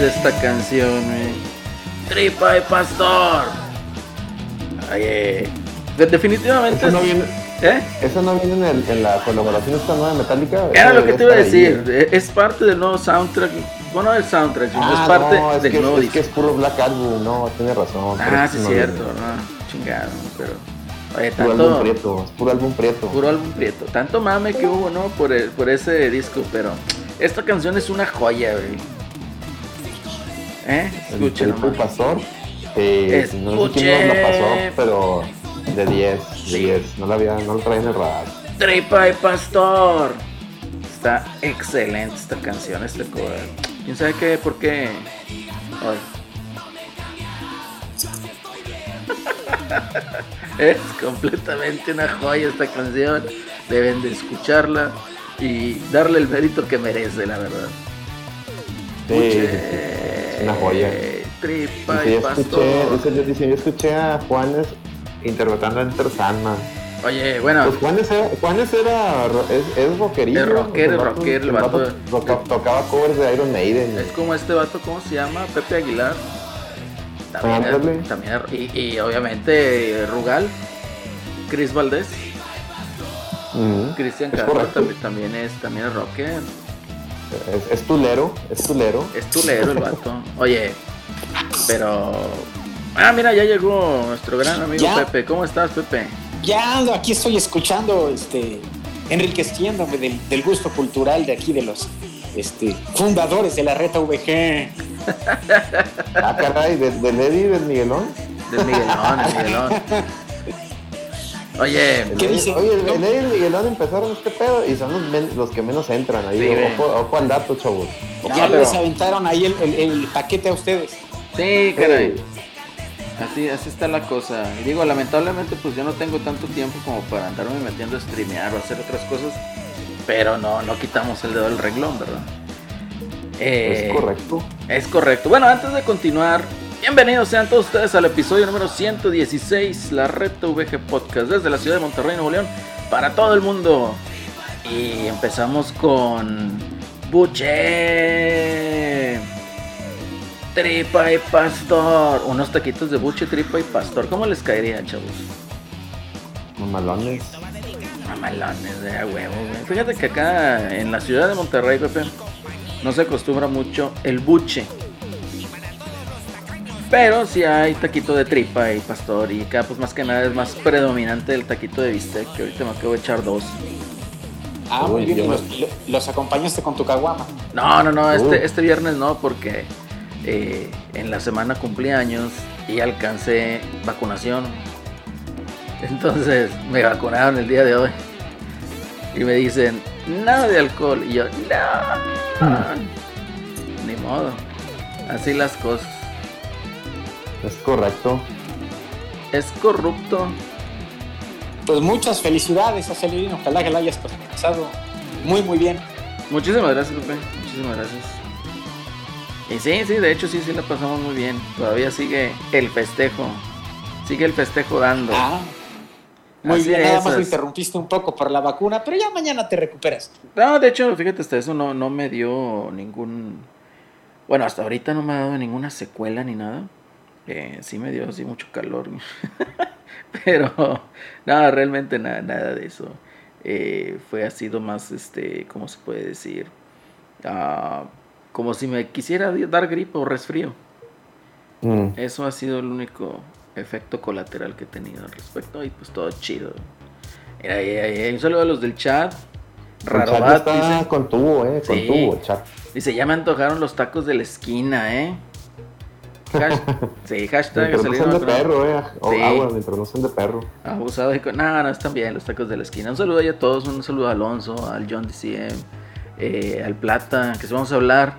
es esta canción, Tripa de Pastor. Oye, definitivamente. Eso no viene, ¿Eh? ¿Eso no viene en, la colaboración esta nueva Metallica? Era lo que te iba a decir. E, es parte del nuevo soundtrack. Bueno, del soundtrack, ah, es parte es del que, nuevo es que es puro Black Album, no, tiene razón. Ah, sí, es cierto, no, chingado, pero. Oye, puro tanto, álbum prieto, es puro álbum prieto. Puro álbum prieto. Tanto mame que hubo, ¿no? Por, el, por ese disco, pero esta canción es una joya, güey. ¿Eh? El Pastor. Eh, no sé quién nos pasó, pero de 10, de 10. No la había, no lo traía en el radar. Tripa y Pastor. Está excelente esta canción, este cover. ¿Quién sabe qué? ¿Por qué? es completamente una joya esta canción. Deben de escucharla y darle el mérito que merece, la verdad. Sí, una joya. Tripa y pastor. Escuché, yo, escuché a Juanes interpretando a Enter Sandman. Oye, bueno. Pues Juanes era, Juanes era es, es rockerillo. Es rocker, es rocker, el vato. tocaba covers de Iron Maiden. Es como este vato, ¿cómo se llama? Pepe Aguilar. También, también y, y, obviamente Rugal, Chris Valdés. Cristian Castro también, también, es, también es rocker. Es, tulero, es tulero. Es tulero el vato. Oye, pero. Ah, mira, ya llegó nuestro gran amigo Pepe. ¿Cómo estás, Pepe? Ya ando, aquí estoy escuchando, este, enriqueciéndome del, gusto cultural de aquí de los este, fundadores de la reta VG. ah, caray, ¿del, del del Miguelón? Del Miguelón, del Miguelón. Oye, ¿qué dice? Oye, el y el Miguelón empezaron este pedo y son los, que menos entran ahí. ojo, al dato, chavos. Ya les aventaron ahí el, paquete a ustedes. Sí, caray. Así, así está la cosa. Y digo, lamentablemente, pues yo no tengo tanto tiempo como para andarme metiendo a streamear o hacer otras cosas. Pero no, no quitamos el dedo del reglón, ¿verdad? es correcto. Es correcto. Bueno, antes de continuar, Bienvenidos sean todos ustedes al episodio número 116, la Red VG Podcast, desde la ciudad de Monterrey, Nuevo León, para todo el mundo. Y empezamos con Buche, Tripa y Pastor. Unos taquitos de Buche, Tripa y Pastor. ¿Cómo les caería, chavos? Mamalones. Mamalones, de huevo, Fíjate que acá en la ciudad de Monterrey, Pepe, no se acostumbra mucho el buche pero si hay taquito de tripa y pastor y acá pues más que nada es más predominante el taquito de bistec, que ahorita me acabo de echar dos. Ah, muy bien. Los, acompañaste con tu caguama? No, no, no, este, este viernes no, porque eh, en la semana cumplí años y alcancé vacunación. Entonces me vacunaron el día de hoy. Y me dicen, nada de alcohol. Y yo, no. Ni modo. Así las cosas. Es correcto. Es corrupto. Pues muchas felicidades a Celerino. Ojalá que la hayas pasado muy, muy bien. Muchísimas gracias, Pepe. Muchísimas gracias. Y sí, sí, de hecho sí, sí la pasamos muy bien. Todavía sigue el festejo. Sigue el festejo dando. Ah, muy bien, nada más lo interrumpiste un poco por la vacuna, pero ya mañana te recuperas. No, de hecho, fíjate, hasta eso no, no me dio ningún... Bueno, hasta ahorita no me ha dado ninguna secuela ni nada. Eh, sí me dio así mucho calor. pero nada, realmente nada, nada de eso. Eh, fue ha sido más, este, ¿cómo se puede decir? Ah, como si me quisiera dar gripe o resfrío. Mm. Eso ha sido el único efecto colateral que he tenido al respecto y pues todo chido. Mira, un saludo a los del chat. Rarobat dice. Con tubo, eh, con tubo, chat. Dice, ya me antojaron los tacos de la esquina, eh. sí, hashtag mientras no sean de perro, eh. O agua, mientras no sean de perro. Abusado de... No, no, están bien los tacos de la esquina. Un saludo a todos, un saludo a Alonso, al John DCM, eh, al Plata, que si vamos a hablar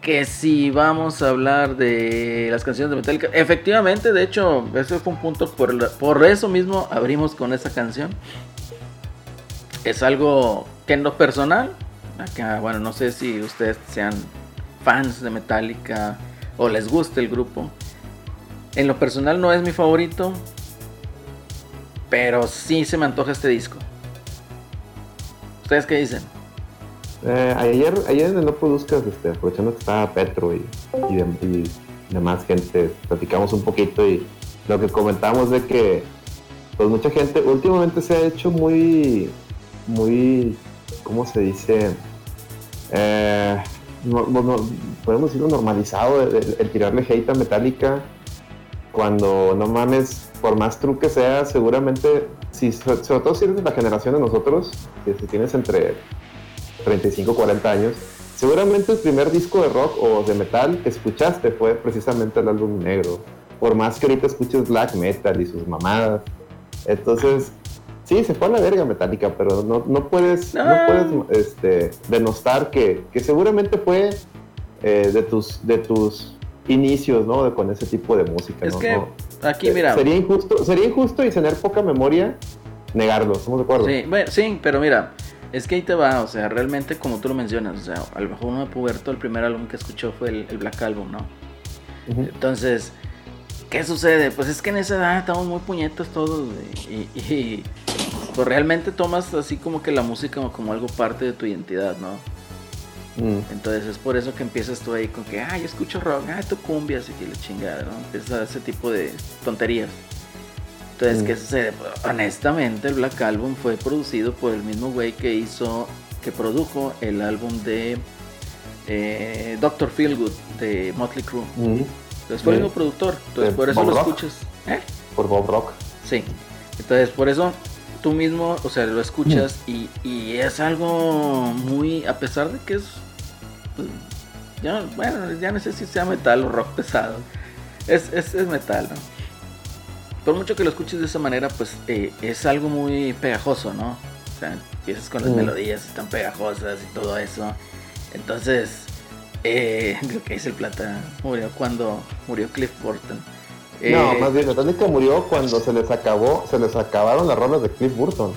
que si vamos a hablar de las canciones de Metallica, efectivamente, de hecho, ese fue un punto, por, por eso mismo abrimos con esa canción. Es algo que en lo personal, acá, bueno, no sé si ustedes sean fans de Metallica o les guste el grupo. En lo personal no es mi favorito, pero sí se me antoja este disco. ¿Ustedes qué dicen? Eh, ayer, ayer en el No Produzcas, este, aprovechando que estaba Petro y, y, demás gente, platicamos un poquito y lo que comentamos de que pues mucha gente últimamente se ha hecho muy, muy, ¿cómo se dice? Eh, podemos decirlo normalizado, el, tirarle hate a Metallica cuando no mames, por más truque sea, seguramente, si, sobre todo si eres de la generación de nosotros, si tienes entre 35, 40 años, seguramente el primer disco de rock o de metal que escuchaste fue precisamente el álbum negro. Por más que ahorita escuches black metal y sus mamadas. Entonces, sí, se fue a la verga metálica, pero no, no puedes, no. puedes este, denostar que, que seguramente fue eh, de, tus, de tus inicios, ¿no? con ese tipo de música. Es que aquí, mira. Sería injusto, sería injusto y tener poca memoria negarlo, ¿estamos de acuerdo? Sí, bueno, sí, pero mira, es que ahí te va, o sea, realmente como tú lo mencionas, o sea, a lo mejor uno de Puberto, el primer álbum que escuchó fue el, Black Album, ¿no? Entonces, ¿qué sucede? Pues es que en esa edad estamos muy puñetos todos y, pues realmente tomas así como que la música como, algo parte de tu identidad, ¿no? Mm. Entonces es por eso que empiezas tú ahí con que, ah, yo escucho rock, ah, tú cumbias y que la chingada, ¿no? Empiezas a ese tipo de tonterías. Entonces, ¿qué mm. sucede? Honestamente, el Black Album fue producido por el mismo güey que hizo, que produjo el álbum de eh, Doctor Feelgood de Motley Crue. Mm. Entonces fue el mismo productor. Entonces, por eso lo escuchas. ¿Eh? Por Bob Rock. Sí. Entonces, por eso tú mismo, o sea, lo escuchas mm. y, es algo muy, a pesar de que es, pues, ya, bueno, ya no sé si sea metal o rock pesado. Es, es, es metal, ¿no? por mucho que lo escuches de esa manera, pues eh, es algo muy pegajoso, ¿no? O sea, empiezas con las mm. melodías, están pegajosas y todo eso. Entonces, eh, lo que dice el plata, murió cuando murió Cliff Burton. no, eh, más bien, Metallica murió cuando se les acabó, se les acabaron las rolas de Cliff Burton.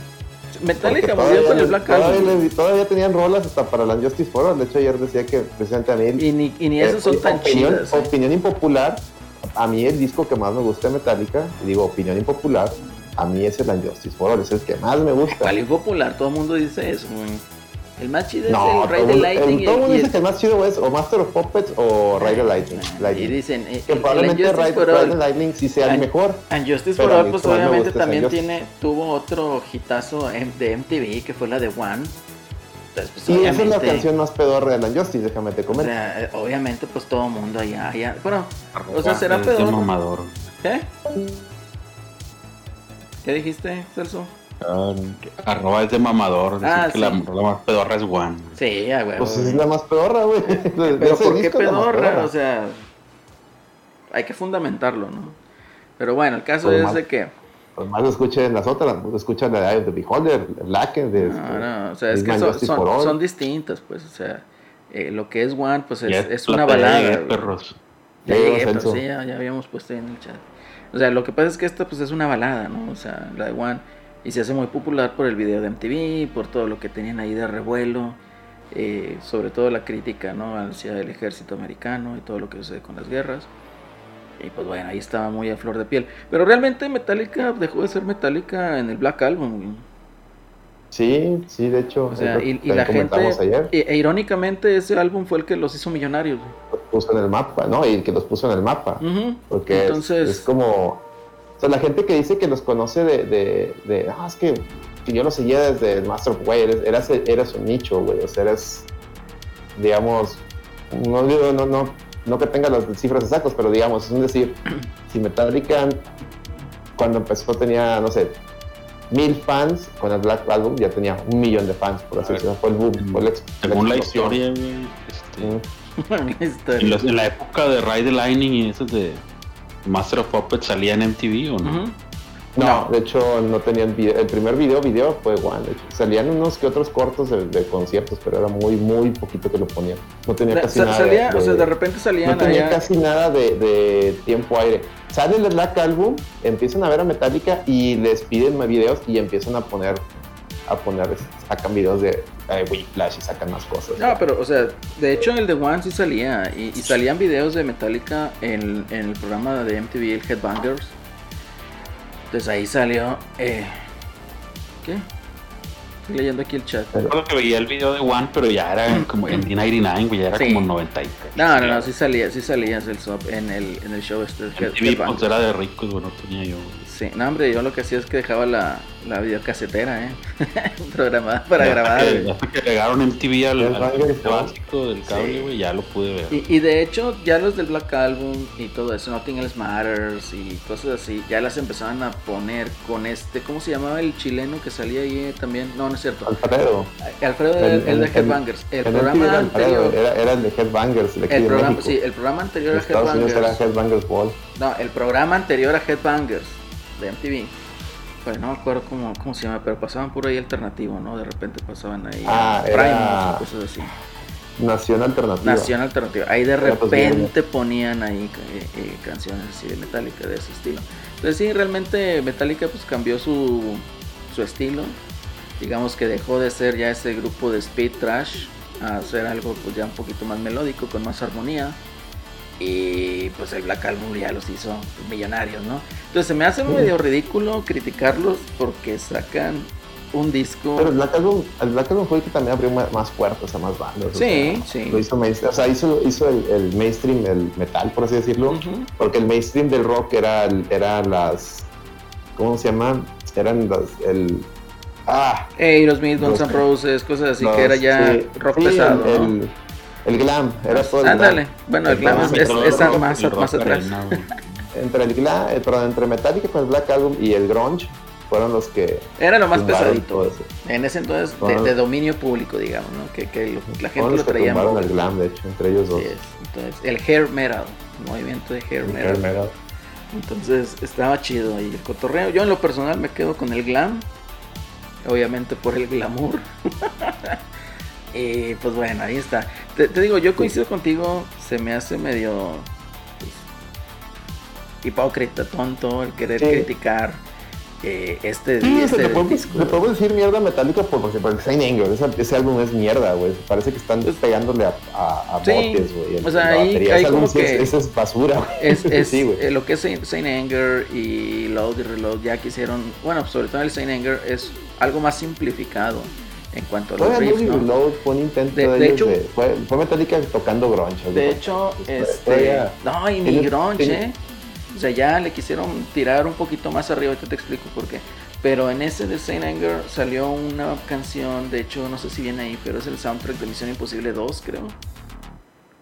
Metallica murió con el Black Album. Todavía, tenían rolas hasta para la Justice for All. De hecho, ayer decía que precisamente a mí. Y ni, y ni son tan opinión, chidas. Opinión impopular a mí el disco que más me gusta de Metallica, digo opinión impopular, a mí es el Unjustice for All, es el que más me gusta. ¿Cuál impopular? Todo el mundo dice eso. El más chido es el Ride the Lightning. todo el mundo dice que el más chido es o Master of Puppets o Ride the Lightning. Y dicen eh, que probablemente Ride, the Lightning sí sea el mejor. Justice for All, pues obviamente también tiene, tuvo otro hitazo de MTV que fue la de One pues, y esa es la canción más pedorra de la Justice, déjame te comento. Eh, obviamente, pues todo el mundo allá, allá. Bueno, o sea, será pedorra. mamador. ¿Qué? ¿Qué dijiste, Celso? Arroba es de mamador, ah, que la, más pedorra es Juan. Sí, güey. Pues es la más pedorra, güey. Pero ¿por qué pedorra? O sea, hay que fundamentarlo, ¿no? Pero bueno, el caso pues es de que pues más escuchen las otras, pues escuchan la de Beholder, Laken, de no, este, no, o sea, es que son, son, distintas, pues, o sea, eh, lo que es One, pues es, es una balada. perros. Ya, sí, ya, habíamos puesto ahí en el chat. O sea, lo que pasa es que esta pues es una balada, ¿no? O sea, la de One. Y se hace muy popular por el video de MTV, por todo lo que tenían ahí de revuelo. Eh, sobre todo la crítica, ¿no? Hacia el ejército americano y todo lo que sucede con las guerras. Y pues bueno, ahí estaba muy a flor de piel. Pero realmente Metallica dejó de ser Metallica en el Black Album. Sí, sí, de hecho. O sea, y, la gente. E, irónicamente, ese álbum fue el que los hizo millonarios. Los puso en el mapa, ¿no? Y el que los puso en el mapa. Porque Entonces... es, como. O sea, la gente que dice que los conoce de. de, de ah, es que, yo lo seguía desde el Master of Way, eras, eras, un nicho, güey. O sea, eres. Digamos. No, no, no, no que tenga las cifras exactas, pero digamos, es decir, si Metallica cuando empezó tenía, no sé, mil fans, con el Black Album ya tenía un millón de fans, por así decirlo. Fue el boom. Fue según la historia, este, en, la época de Ride the Lightning y esos de Master of Puppets salía en MTV o no? No, de hecho no tenían video. El primer video, video fue One. salían unos que otros cortos de, conciertos, pero era muy, muy poquito que lo ponían. No tenía casi nada. de, o sea, de repente salían. No tenía casi nada de, tiempo aire. Sale el Black Album, empiezan a ver a Metallica y les piden más videos y empiezan a poner a poner, sacan videos de eh, Flash y sacan más cosas. No, pero, o sea, de hecho el de One sí salía y, salían videos de Metallica en, en, el programa de MTV, el Headbangers entonces ahí salió. Eh, ¿Qué? Estoy leyendo aquí el chat. Recuerdo que veía el video de One, pero ya era mm. como en D99, güey, ya era como 90 No, no, no, sí salía, sí salías el sub en el, en el show este. El TV, pues era de ricos, bueno, tenía yo. Sí, no, hombre, yo lo que hacía es que dejaba la, la videocasetera, ¿eh? Programada para grabar. hasta que llegaron MTV al, al, básico del cable, güey, ya lo pude ver. Y, y, de hecho, ya los del Black Album y todo eso, Nothing Else Matters y cosas así, ya las empezaban a poner con este, ¿cómo se llamaba el chileno que salía ahí eh, también? No, no es cierto. Alfredo. Alfredo era el, de Headbangers. El, programa anterior. Era, era, el de Headbangers. El, el programa, sí, el programa anterior a Headbangers. Era Headbangers Ball. No, el programa anterior a Headbangers de MTV. Pues no me acuerdo cómo, cómo se llama, pero pasaban por ahí alternativo, ¿no? De repente pasaban ahí ah, era... cosas así. Nación Alternativa. Nación Alternativa. Ahí de pues, repente ponían ahí eh, eh, canciones así de Metallica, de ese estilo. Entonces sí, realmente Metallica pues cambió su, su estilo. Digamos que dejó de ser ya ese grupo de speed trash a ser algo pues ya un poquito más melódico, con más armonía. Y pues el Black Album ya los hizo millonarios, ¿no? Entonces se me hace medio ridículo criticarlos porque sacan un disco. Pero el Black Album, el Black Album fue el que también abrió más puertas a más bandas. Sí, sí. Lo hizo, o sea, hizo, hizo el, mainstream, el metal, por así decirlo. Porque el mainstream del rock era, era las. ¿Cómo se llaman? Eran las. El, ah. Aerosmith, Guns N' Roses, cosas así que era ya rock pesado. El, el glam, era todo el Ándale, bueno, el glam es, es, más, más atrás. entre el glam, perdón, entre Metallica con el Black Album y el grunge fueron los que era lo más pesadito. en ese entonces de, dominio público digamos no que, que la gente lo traía el glam de hecho entre ellos dos. Entonces el hair metal movimiento de hair, metal. hair metal. entonces estaba chido ahí el cotorreo. Yo en lo personal me quedo con el glam obviamente por el glamour Y pues bueno, ahí está. Te, digo, yo coincido contigo, se me hace medio pues, hipócrita, tonto el querer criticar eh, este, este puedo, decir mierda metálica por, porque, porque Saint Anger, ese, álbum es mierda, güey. Parece que están pues, pegándole a, a, botes, güey. O sea, ahí como que... Esa es basura, güey. Es, es sí, eh, lo que es Saint, Anger y Load y Reload ya quisieron... Bueno, sobre todo el Saint Anger es algo más simplificado en cuanto a los riffs, ¿no? fue un intento de, de, hecho, fue, fue, Metallica tocando grunge. De hecho, este, no, y ni grunge, ¿eh? O sea, ya le quisieron tirar un poquito más arriba, ahorita te explico por qué. Pero en ese de Saint Anger salió una canción, de hecho, no sé si viene ahí, pero es el soundtrack de Misión Imposible 2, creo.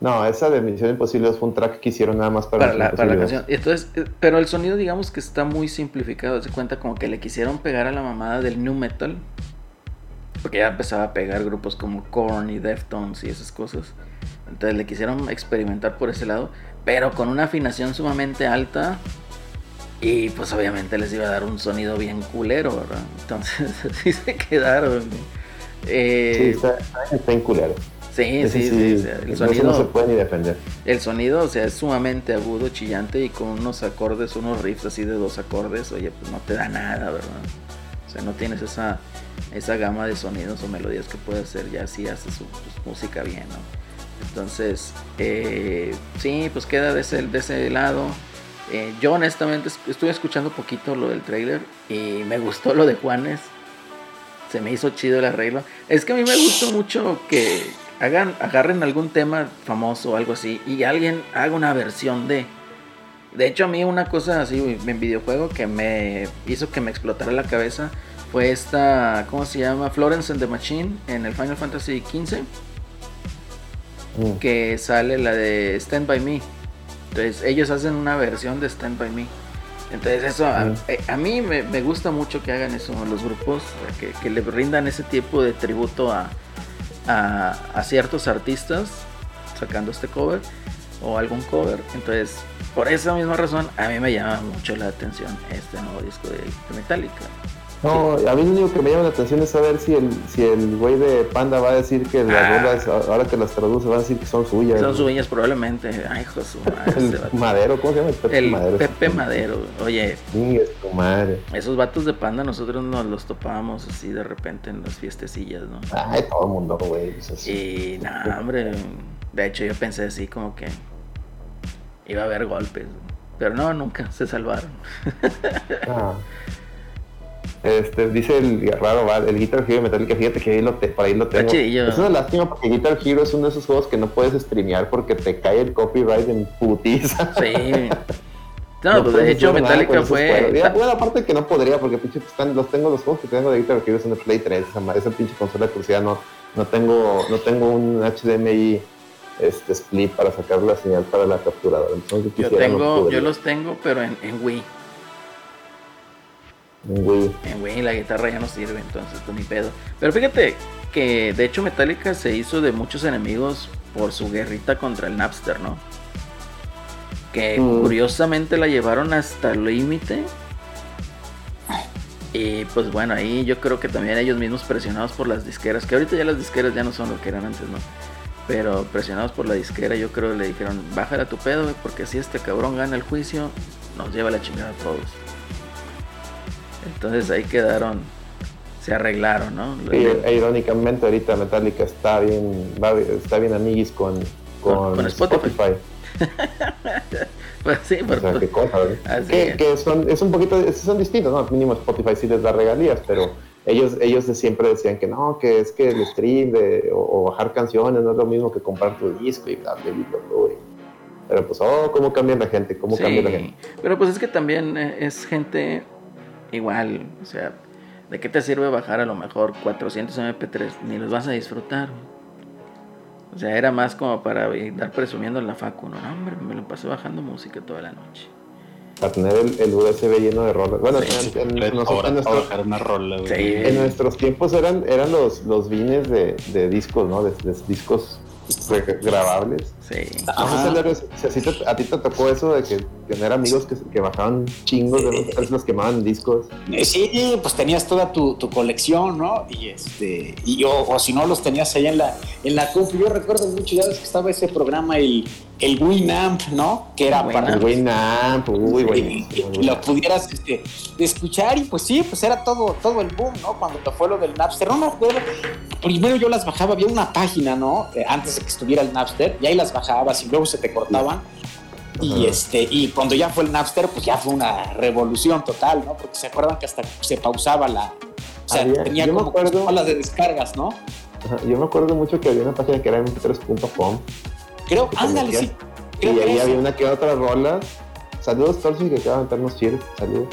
No, esa de Misión Imposible fue un track que hicieron nada más para, para, la, para la, canción. Entonces, eh, pero el sonido, digamos que está muy simplificado. Se cuenta como que le quisieron pegar a la mamada del new metal porque ya empezaba a pegar grupos como Korn y Deftones y esas cosas. Entonces le quisieron experimentar por ese lado, pero con una afinación sumamente alta. Y pues obviamente les iba a dar un sonido bien culero, ¿verdad? Entonces así se quedaron. Eh, sí, está, en culero. Sí, sí, sí. o sea, el ese no se sonido, puede ni defender. el sonido, o sea, es sumamente agudo, chillante y con unos acordes, unos riffs así de dos acordes, oye, pues no te da nada, ¿verdad? O sea, no tienes esa, esa gama de sonidos o melodías que puede hacer ya si haces su, pues, música bien, ¿no? Entonces, eh, sí, pues queda de ese, de ese lado. Eh, yo honestamente es- estuve escuchando poquito lo del trailer y me gustó lo de Juanes. Se me hizo chido el arreglo. Es que a mí me gustó mucho que hagan, agarren algún tema famoso o algo así y alguien haga una versión de. De hecho, a mí una cosa así en videojuego que me hizo que me explotara la cabeza fue esta, ¿cómo se llama? Florence and the Machine en el Final Fantasy XV Mm. que sale la de Stand By Me. Entonces ellos hacen una versión de Stand By Me. Entonces eso a, Mm. eh, a mí me, me gusta mucho que hagan eso los grupos, que, que le brindan ese tipo de tributo a, a, a ciertos artistas sacando este cover o algún cover. Entonces por esa misma razón a mí me llama mucho la atención este nuevo disco de Metallica. No, a mí lo único que me llama la atención es saber si el si el güey de Panda va a decir que las Ah. rolas, ahora que las traduce, va a decir que son suyas. Son sueños probablemente. Ay, El vato. Madero, ¿cómo se llama? El Pepe El Madero. Pepe Madero. Oye, Chingue tu madre. Esos vatos de panda nosotros nos los topábamos así de repente en las fiestecillas, ¿no? Ay, todo el mundo, güey. Y nada, hombre. De hecho yo pensé así como que iba a haber golpes. Pero no, nunca, se salvaron. Ah. Este, dice el raro, va, el Guitar Hero Metallica, fíjate que ahí lo te- por ahí lo tengo. Es una lástima porque Guitar Hero es uno de esos juegos que no puedes streamear porque te cae el copyright en putiza. Sí. No, pues puedes de hecho Metallica fue... Ya, bueno, aparte que no podría porque pinche están, los tengo los juegos que tengo de Guitar Hero son de Play 3, esa, esa pinche consola de curiosidad no, no tengo, no tengo un HDMI este split para sacar la señal para la capturadora. Entonces, Yo no tengo, yo los tengo, pero en, en Wii. En Wii. En Wii la guitarra ya no sirve, entonces pues ni pedo. Pero fíjate que de hecho Metallica se hizo de muchos enemigos por su guerrita contra el Napster, ¿no? Que Mm. curiosamente la llevaron hasta el límite. Y pues bueno, ahí yo creo que también ellos mismos presionados por las disqueras, que ahorita ya las disqueras ya no son lo que eran antes, ¿no? Pero presionados por la disquera, yo creo que le dijeron, bájale a tu pedo, güey, porque si este cabrón gana el juicio, nos lleva la chingada a todos. Entonces ahí quedaron, se arreglaron, ¿no? Sí, e irónicamente ahorita Metallica está bien, va, está bien amiguis con, con, Spotify. Spotify. Pues sí, O pero sea, qué cosa, Que, es. que son, es un poquito, son distintos, ¿no? Mínimo Spotify sí les da regalías, pero ellos, ellos siempre decían que no, que es que el stream de, o, o bajar canciones no es lo mismo que comprar tu disco y bla, bla, bla, bla, bla. Pero pues, oh, cómo cambia la gente, cómo sí, cambia la gente. pero pues es que también eh, es gente igual, o sea, ¿de qué te sirve bajar a lo mejor 400 MP3? Ni los vas a disfrutar. O sea, era más como para andar presumiendo en la facu, ¿no? No, hombre, me lo pasé bajando música toda la noche. Para tener el, el USB lleno de rolas. Bueno, Sí, en, nosotros, nuestros, bajar una rola, güey. Sí. en nuestros tiempos eran, eran los, los vines de, de discos, ¿no? De, de discos grabables. Sí. No sé si le- si a, ti te, a ti te tocó eso de que tener amigos que, que bajaban chingos de los, los quemaban discos. Eh, Sí, pues tenías toda tu, tu colección, ¿no? Y este, y, o, o si no los tenías ahí en la, en la compu. Yo recuerdo mucho, ya ves que estaba ese programa, el, el Winamp, ¿no? Que era para El Winamp, uy, y- güey. y lo pudieras este, escuchar y pues sí, pues era todo, todo el boom, ¿no? Cuando fue lo del Napster. No me acuerdo. Primero yo las bajaba, había una página, ¿no? Eh, antes de que estuviera el Napster, y ahí las bajabas y luego se te cortaban. Y Ajá. este, y cuando ya fue el Napster, pues ya fue una revolución total, ¿no? Porque se acuerdan que hasta se pausaba la. O sea, Había- tenía como acuerdo- olas de descargas, ¿no? Yo me acuerdo mucho que había una página que era mp3.com Creo, ándale, sí. Creo y ahí eso. había una que otra rola. Saludos, Torsi, que acaba de meternos cheers. Saludos.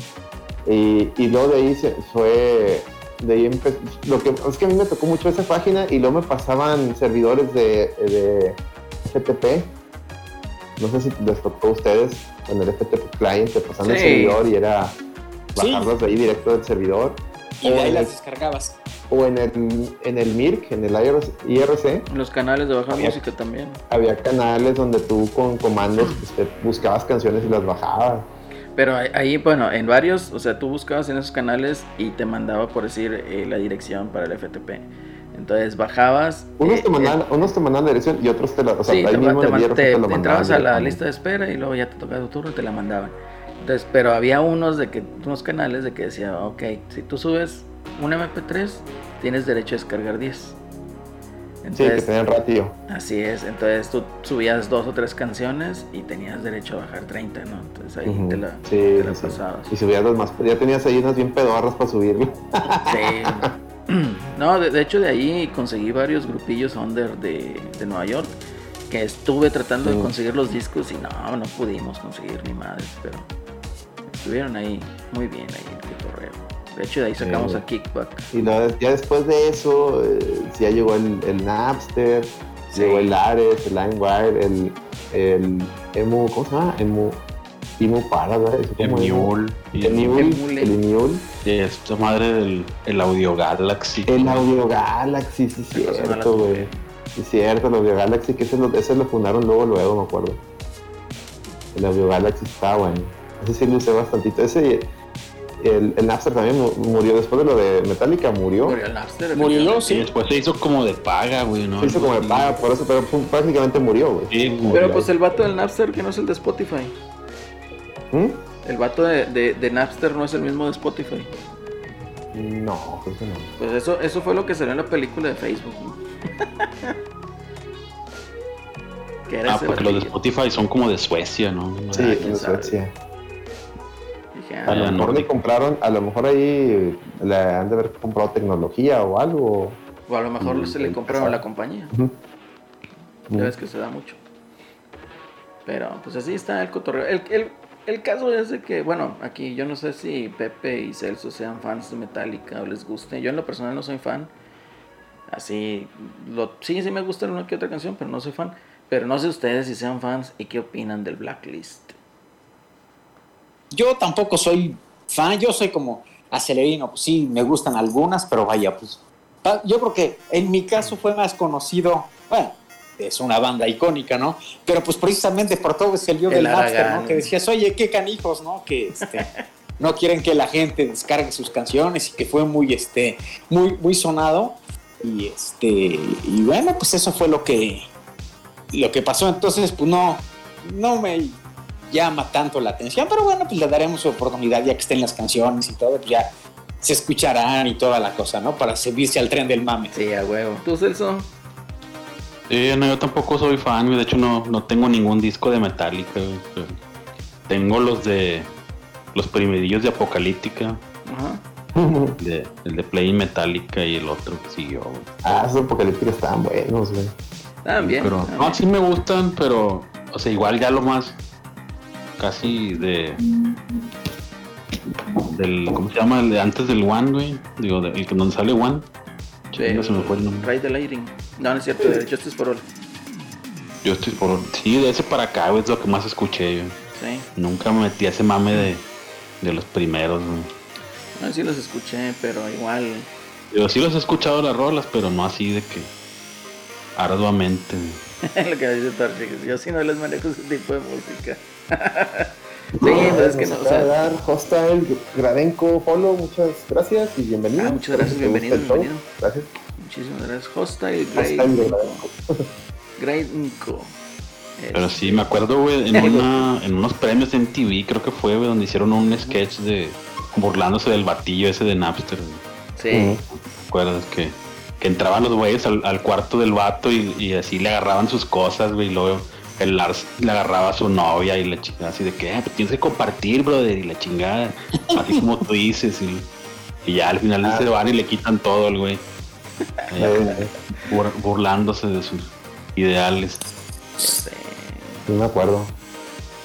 Y, y luego de ahí se fue. De ahí empe- lo que es que a mí me tocó mucho esa página y luego me pasaban servidores de, de FTP. No sé si les tocó a ustedes con el FTP client, te pasaban el servidor y era Sí. bajarlos de ahí directo del servidor. Y de ahí las en- descargabas. O en el, en el MIRC, en el IRC, Los canales de bajar Había- música también. había canales donde tú con comandos pues, te buscabas canciones y las bajabas. Pero ahí- ahí, bueno, en varios, o sea, tú buscabas en esos canales y te mandaba, por decir, eh, la dirección para el FTP. Entonces bajabas. Unos, eh, te mandaban, eh, unos te mandaban la dirección y otros te la. O sea, sí, ahí te, mismo te te- te lo entrabas a la lista de espera y luego ya te tocaba tu turno y te la mandaban. Entonces, pero había unos de que unos canales de que decía, ok, si tú subes un MP3, tienes derecho a descargar 10. Sí, que Entonces, tenían ratio. así es. Entonces tú subías dos o tres canciones y tenías derecho a bajar 30, ¿no? Entonces ahí Ujú. te la, Sí, te la sí. pasabas. Y subías las más. Ya tenías ahí unas bien pedorras para subirlo. Sí. No, de, de hecho de ahí conseguí varios grupillos under de, de Nueva York que estuve tratando de conseguir los discos y no, no pudimos conseguir ni madres, pero estuvieron ahí muy bien ahí en el cotorreo. De hecho de ahí sacamos Sí. a Kickback. Y luego, ya después de eso, eh, ya llegó el, el Napster, Sí. llegó el Ares, el LimeWire, el, el Emu, ¿cómo se llama? Emu, Emu Paradise. El. Mule. Y El Mule, el Emule. Esta madre del el Audio Galaxy. El Audio Galaxy, sí, la cierto, güey. Sí, cierto, el Audio Galaxy, que ese lo, ese lo fundaron luego, luego, me acuerdo. El Audio Galaxy estaba bueno. Ese sí lo usé bastantito. Ese, el, el Napster también mu- murió después de lo de Metallica, murió. Murió el Napster. Murió, efectivamente. Y sí. después se hizo como de paga, güey, ¿no? Se hizo como de paga, por eso, pero prácticamente murió, güey. Sí, murió. Pero pues el vato del Napster que no es el de Spotify. ¿Mm? El vato de, de- de Napster no es el mismo de Spotify. No, creo que no. Pues eso, eso fue lo que salió en la película de Facebook. ¿no? que era Ah, porque los de. Spotify son como de Suecia, ¿no? Sí, Ah, sabe. Suecia. Dije, A ah, lo mejor no. le compraron, a lo mejor ahí le han de haber comprado tecnología o algo. o a lo mejor Mm, se le compraron a la compañía. Ujú. Ya ves que se da mucho. Pero pues así está el cotorreo. El, el- el caso es de que, bueno, aquí yo no sé si Pepe y Celso sean fans de Metallica o les guste. Yo en lo personal no soy fan. Así, lo, sí, sí me gusta una que otra canción, pero no soy fan. Pero no sé ustedes si sean fans y qué opinan del Blacklist. Yo tampoco soy fan, yo soy como acelerino, pues sí, me gustan algunas, pero vaya, pues yo creo que en mi caso fue más conocido, bueno, es una banda icónica, ¿no? Pero pues precisamente por todo ese lío El del Napster. ¿no? Que decías, oye, qué canijos, ¿no? Que este, no quieren que la gente descargue sus canciones y que fue muy, este, muy, muy sonado. Y este, y bueno, pues eso fue lo que, lo que pasó. Entonces, pues no, no me llama tanto la atención, pero bueno, pues le daremos su oportunidad ya que estén las canciones y todo, pues ya se escucharán y toda la cosa, ¿no? Para subirse al tren del mame. Sí, a huevo. ¿Tú, Celso? Sí, no, yo tampoco soy fan. De hecho, no, no tengo ningún disco de Metallica, Tengo los de. Los primerillos de Apocalíptica. Ajá. de- el de Playing Metallica y el otro que siguió, güey. ah, esos apocalípticos estaban buenos, güey. También. Pero, también. no, sí me gustan, pero, o sea, igual ya lo más casi de del, ¿cómo se llama? El de antes del One, güey. Digo, de- el que donde sale One. No se me fue el nombre. Ride the Lighting. No, no es cierto, de Justice for All. Yo estoy por, sí, de ese para acá, güey, es lo que más escuché yo. Sí. Nunca me metí a ese mame de, de los primeros, güey. No, sí los escuché, pero igual. Yo sí los he escuchado las rolas, pero no así de que arduamente. lo que dice Tarchik, yo sí no les manejo ese tipo de música. sí, pues es que no, o sea, dar Hostile Gradenco Follow, muchas gracias y bienvenido. Ah, muchas gracias, bienvenido, bienvenido. Gracias. muchísimas gracias. Hostile Hostile Grade Gradenco. Grade Inco. Pero sí, me acuerdo, güey, en, una, en unos premios en TV, creo que fue, güey, donde hicieron un sketch de burlándose del batillo ese de Napster. Sí, ¿Te acuerdas? Que, que entraban los güeyes al, al cuarto del vato y, y así le agarraban sus cosas, güey, y luego el Lars le agarraba a su novia y le chingada así de que, "Ah, pues tienes que compartir, brother, y la chingada, así como tú dices, y, y ya al final Ah. se van y le quitan todo el güey, Eh, bur- burlándose de sus ideales. Sí, me acuerdo.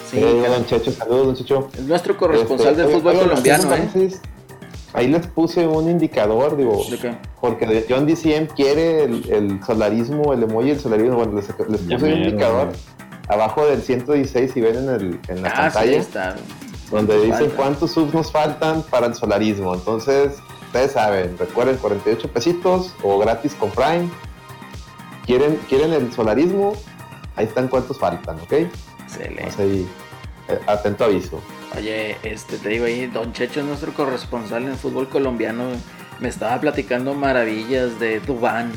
sí, Eh, don Checho, saludos, don Checho. es nuestro corresponsal Este, del fútbol oye, colombiano, ¿eh? entonces, Ahí les puse un indicador, digo, ¿De qué? porque John DCM quiere el, el solarismo, el emoji del solarismo. Bueno, les, les Ya puse un mero, indicador. Abajo del 116 si ven en, el, en la Ah, sí, pantalla. está. donde ¿Cuántos dicen cuántos subs nos faltan para el solarismo. Entonces, ustedes saben, recuerden 48 pesitos o gratis con Prime. ¿Quieren, quieren el solarismo? Ahí están cuántos faltan, ¿ok? Excelente. Ahí, eh, atento aviso. Oye, este, te digo ahí, Don Checho es nuestro corresponsal en el fútbol colombiano. Me estaba platicando maravillas de Duban.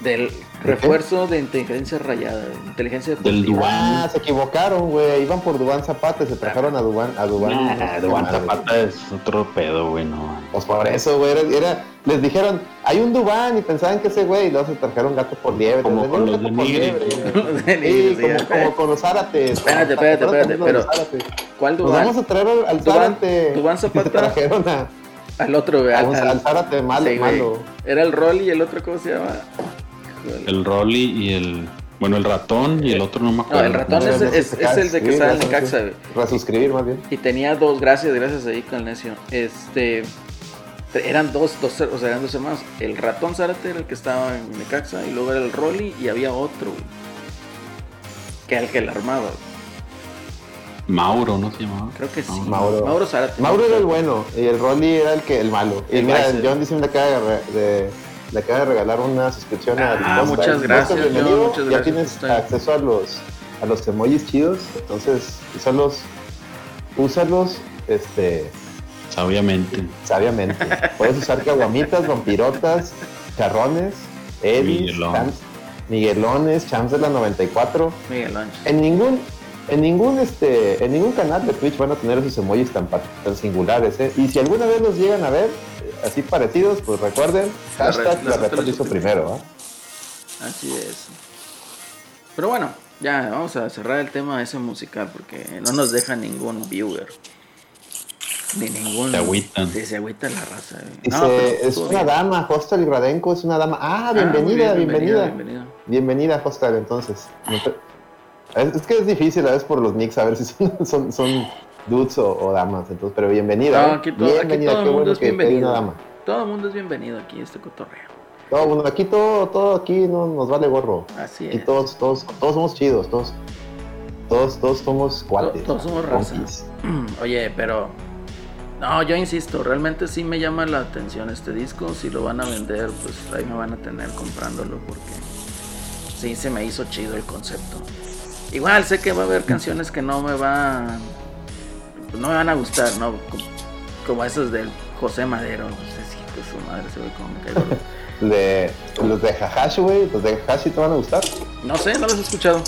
Del refuerzo de inteligencia rayada, inteligencia Del deportiva. Dubán. Ah, se equivocaron, güey. Iban por Dubán Zapata y se trajeron a Dubán. A Dubán, Nah, Dubán Zapata es otro pedo, güey, no. Pues por eso, güey. Era, era- les dijeron, hay un Dubán y pensaban que ese güey. Y luego se trajeron gato por liebre. Como Les con los de de Sí, como, como con los Zárates. Espérate, ¿Te espérate, espérate, de pero-? ¿Cuál Nos Dubán? vamos a traer al, Zárate. Dubán Zapata. trajeron a, Al otro, güey. Al, al- al Zárate malo. sí, malo. Era el Rolly y el otro, ¿cómo se llama? El Rolly y el. Bueno, el ratón y el otro no me No, acuerdo. el ratón No, es, no, es- no, es el de que sí, estaba en no, Necaxa, sí. güey. Resuscribir más bien. Y tenía dos, gracias, gracias ahí con el necio. Este. Eran dos, dos, o sea, eran dos hermanos. El ratón Zárate era el que estaba en Necaxa y luego era el Rolly y había otro, güey. Que era el que la armaba. güey. Mauro, ¿no se llamaba? Creo que sí. Mauro. Mauro Zárate. Mauro era el bueno y el Rolly era el que el malo. Y El mira, John dice de, re- de- le acaba de regalar una suscripción Ah, al podcast. muchas gracias, bienvenido. Muchas Ya gracias, tienes acceso a los a los emojis chidos, entonces úsalos úsalos este Obviamente. sabiamente. Puedes usar caguamitas, vampirotas, charrones, edis, Miguelón. chams, miguelones, chams de la 94. Miguel Ángel. En ningún, en ningún este, en ningún canal de Twitch van a tener esos emojis tan, tan singulares, ¿eh? Y si alguna vez los llegan a ver, eh, así parecidos, pues recuerden, La hashtag la la hizo primero, ¿ah? Así es. Pero bueno, ya vamos a cerrar el tema ese musical porque no nos deja ningún viewer. Ni ningún. Se agüitan. Sí, se agüita la raza. Dice, No, pero es una bien. dama, Hostel Gradenco es una dama. Ah, Ah, bienvenida, bien, bienvenida. bienvenida. Bienvenida, Hostel, entonces. Es, es que es difícil a veces por los nicks a ver si son, son, son dudes o, o damas, entonces, pero bienvenida. No, aquí todo, aquí bienvenida, todo qué mundo bueno es que, bienvenido. una dama. Todo el mundo es bienvenido aquí a este cotorreo. Todo, bueno, aquí todo, todo aquí no, nos vale gorro. Así es. todos, todos, todos somos chidos, todos, todos, todos somos cuates. todos somos raza. compis. Oye, pero. No, yo insisto, realmente sí me llama la atención este disco. Si lo van a vender, pues ahí me van a tener comprándolo porque sí se me hizo chido el concepto. Igual sé que va a haber canciones que no me van. pues no me van a gustar, ¿no? Como, como esas del José Madero. No sé si de su madre se ve como me caigo. De, los de Hahashi, güey, los de Hahashi te van a gustar. No sé, no los he escuchado.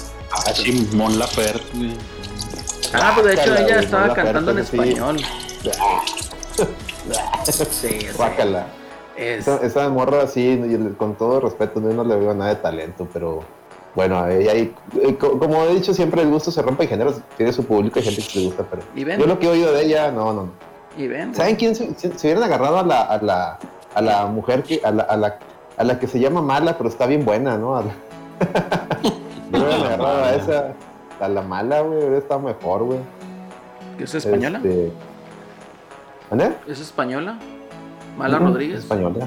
Así Mon Laferte, güey. Ah, pues de hecho ella estaba cantando en español. Sí, sí. Guácala. Es, Esa, esa morra, sí, y el- con todo respeto, yo no le veo nada de talento, pero bueno, ella ahí, eh, co- como he dicho siempre, el gusto se rompe en géneros, tiene su público y gente que le gusta, pero y yo lo que he oído de ella, no, no. y ven. ¿Saben quién se, se- se hubieran agarrado a la, a la, a la mujer que, a la, a la, a la que se llama mala, pero está bien buena, ¿no? A la- Yo hubieran agarrado a esa, a la mala, güey, hubiera estado mejor, güey. ¿Es española? Este... ¿Es española? Mala Rodríguez. Española.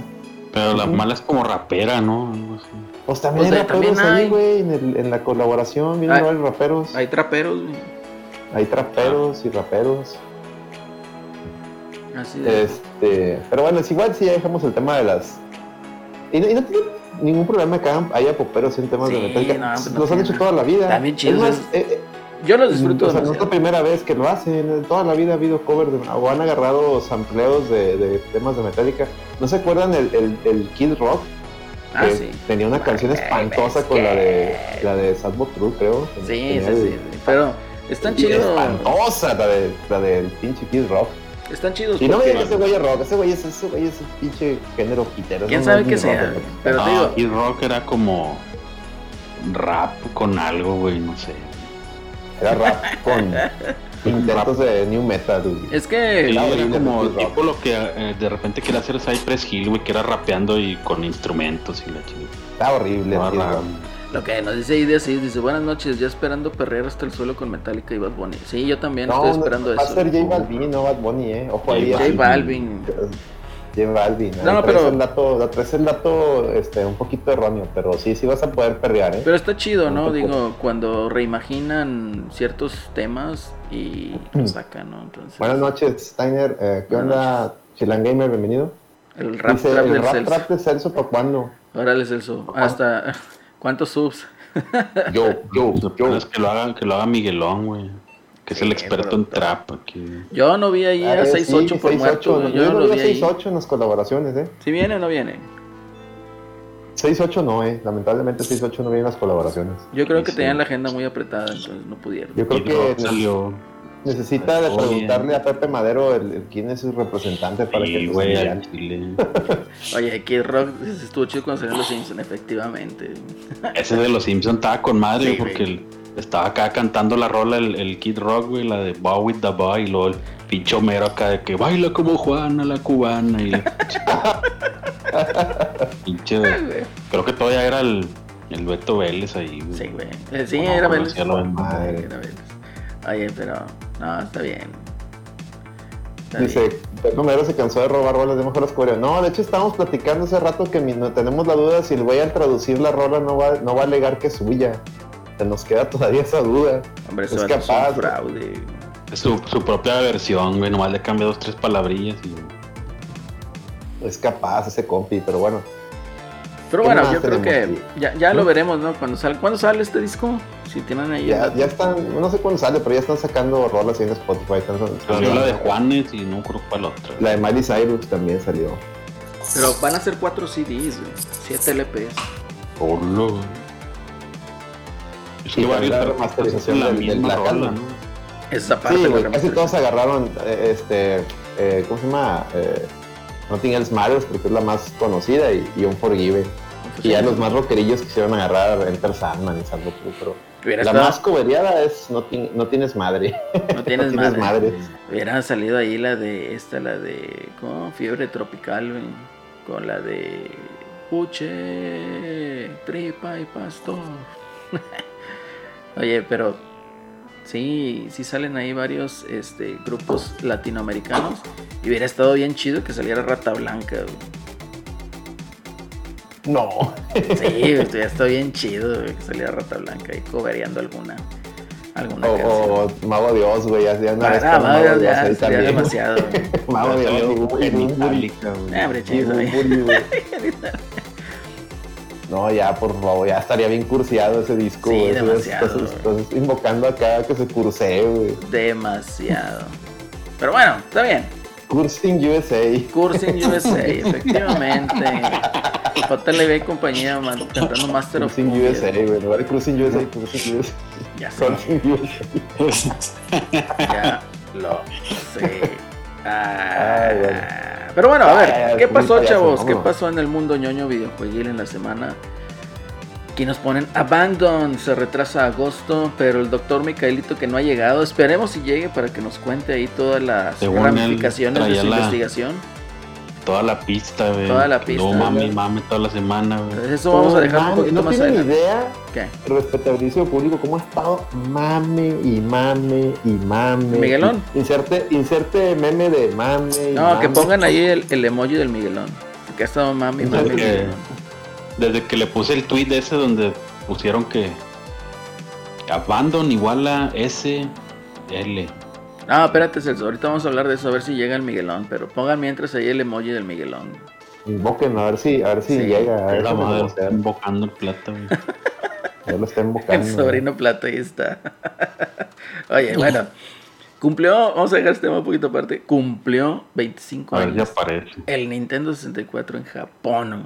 Pero la mala es como rapera, ¿no? Pues también Pues hay también raperos ahí, güey, en, el- en la colaboración, vienen varios raperos. Hay traperos, güey. Hay traperos y raperos. Así de. Este, pero bueno, es igual si ya dejamos el tema de las. Y no, y no tiene ningún problema que hagan- haya poperos en temas Sí, de no, pues no los han tiene hecho nada. toda la vida. Bien chidos, Es más, eh, eh, Yo los disfruto o sea, no es la primera vez que lo hacen. en Toda la vida ha habido covers de, o han agarrado sampleos de, de temas de Metallica. ¿No se acuerdan el, el, el Kid Rock? Ah, que sí. Tenía una canción espantosa con la de la de Sadbo True, creo. Sí, sí, sí, el- sí. Pero están chidos. Espantosa la, de, la del pinche Kid Rock. Están chidos. Y no me digas ese güey es rock, ese güey es ese güey es pinche género quitero. ¿Quién no, sabe qué sea? rock? Pero te no, digo, Kid Rock era como rap con algo, güey, no sé. Era rap con intentos de new metal. güey. es que. Sí, Era como tipo lo que eh, de repente quería hacer Cypress Hill, güey, que era rapeando y con instrumentos y la chingada. Está horrible. Lo que nos dice ID así, dice buenas noches, ya esperando perrear hasta el suelo con Metallica y Bad Bunny. Sí, yo también No, estoy no, esperando va a eso. ser J Balvin, no Bad Bunny, eh. Ojo ahí. J J eh. Balvin. J Balvin. No, no, Ahí traes pero- El dato, traes el dato este, un poquito erróneo, pero sí, sí vas a poder perrear, eh. Pero está chido, No ¿no? Digo, cuando reimaginan ciertos temas y los sacan, ¿no? Entonces, Buenas noches, Steiner. Eh, ¿Qué Buenas onda, Chilan Gamer? Bienvenido. el rap Dice, trap el del rap Celso. trap de Celso, ¿para cuándo? Órale, Celso. Hasta. ¿Cuántos subs? Yo, yo, peor es que lo hagan, que lo haga Miguelón, güey. Que es el experto en trap. Aquí. Yo no vi ahí a Ah, 6-8 sí, por 6-8, muerto. Yo, Yo no vi a ahí. 6-8 en las colaboraciones, ¿eh? ¿Si viene o no viene? 6-8 no, ¿eh? Lamentablemente 6-8 no viene en las colaboraciones. Yo creo que Sí. tenían la agenda muy apretada, entonces no pudieron. Yo creo que salió. necesita de preguntarle a Pepe Madero el, el- quién es su representante para Sí, que te güey, al chile. Oye, Kid Rock estuvo chido cuando salieron los Simpsons, efectivamente. Ese de los Simpsons estaba con madre Sí, porque el- estaba acá cantando la rola el, el Kid Rock, güey, la de Bow with the Boy, y luego el pinche Homero acá de que baila como Juana la cubana. Y la pinche, güey. creo que todavía era el, el Beto Vélez ahí, güey. Sí, güey. Eh, Sí, No, era Vélez. Madre. Era Vélez. Oye, pero no, está bien. Está Dice, bien. Pepe Madero se cansó de robar rolas de mejores coreos. No, de hecho estábamos platicando hace rato que mi- no, tenemos la duda si el güey al traducir la rola no va, no va a alegar que es suya. Se nos queda todavía esa duda. Hombre, es eso es capaz, un fraude. Es su, su propia versión, güey, nomás le cambia dos, tres palabrillas y... Es capaz ese compi, pero bueno. Pero ¿Qué bueno, yo creo que ya, ya lo veremos, ¿no? Cuando sale, ¿Cuándo sale este disco? Si tienen ahí. Ya, el- ya están, no sé cuándo sale, pero ya están sacando rolas ahí en Spotify. están- están- Salió la de Juanes y no creo cuál otra. La de Miley Cyrus también salió. Pero van a ser cuatro CDs, güey. Siete LPs. Solo, güey. Es Sí, varios la remasterización la del- Black. ¿no? Esa parte Sí, de la güey, casi todos agarraron, eh, este, eh, ¿cómo se llama? Eh, Nothing Else Matters, porque es la más conocida, y, y Unforgiven. Y ya los más rockerillos quisieron agarrar Enter Sandman y Salvo Tú, pero la estado- más coveriada es no, Ti- no Tienes Madre. No tienes, tienes madre. madre. Hubiera salido ahí la de esta, la de. ¿Cómo? Fiebre tropical, güey. Con la de. Puche, tripa y pastor. Oye, pero. Sí, sí salen ahí varios este, grupos latinoamericanos. Y hubiera estado bien chido que saliera Rata Blanca, güey. No. Sí, hubiera estado bien chido güey, que saliera Rata Blanca y cobereando alguna. Alguna. O, o Mago Dios, güey, ya, ya Ah, no, Mago ya, Dios ya sería también. demasiado. güey. Mago Ya Dios güey. Ah, hombre, chido, güey. No, ya, por favor, ya estaría bien curseado ese disco, Sí, güey. Demasiado, güey. entonces, invocando acá que se cursee, güey. Demasiado. Pero bueno, está bien. Cursing USA. Cursing USA, efectivamente. JLB y compañía man- cantando Master of Cumbia. USA, güey. En lugar de Cruising USA, Cruising USA. Ya sé, USA. ya lo sé. Ah, Ay, bueno. Pero bueno, a ver, ¿qué pasó, chavos? ¿Qué pasó en el mundo ñoño videojueguil en la semana? Aquí nos ponen Abandon, se retrasa a agosto, pero el doctor Micaelito que no ha llegado, esperemos si llegue para que nos cuente ahí todas las Según él, ramificaciones de su la- investigación. Toda la pista, güey. Toda la pista, No mami, güey. mami, toda la semana, güey. Eso vamos a dejar un poquito no más tienen adelante. idea, ¿Qué? respetabilísimo público, cómo ha estado mame y mame y mame. Miguelón. Y- Inserte, inserte meme de mame. y No, que mame. pongan ahí el, el emoji del Miguelón. Que ha estado mami, mami, Desde que, desde que le puse el tweet ese donde pusieron que Abandon igual a S L. No, espérate, Celso, ahorita vamos a hablar de eso, a ver si llega el Miguelón. Pero pongan mientras ahí el emoji del Miguelón. Invoquen, a ver si, a ver si Sí. llega. A ver La madre está invocando el plata, güey. Ya lo está El invocando. sobrino Plata, ahí está. Oye, bueno. Cumplió, vamos a dejar este tema un poquito aparte. Cumplió 25 A ver si años. aparece. El Nintendo 64 en Japón.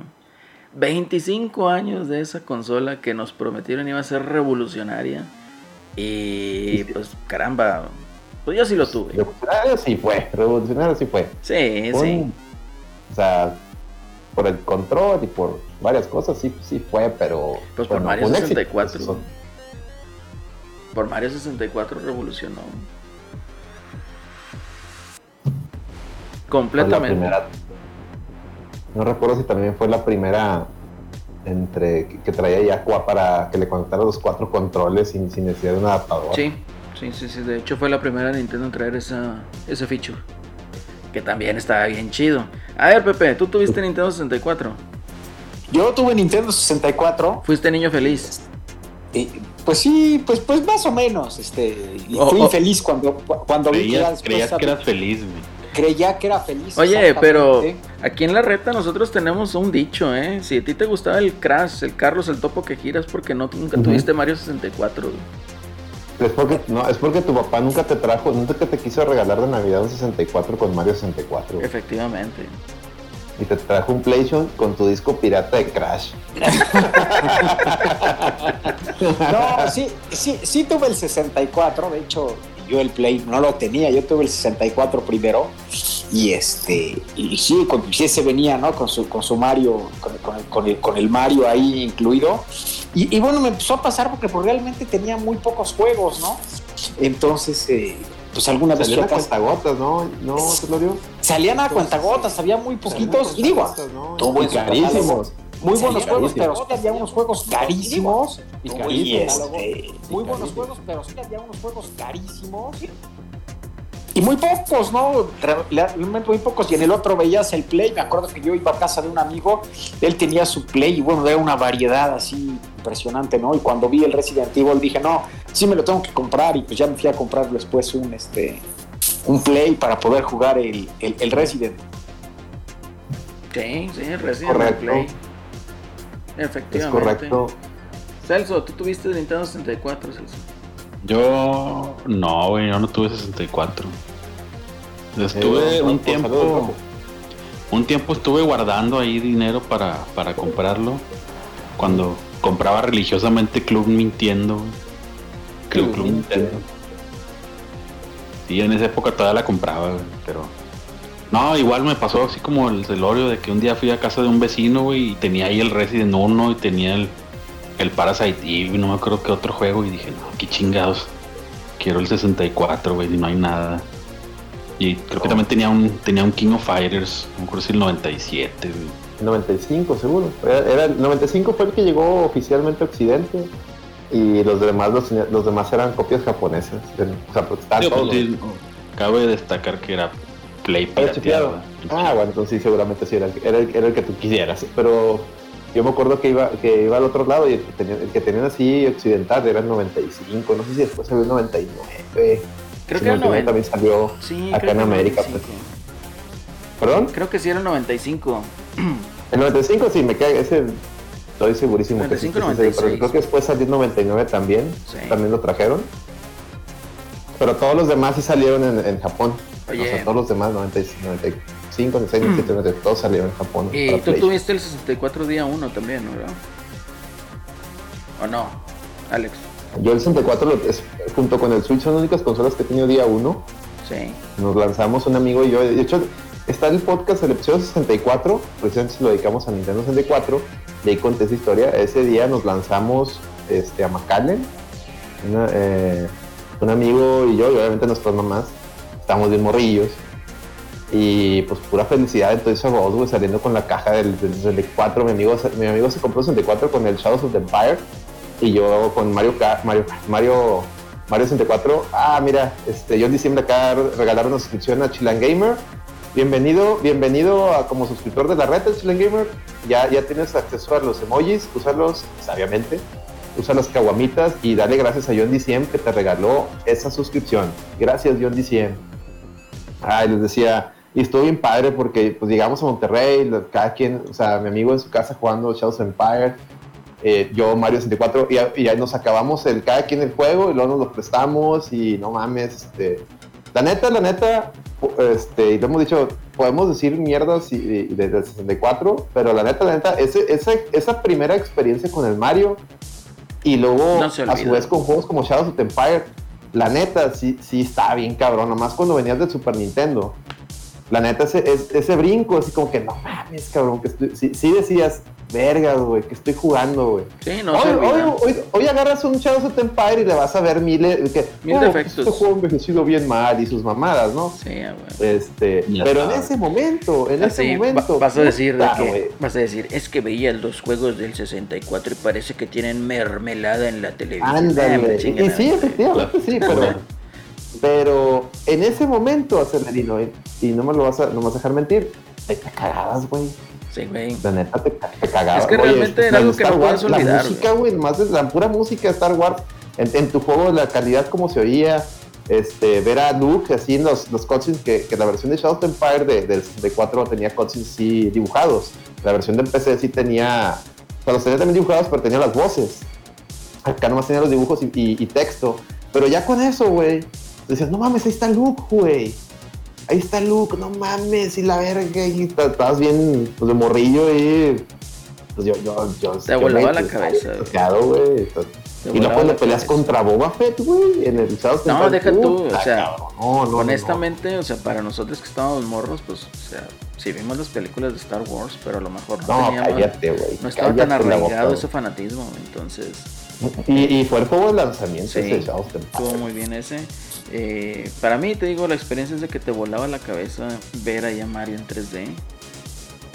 25 años de esa consola que nos prometieron iba a ser revolucionaria. Y pues caramba, pues yo sí lo tuve. Revolucionario sí fue, revolucionario sí fue. Sí, Un- sí. O sea, por el control y por varias cosas sí, sí fue, pero. Pues por Mario fue un éxito. 64. Eso- Por Mario 64 revolucionó. Completamente. primera. No recuerdo si también fue la primera entre que, que traía ya para que le conectara los cuatro controles sin, sin necesidad de un adaptador. Sí, sí, sí, sí. De hecho fue la primera Nintendo en traer esa, ese feature. Que también estaba bien chido. A ver, Pepe, tú tuviste Nintendo 64. Yo tuve Nintendo 64. Fuiste niño feliz. y, pues sí, pues, pues más o menos. Este, y Oh, fui oh. infeliz cuando, cuando vi que ya Creías, creías que eras feliz, güey. creía que era feliz. Oye, pero aquí en la reta nosotros tenemos un dicho, ¿eh? Si a ti te gustaba el Crash, el Carlos, el topo que giras porque no, nunca tuviste Mario 64. güey. Es porque, no, es porque tu papá nunca te trajo, nunca te quiso regalar de Navidad un 64 con Mario 64. güey. Efectivamente. Y te trajo un PlayStation con tu disco pirata de Crash. No, sí, sí, sí tuve el 64, de hecho yo el Play no lo tenía, yo tuve el 64 primero y este y sí, con, sí se venía, ¿no? Con su, con su Mario, con, con el, con, el, con el Mario ahí incluido. Y, y bueno, me empezó a pasar porque pues, realmente tenía muy pocos juegos, ¿no? Entonces, eh, pues alguna vez Salían a cuentagotas, ¿no? ¿No, salían a cuentagotas, había muy poquitos, y digo, ¿no? tuvo carísimos. Muy buenos Sí, juegos, pero sí había unos juegos carísimos. Y carísimos. este, muy buenos juegos, pero sí había unos juegos carísimos. Y muy pocos, ¿no? Realmente muy pocos. Y en el otro veías el Play. Me acuerdo que yo iba a casa de un amigo, él tenía su Play y bueno, era una variedad así impresionante, ¿no? Y cuando vi el Resident Evil dije, no, sí me lo tengo que comprar. Y pues ya me fui a comprar después un, este, un Play para poder jugar el, el, el Resident. Sí, sí, Resident Correcto. Play. Es Efectivamente. correcto. Celso, tú tuviste el Nintendo 64, Celso. Yo no, güey, yo no tuve 64. Estuve Eh, un tiempo, un tiempo estuve guardando ahí dinero para, para comprarlo. Cuando compraba religiosamente Club Nintendo. Club, Club Nintendo. Sí, en esa época todavía la compraba, güey, pero. No, igual me pasó así como el celorio de que un día fui a casa de un vecino, güey, y tenía ahí el Resident 1 y tenía el, el Parasite y no me acuerdo qué otro juego, y dije, no, qué chingados. Quiero el 64, güey, y no hay nada. Y creo que también tenía un, tenía un King of Fighters, no acuerdo si el 97, güey. 95 seguro. Era, era el 95 fue el que llegó oficialmente a Occidente y los demás los, demás eran copias japonesas. O sea, porque estaban Digo, todos pues, los- cabe de destacar que era Play Era pirateado. Ah, bueno, entonces sí, seguramente sí era, el- era, el, era el que tú quisieras. Pero yo me acuerdo que iba, que iba al otro lado y el que, tenía, el que tenían así occidental era el 95. No sé si después salió el 99. Creo que el 99 90. también salió Sí, acá en América. 95. ¿Perdón? Creo que sí era el 95. El 95 sí, me cae, ese estoy segurísimo que sí, 95, que sí salió, pero 96. creo que después salió el 99 también, Sí. también lo trajeron. Pero todos los demás sí salieron en, en Japón. Oye. O sea, todos los demás, 90 95, 96, 97, 97, todos salieron en Japón. Y tú Play. tuviste el 64 día 1 también, ¿no? ¿verdad? ¿O no, Alex? Yo el 64, lo- es- junto con el Switch, son las únicas consolas que he tenido día 1. Sí. Nos lanzamos un amigo y yo. De hecho, está el podcast, el episodio 64, precisamente lo dedicamos a Nintendo 64. De ahí conté esa historia. Ese día nos lanzamos este, a McAllen. una, eh, un amigo y yo, y obviamente nuestras mamás. Estamos bien morrillos. Y pues pura felicidad. A vos, güey, saliendo con la caja del, del 64. Mi amigo, mi amigo se compró el 64 con el Shadows of the Empire. Y yo con Mario Mario, Mario, Mario 64. Ah, mira, este, yo en diciembre acá regalaron una suscripción a Chilan Gamer. Bienvenido, bienvenido a, como suscriptor de la red de Chilan Gamer. Ya, ya tienes acceso a los emojis, úsalos sabiamente. Usa las caguamitas y dale gracias a John Diciem que te regaló esa suscripción. Gracias, John Diciem. Ay, les decía, y estuvo bien padre porque pues llegamos a Monterrey, cada quien, o sea, mi amigo en su casa jugando Shadows of Empire, eh, yo Mario 64, y, ya nos acabamos el cada quien el juego y luego nos lo prestamos y no mames, este, la neta, la neta, este, y lo hemos dicho, podemos decir mierdas y, y desde el 64, pero la neta, la neta, ese, ese- esa primera experiencia con el Mario y luego No a su vez con juegos como Shadows of the Empire, la neta, sí, sí está bien cabrón, nomás cuando venías del Super Nintendo. La neta, ese, es- ese brinco, así como que no mames, cabrón, que sí, sí decías, vergas, güey, que estoy jugando, güey. Sí, no hoy, hoy, olvida. hoy- hoy agarras un Shadows of Empire y le vas a ver miles, que, Mil "Oh, defectos". Este juego envejecido bien mal y sus mamadas, ¿no? Sí, güey. Este, Ya pero en ese momento, en Así, ese momento. va- vas a decir de que, vas a decir, es que veía los juegos del 64 y parece que tienen mermelada en la televisión. Ándale. Hombre, Y, sí, efectivamente, sí, pero, pero en ese momento, Acelerino, y, y no me lo vas a, no me vas a dejar mentir, te, te cagabas, güey. Sí, güey. La neta te, te cagabas. Es que realmente era en algo que no Star puedes Wars, olvidar, La música, güey, más de la pura música de Star Wars, en, en tu juego, la calidad como se oía, este, ver a Luke así en los, los cutscenes, que, que la versión de Shadow Empire de, del 64 tenía cutscenes sí dibujados. La versión de PC sí tenía, o sea, los tenía también dibujados, pero tenía las voces. Acá nomás tenía los dibujos y, y- y texto. Pero ya con eso, güey, decías, no mames, ahí está Luke, güey. Ahí está Luke, no mames, y la verga, y estabas bien pues, de morrillo y pues yo, yo, yo. Te volaba la cabeza, asociado, güey. Y no cuando peleas contra Boba Fett, güey, en el Shadows No, deja tú, o sea, cabrón, no, no, no, Honestamente, o sea, para nosotros que estábamos morros, pues, o sea, sí vimos las películas de Star Wars, pero a lo mejor no, No, teníamos, cállate, no estaba tan arraigado ese fanatismo, entonces. Y, y fue el juego de lanzamiento Sí. ese estuvo muy bien ese. Eh, para mí, te digo, la experiencia es de que te volaba la cabeza ver ahí a Mario en 3D,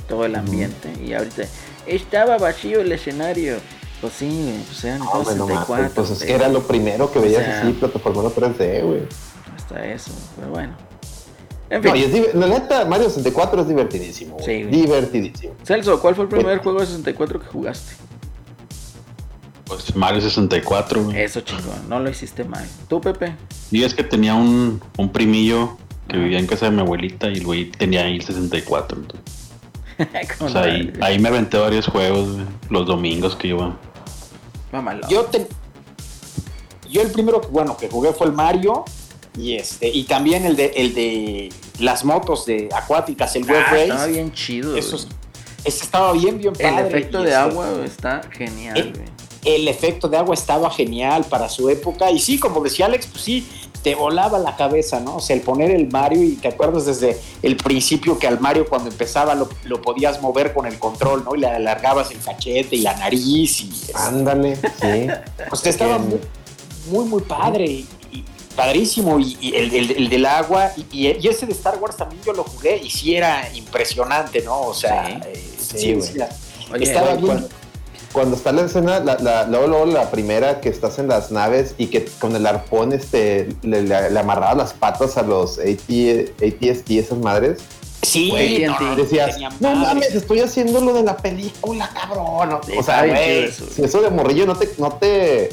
todo el ambiente, y ahorita estaba vacío el escenario. Pues sí, güey, pues eran No, todos güey, no mames, 64. pues es que pero era lo primero que veías sea, así, plataforma 3D, güey. Hasta eso, pero bueno. En fin, No, y es div- la neta, Mario 64 es divertidísimo, güey. Sí. Divertidísimo. Celso, ¿cuál fue el primer juego de 64 que jugaste? Pues Mario 64, güey. Eso, chingón, no lo hiciste mal. ¿Tú, Pepe? Y es que tenía un, un primillo que vivía en casa de mi abuelita y el güey tenía ahí el 64. entonces, ¿Cómo o sea, ahí, ahí me aventé varios juegos güey, los domingos que iba. Yo te- yo el primero que bueno que jugué fue el Mario y este y también el de el de las motos de acuáticas, el Web Ah, Race. estaba bien chido. Esos- ese estaba bien bien El padre. efecto y de este, agua está genial, güey. El efecto de agua estaba genial para su época y sí, como decía Alex, pues sí te volaba la cabeza, ¿no? O sea, el poner el Mario y te acuerdas desde el principio que al Mario cuando empezaba lo, lo podías mover con el control, ¿no? Y le alargabas el cachete y la nariz y Ándale, sí. Pues estaba Bien. muy, muy, muy padre y, y padrísimo. Y, y el, el- el del agua y, y- y ese de Star Wars también yo lo jugué y sí era impresionante, ¿no? O sea, Sí. eh, Sí, sí, güey. sí, la- Oye, estaba bien. cuando- Cuando está la escena, la, la- luego, luego la primera que estás en las naves y que con el arpón este, le, le, le amarrabas las patas a los AT, ATST, esas madres, Sí, Güey, no, decías, no mames, estoy haciendo lo de la película, cabrón. Sí, o sea, güey, eso, si eso de morrillo no te, no te,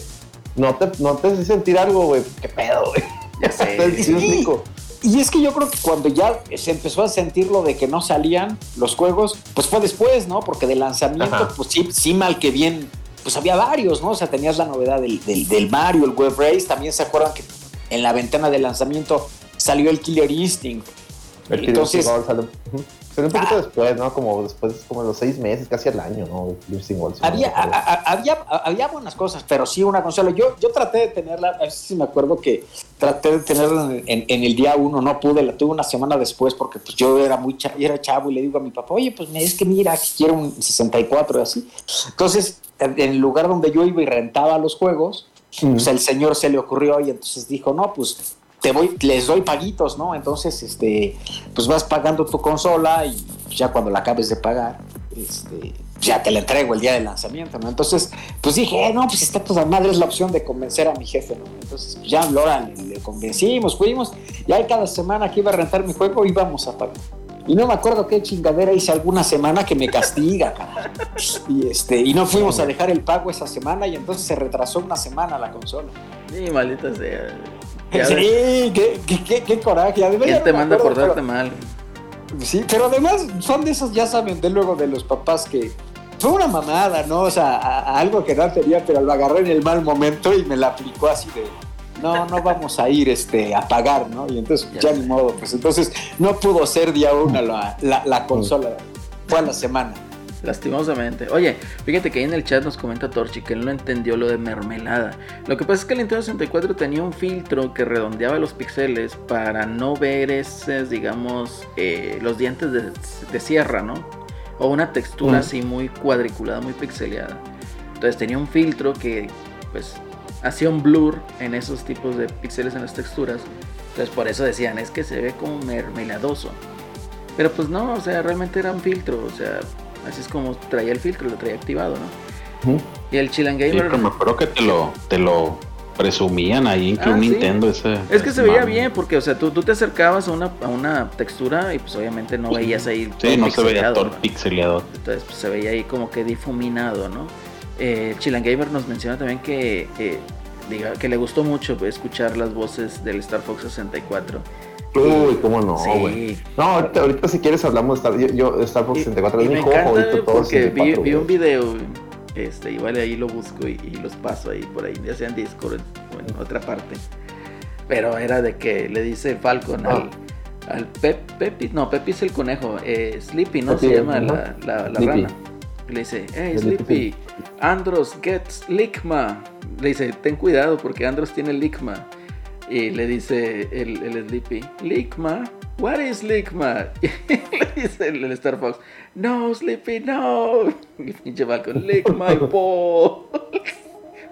no te, no te hace sentir algo, güey, qué pedo, güey. Ya sé. ¿Sí explico? Y es que yo creo que cuando ya se empezó a sentir lo de que no salían los juegos, pues fue después, ¿no? Porque de lanzamiento, Ajá. pues sí, sí mal que bien, pues había varios, ¿no? O sea, tenías la novedad del, del, del Mario, el Web Race, también se acuerdan que en la ventana de lanzamiento salió el Killer Instinct. El Killer Entonces- Instinct Salió un poquito Ah. después, ¿no? Como después, como los seis meses, casi al año, ¿no? No Había, a- a- había, había buenas cosas, pero sí una consola. Yo, yo traté de tenerla, a ver si me acuerdo que traté de tenerla en, en- en el día uno, no pude, la tuve una semana después porque pues yo era muy cha- era chavo y le digo a mi papá, oye, pues es que mira, que quiero un 64 y así. Entonces, en en el lugar donde yo iba y rentaba los juegos, Mm. pues el señor se le ocurrió y entonces dijo, no, pues te voy, les doy paguitos, ¿no? Entonces, este, pues vas pagando tu consola y ya cuando la acabes de pagar, este, ya te la entrego el día del lanzamiento, ¿no? Entonces, pues dije, eh, no, pues está toda madre, es la opción de convencer a mi jefe, ¿no? Entonces, pues, ya, Laura, le, le convencimos, fuimos, y ahí cada semana que iba a rentar mi juego íbamos a pagar. Y no me acuerdo qué chingadera hice alguna semana que me castiga, cara. Y, este, y no fuimos a dejar el pago esa semana y entonces se retrasó una semana la consola. Sí, maldita sea. Sí, qué, qué, qué- qué coraje. Además, ¿Quién ya te no manda por darte mal? sí, pero además son de esos, ya saben, de luego de los papás que fue una mamada, ¿no? O sea, a- a algo que no tenía, pero lo agarré en el mal momento y me la aplicó así de. No, no vamos a ir este, a pagar, ¿no? Y entonces, Ya ni modo, pues entonces no pudo ser día una la, la, la consola, fue a la semana. Lastimosamente. Oye, fíjate que ahí en el chat nos comenta Torchi que él no entendió lo de mermelada. Lo que pasa es que el Nintendo 64 tenía un filtro que redondeaba los píxeles para no ver esos, digamos, eh, los dientes de, de sierra, ¿no? O una textura así muy cuadriculada, muy pixeleada. Entonces tenía un filtro que, pues, hacía un blur en esos tipos de píxeles en las texturas. Entonces por eso decían, es que se ve como mermeladoso. Pero pues no, o sea, realmente era un filtro, o sea, así es como traía el filtro, lo traía activado, ¿no? Y el Chill and Sí, Gamer... pero me acuerdo que te lo, te lo presumían ahí en Club Ah, sí. Nintendo ese. es que se veía bien, porque, o sea, tú, tú te acercabas a una, a una textura y pues obviamente no veías ahí... Sí, todo no se veía todo ¿no? pixeleado. Entonces pues, se veía ahí como que difuminado, ¿no? Eh, Chill and Gamer nos menciona también que, eh, diga, que le gustó mucho escuchar las voces del Star Fox 64. Uy, cómo no, Sí. güey. No, ahorita, ahorita si quieres hablamos de Star, yo, yo Star Fox Y- 64 y es mi me juego encanta favorito todo porque vi, 64, vi un güey. video Este, igual ahí lo busco y, y los paso ahí por ahí, ya sea en Discord o en otra parte. Pero era de que le dice Falcon al, al Pep, Pepi, no, Pepi es el conejo, eh, Sleepy, ¿no? Se llama la, la, la rana. Le dice, hey El Sleepy, Andros gets Ligma. Le dice, ten cuidado porque Andros tiene Ligma. Y le dice el, el Sleepy, Ligma, what is Ligma? Y le dice el, el Star Fox, no Sleepy, no. Y pinche Falcon, lick my balls.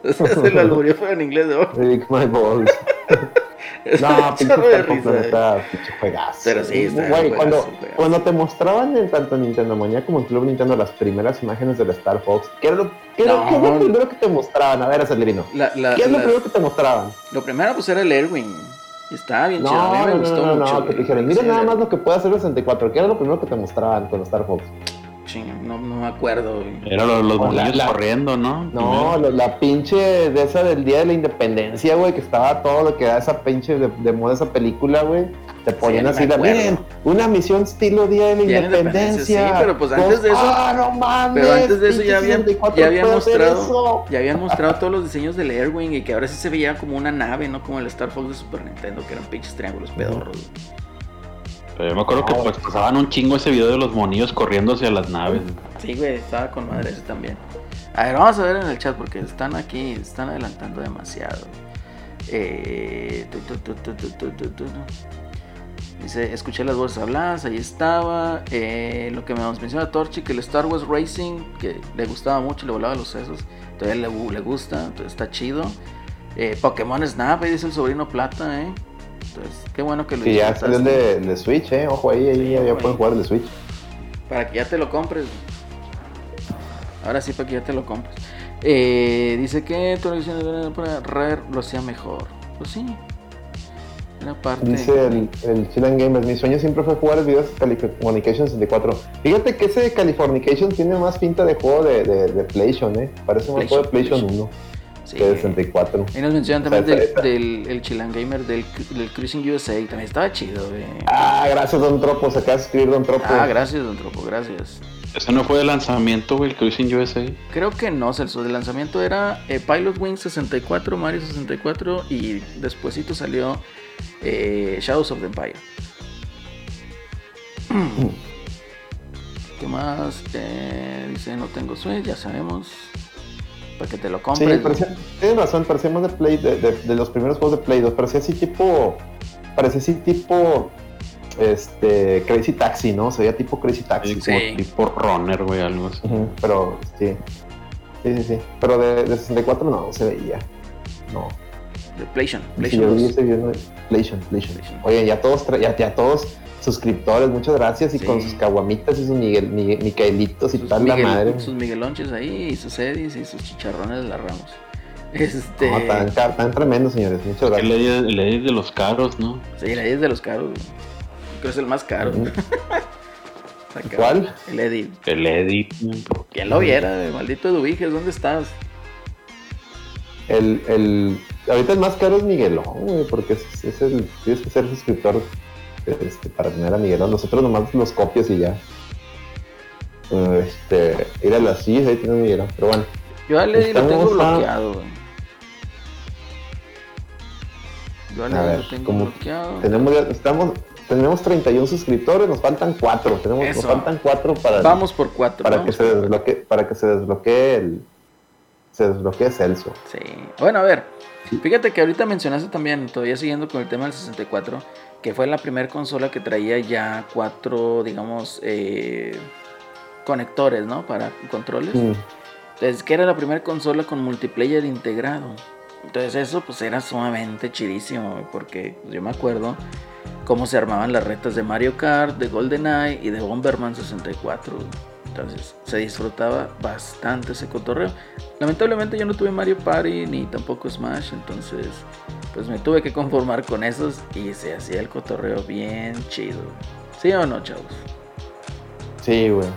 O sea, se lo alburió fue en inglés, ¿no? Lick my balls. No, pinche juegazo. Pero sí, Güey, cuando, juegazo. cuando te mostraban en tanto Nintendo Manía como en Club Nintendo las primeras imágenes del Star Fox, ¿qué era lo, qué No. lo primero que te mostraban? A ver, Acelerino. La- la- ¿Qué es lo primero que te mostraban? Lo primero pues era el Erwin. Estaba bien No, chido. A mí me no, gustó no, no, mucho. no, que te dijeron, mira Sí, nada más lo que puede hacer el 64. ¿Qué era lo primero que te mostraban con Star Fox? No, no me acuerdo. güey. Era los, los la- la- corriendo, ¿no? No, lo- la pinche de esa del Día de la Independencia, güey, que estaba todo lo que da esa pinche de, de moda esa película, güey. Te ponían ni así, la, miren, una misión estilo Día de la Día de la Independencia. Sí, pero pues antes de eso- Ah, no mames. Pero antes de eso ya habían, 64 ya habían mostrado eso. ya habían mostrado todos los diseños del Airwing y que ahora sí se veía como una nave, no como el Star Fox de Super Nintendo, que eran pinches triángulos pedorros. güey. Pero yo me acuerdo que pues, pasaban un chingo ese video de los monillos corriendo hacia las naves. Sí, güey, estaba con madre ese también. A ver, vamos a ver en el chat porque están aquí, están adelantando demasiado. Eh, Dice, escuché las voces habladas, ahí estaba. Eh, lo que me menciona Torchi, que el Star Wars Racing, que le gustaba mucho, le volaba los sesos. Todavía le, le gusta, está chido. Eh, Pokémon Snap, ahí dice el sobrino Plata, eh. Entonces, qué bueno que lo Sí, ya salió el de, de Switch, eh. Ojo ahí, ahí Sí, ya, pueden jugar el de Switch. Para que ya te lo compres. Ahora sí, para que ya te lo compres. Eh, dice que tu de para Rare lo hacía mejor. Pues sí. Era parte. Dice el, el Chilan Gamers, mi sueño siempre fue jugar videos de Californication 64. Fíjate que ese Californication tiene más pinta de juego de, de, de PlayStation, eh. Parece más juego de PlayStation, PlayStation 1 Sí. que de 64. Ahí nos mencionan también del, del el Chilan Gamer del, del Cruising USA. También estaba chido, güey. Ah, gracias Don Tropo, se acaba de escribir Don Tropo. Ah, gracias, Don Tropo, gracias. Ese no fue de lanzamiento, güey, el Cruising USA. Creo que no, Celso. El lanzamiento era eh, Pilot Wing 64, Mario 64 y despuesito salió eh, Shadows of the Empire. ¿Qué más? Eh, dice, no tengo Switch, ya sabemos. Para que te lo Sí, compres. parecía, tienes razón, parecía más de Play, de, de- de los primeros juegos de Play 2. Parecía así tipo, parecía así tipo, este, Crazy Taxi, ¿no? Se veía tipo Crazy Taxi. Sí. Como tipo runner, güey, algo así. Pero sí, sí, sí, sí. Pero de, de 64 no se veía. No. De PlayStation. Sí, PlayStation yo vi 2. ese video de PlayStation. Oye, ya todos, ya, ya todos suscriptores, muchas gracias. Y Sí. con sus caguamitas y sus Miguel, Miguel- Micaelitos y sus, tal, la madre. sus Miguelonches ahí, y sus Edis y sus chicharrones de la Ramos. Este. No, tan, tan tremendos, señores. Muchas El gracias. edit, el edit de los caros, ¿no? Sí, el Edit es de los caros. Creo que es el más caro. ¿Cuál? El Edit. El edit. ¿Quién lo viera? Maldito Eduviges, ¿dónde estás? El, el, ahorita el más caro es Miguelón, güey, porque es, es el, tienes que ser suscriptor este, para tener a Miguelón. Nosotros nomás los copias y ya. Este, ir a las sillas, ahí tiene Miguelón. Pero bueno, Yo al Edit lo tengo a- bloqueado, güey. Yo A Edit ver, lo tengo bloqueado. tenemos ya, estamos, tenemos 31 suscriptores, nos faltan 4. Tenemos, nos faltan 4 para, Vamos por cuatro. para vamos que se desbloquee, para que se desbloquee el se desbloquee Celso. Sí. Bueno, a ver. Fíjate que ahorita mencionaste también, todavía siguiendo con el tema del 64, que fue la primera consola que traía ya cuatro, digamos, eh, conectores, ¿no? Para controles. Entonces, que era la primera consola con multiplayer integrado. Entonces eso pues era sumamente chidísimo, porque yo me acuerdo cómo se armaban las retas de Mario Kart, de GoldenEye y de Bomberman 64. Entonces se disfrutaba bastante ese cotorreo. Lamentablemente yo no tuve Mario Party ni tampoco Smash, entonces pues me tuve que conformar con esos y se hacía el cotorreo bien chido. ¿Sí o no, chavos? Sí, güey.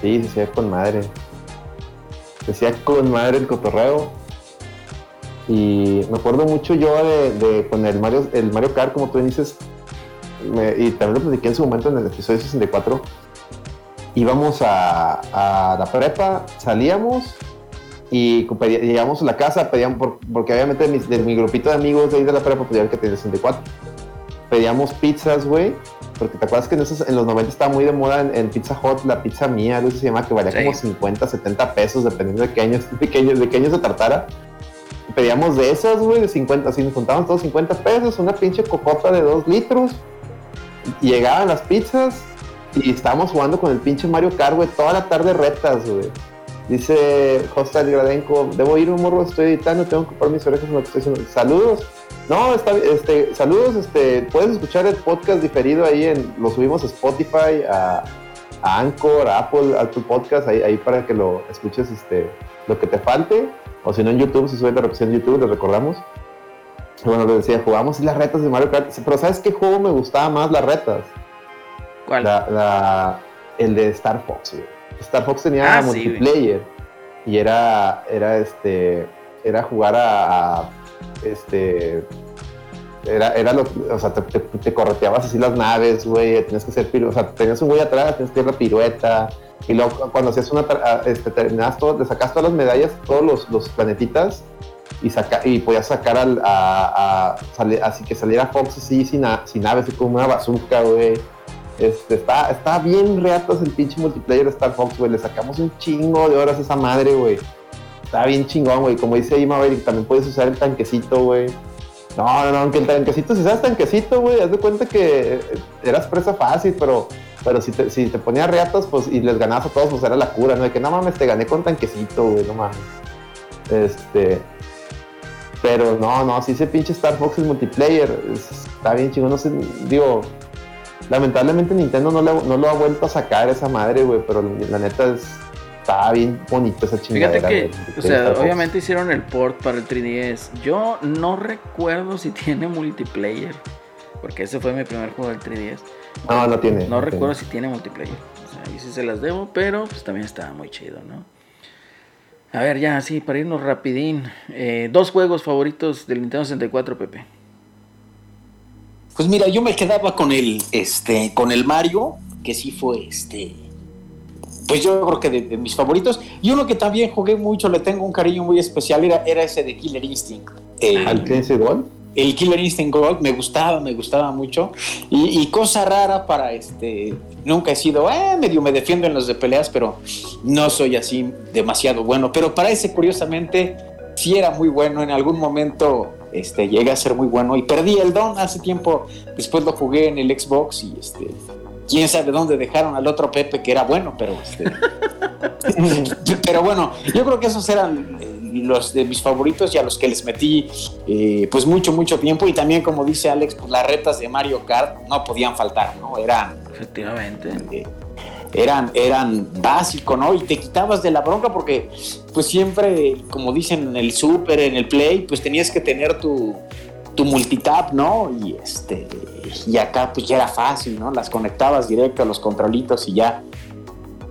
Sí, se hacía con madre. Se hacía con madre el cotorreo. Y me acuerdo mucho yo de, con el Mario, el Mario Kart, como tú dices, y también lo platiqué en su momento en el episodio 64, íbamos a, a la prepa, salíamos y llegamos a la casa, pedíamos, por- porque obviamente de, mis- de mi grupito de amigos de ahí de la prepa, pues que tenía 64, pedíamos pizzas, güey, porque te acuerdas que en, esos, en los 90 estaba muy de moda en, en Pizza Hut, la pizza mía, algo se llama, que valía Sí. como 50, 70 pesos, dependiendo de qué años, de qué años, de qué años se tratara. Pedíamos de esas, güey, de 50, así nos juntaban todos 50 pesos, una pinche cocota de 2 litros, llegaban las pizzas, y estábamos jugando con el pinche Mario Kart, güey, toda la tarde retas, güey. Dice Hostel Gradenko, debo ir un morro, estoy editando, tengo que ocupar mis orejas en lo que estoy haciendo. Saludos. No, está este, saludos, este, puedes escuchar el podcast diferido ahí en, lo subimos a Spotify, a, Anchor, a Apple, a tu podcast, ahí, ahí para que lo escuches este, lo que te falte, o si no en YouTube, si sube la repetición en YouTube, les recordamos. Bueno, les decía, jugamos las retas de Mario Kart, pero ¿sabes qué juego me gustaba más las retas? ¿Cuál? La, la- el de Star Fox, güey. Star Fox tenía Ah, sí, multiplayer y era, era este, era jugar a, a, este, era, era lo, o sea, te, te, te correteabas así las naves, güey, tenías que hacer pirueta, o sea, tenías un güey atrás, tenías que hacer la pirueta y luego cuando hacías una, tra- a- este, terminabas todo, le sacas todas las medallas, todos los, los planetitas y saca, y podías sacar al, a, a- así que saliera Fox así sin, na- sin naves, así como una bazooka, güey. Este, está, está bien reatos el pinche multiplayer de Star Fox, güey. Le sacamos un chingo de horas a esa madre, güey. Está bien chingón, güey. Como dice ahí Maverick, también puedes usar el tanquecito, güey. No, no, no, aunque el tanquecito, si sabes tanquecito, güey, haz de cuenta que eh, eras presa fácil, pero, pero si, te, si te ponías reatos, pues, y les ganabas a todos, pues era la cura, ¿no? De que no mames, te gané con tanquecito, güey, no mames. Este. Pero no, no, si ese pinche Star Fox el multiplayer es- está bien chingón, no sé, digo, lamentablemente Nintendo no, le- no lo ha vuelto a sacar esa madre, güey, pero la neta es, está bien bonito esa Fíjate chingadera. que, o sea, obviamente hicieron el port para el 3DS. Yo no recuerdo si tiene multiplayer. Porque ese fue mi primer juego del 3DS. No, no tiene. No no recuerdo tiene. si tiene multiplayer. O sea, ahí sí se las debo, pero pues también estaba muy chido, ¿no? A ver, ya, sí, para irnos rapidín. Eh, dos juegos favoritos del Nintendo 64, Pepe. Pues mira, yo me quedaba con el, este, con el Mario, que sí fue, este, pues yo creo que de, de mis favoritos. Y uno que también jugué mucho, le tengo un cariño muy especial, era, era ese de Killer Instinct. Eh, ¿Al Cleanse Gold? el Killer Instinct Gold me gustaba, me gustaba mucho. Y, y cosa rara para este. Nunca he sido, eh, medio me defiendo en los de peleas, pero no soy así demasiado bueno. Pero para ese, curiosamente, sí era muy bueno. En algún momento este, llegué a ser muy bueno y perdí el don hace tiempo. Después lo jugué en el Xbox y este. Quién sabe dónde dejaron al otro Pepe que era bueno, pero este. pero bueno, yo creo que esos eran eh, los de mis favoritos y a los que les metí eh, pues mucho, mucho tiempo. Y también, como dice Alex, pues las retas de Mario Kart no podían faltar, ¿no? Eran, Efectivamente. eh, eran, eran básico, ¿no? Y te quitabas de la bronca porque, pues siempre, como dicen en el Super, en el Play, pues tenías que tener tu, tu multitap, ¿no? Y este y acá pues ya era fácil, ¿no? Las conectabas directo a los controlitos y ya.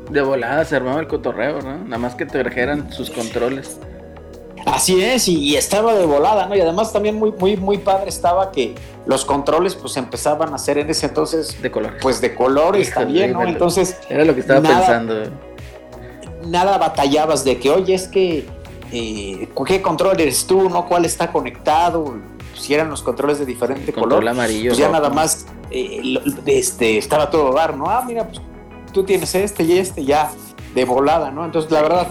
De volada se armaba el cotorreo, ¿no? Nada más que trajeran sus controles. Así es, y, y estaba de volada, ¿no? Y además también muy, muy, muy padre estaba que los controles pues empezaban a ser en ese entonces De colores. pues de colores Híjole, también, ¿no? Entonces Era lo que estaba nada- pensando. nada batallabas de que, oye, es que eh, ¿qué control eres tú, no? ¿Cuál está conectado? Si eran los controles de diferente Control color, amarillo. pues ya rojo. nada más eh, lo- este, estaba todo dar, ¿no? Ah, mira, pues tú tienes este y este ya de volada, ¿no? Entonces, la verdad,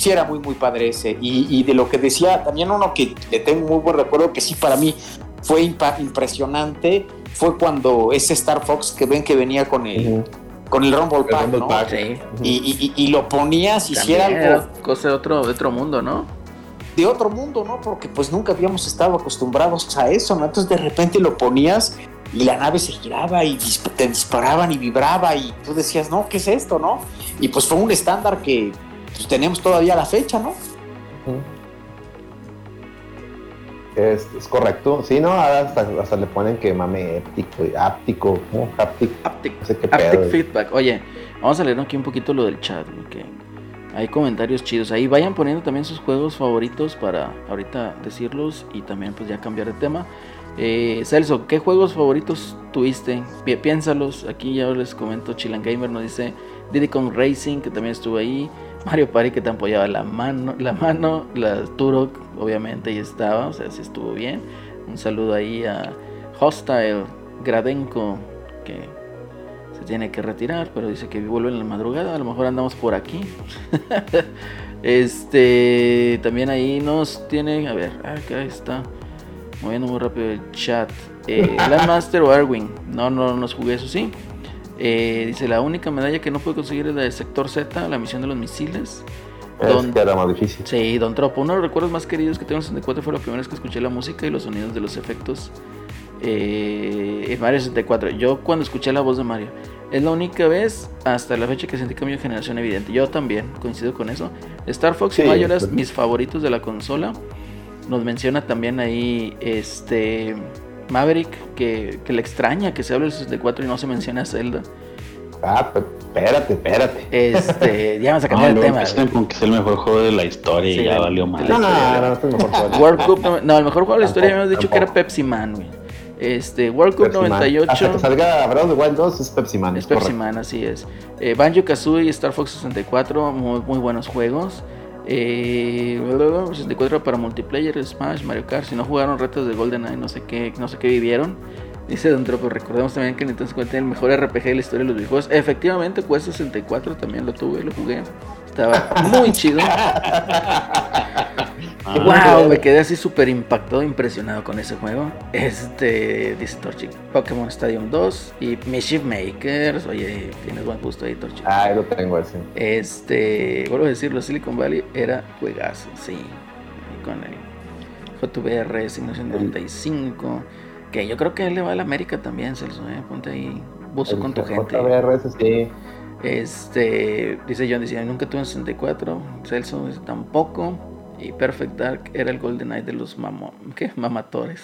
sí era muy, muy padre ese. Y, y de lo que decía, también uno que le tengo muy buen recuerdo, que sí para mí fue impresionante, fue cuando ese Star Fox que ven que venía con el, con el Rumble El Pack, Rumble ¿no? Pack. Sí. Y, y- lo ponías y si algo cosa de otro, de otro mundo, ¿no? de otro mundo, ¿no? Porque pues nunca habíamos estado acostumbrados a eso, ¿no? Entonces de repente lo ponías y la nave se giraba y dis- te disparaban y vibraba y tú decías, no, ¿qué es esto, no? Y pues fue un estándar que pues, tenemos todavía la fecha, ¿no? Es, es correcto. Sí, no, ahora hasta, hasta le ponen que mame éptico áptico, ¿no? Haptic, Aptic, no sé qué Aptic pedo. feedback. Oye, vamos a leer aquí un poquito lo del chat, que hay comentarios chidos. Ahí vayan poniendo también sus juegos favoritos para ahorita decirlos y también pues ya cambiar de tema. Eh, Celso, ¿qué juegos favoritos tuviste? Pi- Piénsalos. Aquí ya les comento. Chilan Gamer nos dice Diddy Kong Racing, que también estuvo ahí. Mario Party, que te apoyaba la mano. La mano. La Turok, obviamente, ahí estaba. O sea, sí estuvo bien. Un saludo ahí a Hostile Gradenko, que se tiene que retirar, pero dice que vuelve en la madrugada. A lo mejor andamos por aquí. este también ahí nos tiene. A ver, acá está. Moviendo muy rápido el chat. Eh, Landmaster o Erwin. No, no nos jugué, eso sí. Eh, dice: La única medalla que no pude conseguir es la de Sector Z, la misión de los misiles. Es Don- que era más difícil. Sí, Don Tropo. Uno de los recuerdos más queridos que tengo en 64 fue la primera vez que escuché la música y los sonidos de los efectos eh, en Mario 64. Yo cuando escuché la voz de Mario, es la única vez hasta la fecha que sentí cambio de generación evidente. Yo también coincido con eso. Star Fox y Sí, Majora's, pues- mis favoritos de la consola. Nos menciona también ahí este Maverick que, que le extraña que se hable del 64 y no se menciona a Zelda. Ah, pero espérate, espérate. Este, ya vamos a No, cambiar el luego tema. empiezan con que es el mejor juego de la historia Sí, y ya de- valió mal. No, no, no, no, es mejor juego. World Cup, no, no, el mejor juego de la historia Tampoco, habíamos dicho que era. Pepsi Man, güey. Este, World Cup Pepsi Man. 98 Hasta que salga Breath of the Wild 2 es Pepsi Man. es Pepsi correcto. Man, así es. Eh, Banjo Kazooie y Star Fox 64, muy, muy buenos juegos. Eh, 64 para multiplayer, Smash, Mario Kart. Si no jugaron retos de GoldenEye, no sé qué, no sé qué vivieron. Dice Don Tropo, recordemos también que Nintendo 50 tiene el mejor RPG de la historia de los videojuegos. Efectivamente, Quest 64 también lo tuve, lo jugué. Estaba muy chido. Ah, Wow, me quedé así súper impactado, impresionado con ese juego. Este, dice Torchic, Pokémon Stadium 2 y Mischief Makers. Oye, tienes buen gusto ahí, Torchic. Ah, lo tengo ese. Este, vuelvo a decirlo, Silicon Valley era juegazo, sí. Con el JVR Simulación 95. Que yo creo que él le va a la América también, Celso, ¿eh? Ponte ahí, buzo con tu gente. JVR, sí. Este, dice John, dice, nunca tuve un 64, Celso dice, tampoco. Y Perfect Dark era el Golden Eye de los mamo, ¿qué? Mamadores.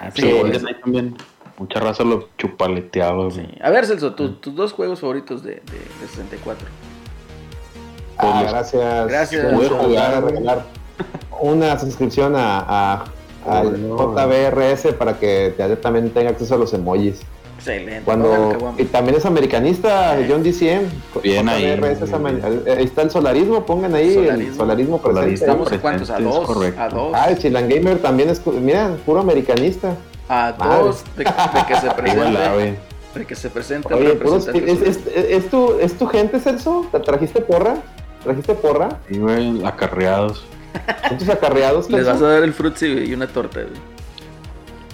Ah, Sí, sí, es- GoldenEye también. Mucha raza lo chupaleteaba. Sí. A ver, Celso, tu- tus dos juegos favoritos de, de, de 64. Ah, Pues, gracias. Gracias. Voy a jugar, jugar. regalar una suscripción a, a- al Oh, no. JBRS para que también tenga acceso a los emojis. Excelente. Cuando y también es americanista, Sí. John DCM. Bien ahí, es eh, Ahí está el solarismo, pongan ahí Solarismo. el solarismo presente. Estamos a cuántos? A presente, dos. correcto. A dos. Ah, el Chilan Gamer también es, mira, puro americanista. A Madre. dos de, de que se presente. De que se presente Oye, puros- es, es- es tu, ¿es tu gente, Celso? ¿Te trajiste porra? ¿Trajiste porra? Sí, güey, acarreados. ¿Son tus acarreados, Les vas a dar el frutzi y una torta. güey.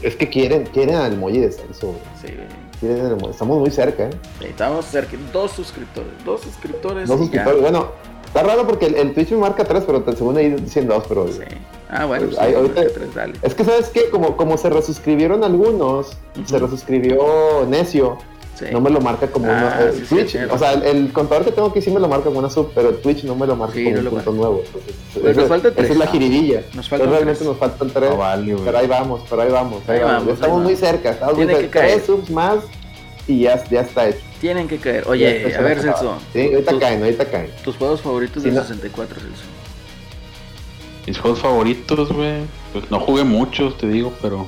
Es que quieren, quieren al muelle de Celso. güey. Sí, güey. Estamos muy cerca, ¿eh? Estamos cerca. Dos suscriptores. Dos suscriptores. Dos ya. suscriptores. Bueno, está raro porque el, el Twitch me marca tres, pero según ahí dicen dos, pero... Sí. Ah, bueno, Pues, ahí, sí, ahorita- tres, dale. Es que, ¿sabes qué? Como, como se resuscribieron algunos, se Ujú. resuscribió Necio, Sí. no me lo marca como Ah, una... eh, sí, sí, Twitch, o sea, el, el contador que tengo aquí sí me lo marca como una sub, pero Twitch no me lo marca Sí, como no un lo punto nuevo. Entonces, Pues esa- nos esa tres. es la giridilla. Nos faltan realmente nos faltan tres. No vale, güey. Pero ahí vamos, pero ahí vamos. Ahí, Ahí vamos. vamos, estamos ahí muy vamos. cerca. Estamos muy Tiene cerca. que caer. Tres subs más y ya, ya está hecho. Tienen que caer. Oye, a ver. Celso. Sí, ahorita tus- caen, ahorita caen. Tus juegos favoritos Sí, de no. 64, Celso. Mis juegos favoritos, güey. Pues no jugué muchos, te digo, pero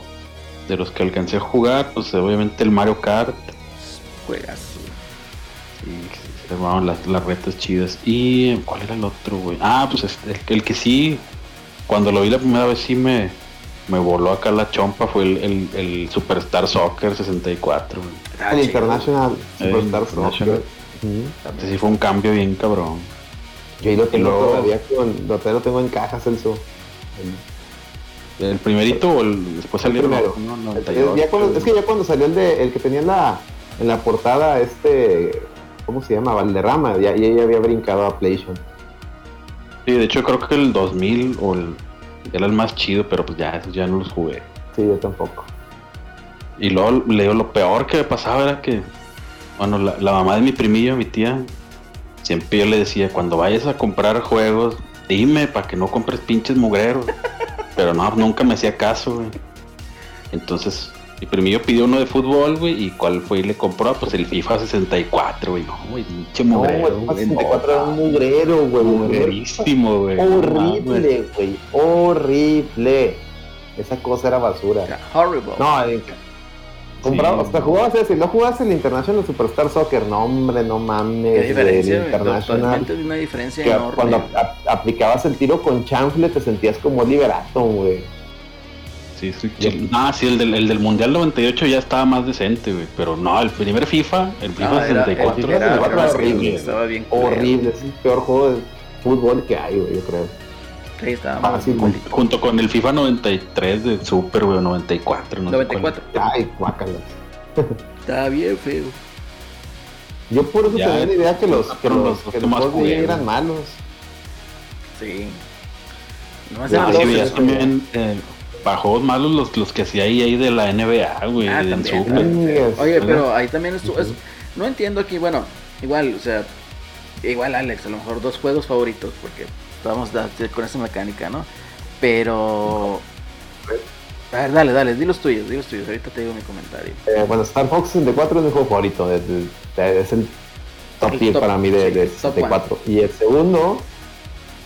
de los que alcancé a jugar, pues obviamente el Mario Kart. Juegas. Y se las, las retas chidas. ¿Y cuál era el otro, güey? Ah, pues este, el, el que sí, cuando lo vi la primera vez sí me, me voló acá la chompa, fue el, el, el Superstar Soccer 64, güey. Ah, el. International Eh, Superstar International. Soccer. Este sí fue un cambio bien cabrón. Yo ahí lo tengo luego- todavía con, lo, todavía lo tengo en cajas, Celso. ¿El primerito o el después El salió el primero. otro, no? Es, 98. ya cuando- es que ya cuando salió el de el que tenía en la, en la portada, este, ¿cómo se llama? Valderrama, ya, ya, había brincado a PlayStation. Sí, de hecho creo que el 2000 o el, era el más chido, pero pues ya, esos ya no los jugué. Sí, yo tampoco. Y luego le digo, lo peor que me pasaba era que, bueno, la, la mamá de mi primillo, mi tía, siempre yo le decía, cuando vayas a comprar juegos, dime para que no compres pinches mugreros. Pero no, nunca me hacía caso, güey. Entonces, mi primillo pidió uno de fútbol, güey, y cuál fue y le compró, pues el FIFA 64, güey. No, güey, pinche No, mugrero, el güey, 64 era un no, mugrero, güey. mugrerísimo, güey. No. Horrible, güey. Horrible. esa cosa era basura. Era horrible. No, eh, compraba, hasta jugabas ese, no jugabas el International Superstar Soccer, no hombre, no mames. Qué diferencia, el güey, International. de una diferencia enorme. cuando aplicabas el tiro con chanfle te sentías como liberato, güey. Sí, sí, sí. Ah, sí, el del, el del Mundial 98 ya estaba más decente, güey. Pero no, el primer FIFA, el FIFA No, era, 64. FIFA era, era era horrible. Estaba bien. Horrible, es el peor juego de fútbol que hay, güey, yo creo. Sí, estaba mal. Jun- Junto con el FIFA 93 de Super, güey, o 94. No sé 94. Ay, guácalas. Estaba bien feo. Yo por eso Ya, tenía la idea que los, que los, los que los juegos jugué, eran malos. Sí. No Ah, sí, sí, ya también eh, para juegos malos los, los que hacía ahí de la NBA, güey, Ah, en también, Super. Chingues, Oye, pero ahí también estuvo. es- no entiendo aquí, bueno, igual, o sea, igual Alex, a lo mejor dos juegos favoritos, porque vamos con esa mecánica, ¿no? Pero. A ver, dale, dale, di los tuyos, di los tuyos. Ahorita te digo mi comentario. Eh, bueno, Star Fox 64 es mi juego favorito. de- de- de- es el top El tier top, para mí de, sí, de top 64. Y el segundo,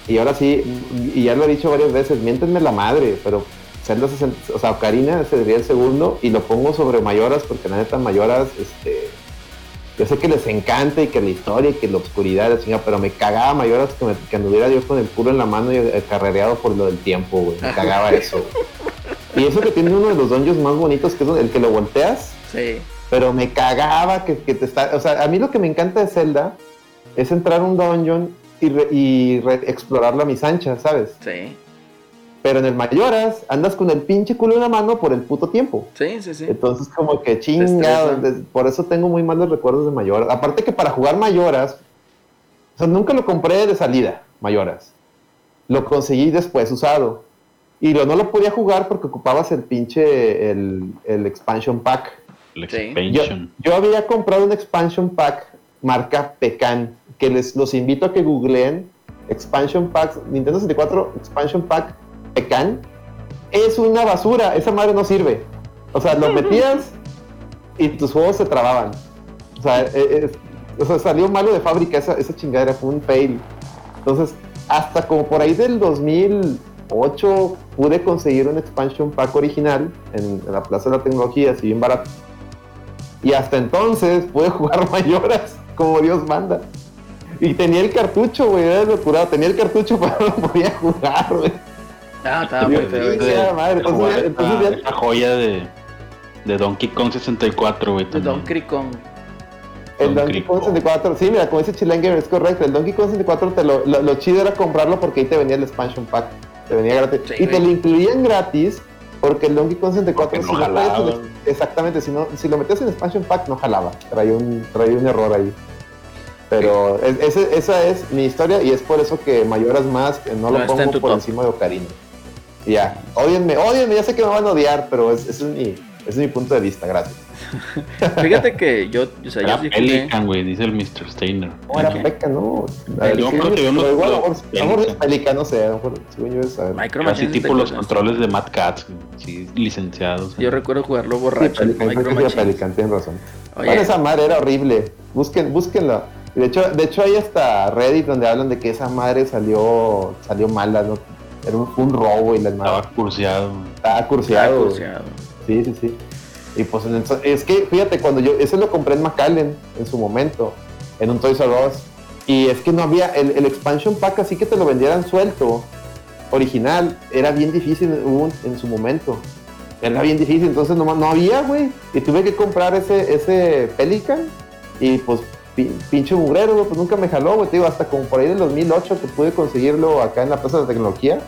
y ahora sí, y ya lo he dicho varias veces, miéntenme la madre, pero Zelda 60, o sea, Ocarina sería el segundo y lo pongo sobre Mayoras porque la neta Mayoras, este, yo sé que les encanta y que la historia y que la oscuridad, la chingada, pero me cagaba Mayoras que, me, que anduviera yo con el culo en la mano y eh, carrereado por lo del tiempo, güey. Me cagaba eso. Y eso que tiene uno de los dungeons más bonitos, que es el que lo volteas Sí, pero me cagaba que, que te está. O sea, a mí lo que me encanta de Zelda es entrar a un dungeon y, re- y re- explorarlo a mis anchas, ¿sabes? sí, Pero en el Mayoras andas con el pinche culo en la mano por el puto tiempo. sí, sí, sí. Entonces, como que chingado. Por eso tengo muy malos recuerdos de Mayoras. Aparte que para jugar Mayoras, o sea, nunca lo compré de salida, Mayoras. Lo conseguí después usado. Y lo, no lo podía jugar porque ocupabas el pinche, el, el expansion pack. El Sí. Yo, expansion. yo había comprado un expansion pack marca Pecan, que les los invito a que googleen expansion pack Nintendo 64 expansion pack Pecan. Es una basura, esa madre no sirve. O sea, lo metías y tus juegos se trababan. O sea, eh, es- o sea, salió malo de fábrica esa, esa chingadera, fue un fail. Entonces, hasta como por ahí del 2008 pude conseguir un expansion pack original en, en la Plaza de la Tecnología, así bien barato. Y hasta entonces pude jugar mayoras como Dios manda. Y tenía el cartucho, güey, era locura. Tenía el cartucho, pero no podía jugar, güey. Ah, estaba muy feo. sí, esa- joya de, de Donkey Kong 64, güey. De. Donkey Kong. El Donkey Donkey Kong Kong. 64, sí, mira, como dice Chilenger, es correcto. El Donkey Kong 64, te lo, lo, lo chido era comprarlo porque ahí te venía el expansion pack. Te venía gratis. Sí, y te lo incluían gratis porque el Donkey Kong 64, Porque no si lo metías jalaba. en- exactamente, si, no, si lo metías en expansion pack, no jalaba. Traía un, traía un error ahí. Pero es- ese- esa es mi historia y es por eso que Mayoras más que no No lo pongo por top. encima de Ocarina. Ya, odienme, odienme, ya sé que me van a odiar, pero es- ese es mi, ese es mi punto de vista, gracias. Fíjate que yo, o sea, yo sí. Pelican, güey, dice el Mr. Steiner. No, era no. Pelican. Sí, Yo creo que yo no- pero igual, a lo mejor- es Pelican, no sé, a lo mejor, según yo es. Micro Así tipo los 64. controles de Mad Cats, sí, licenciados. Yo recuerdo jugarlo borracho. Pelican. Pelican, tienen razón. Esa madre era horrible. Busquen, búsquenla. Y De hecho, de hecho hay hasta Reddit donde hablan de que esa madre salió, salió mala, ¿no? Era un, un robo y la Estaba madre curseado. estaba estaba curseado. Sí, sí, sí. Y pues en el- es que, fíjate, cuando yo, ese lo compré en McAllen en su momento, en un Toys R Us, y es que no había, el, el expansion pack así que te lo vendieran suelto, original, era bien difícil un- en su momento. Era bien difícil, entonces no, no había, güey. Y tuve que comprar ese, ese Pelican, y pues pinche mugrero, güey, pues nunca me jaló, güey. Te digo, hasta como por ahí del 2008 que pude conseguirlo acá en la Plaza de la Tecnología,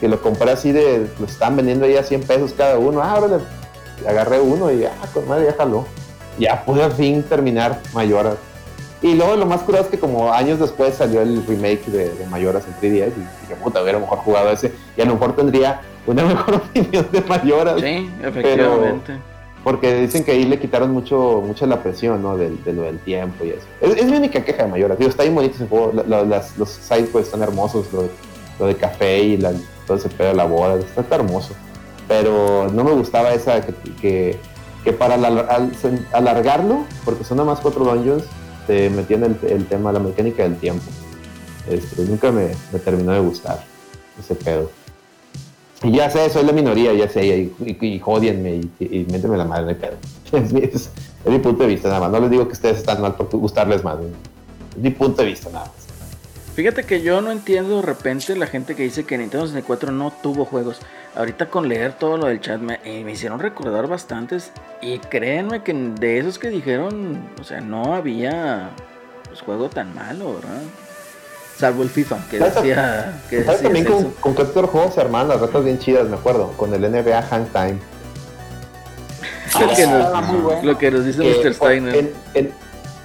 que lo compré así de, lo están vendiendo ahí a 100 pesos cada uno. Ah, órale, agarré uno y ah, con madre ya jaló. Ya pude al fin terminar Mayoras. Y luego lo más curioso es que como años después salió el remake de, de Mayoras en 3DS y dije, puta, hubiera mejor jugado ese y a lo mejor tendría una mejor opinión de Mayoras. Sí, efectivamente. Porque dicen que ahí le quitaron mucho, mucho la presión, ¿no? De, del tiempo y eso. Es, es mi única queja de Mayoras. Digo, está bien bonito ese juego. La- la- los sides pues están hermosos. Lo, lo de café y todo ese pedo de la boda. Está, hermoso. Pero no me gustaba esa que, que, para la- al- alargarlo, porque son nada cuatro dungeons, te metían el, el tema, la mecánica del tiempo. Este, nunca me terminó de gustar ese pedo. Y ya sé, soy la minoría, ya sé, y, y, y jodienme y, méteme la madre, pero es, es- mi punto de vista nada más. No les digo que ustedes están mal por gustarles más. Es mi punto de vista nada más. Fíjate que yo no entiendo de repente la gente que dice que Nintendo 64 no tuvo juegos. Ahorita con leer todo lo del chat me, eh, me hicieron recordar bastantes. Y créanme que de esos que dijeron, o sea, no había pues, juego tan malo, ¿verdad? Salvo el FIFA, que ¿Sabes- decía que ¿Sabes decía también con, con qué otro juego se armaban las retas bien chidas, me acuerdo? Con el NBA Hang Time. Lo que nos- muy bueno. Lo que nos dice Mr. Steiner, en- en-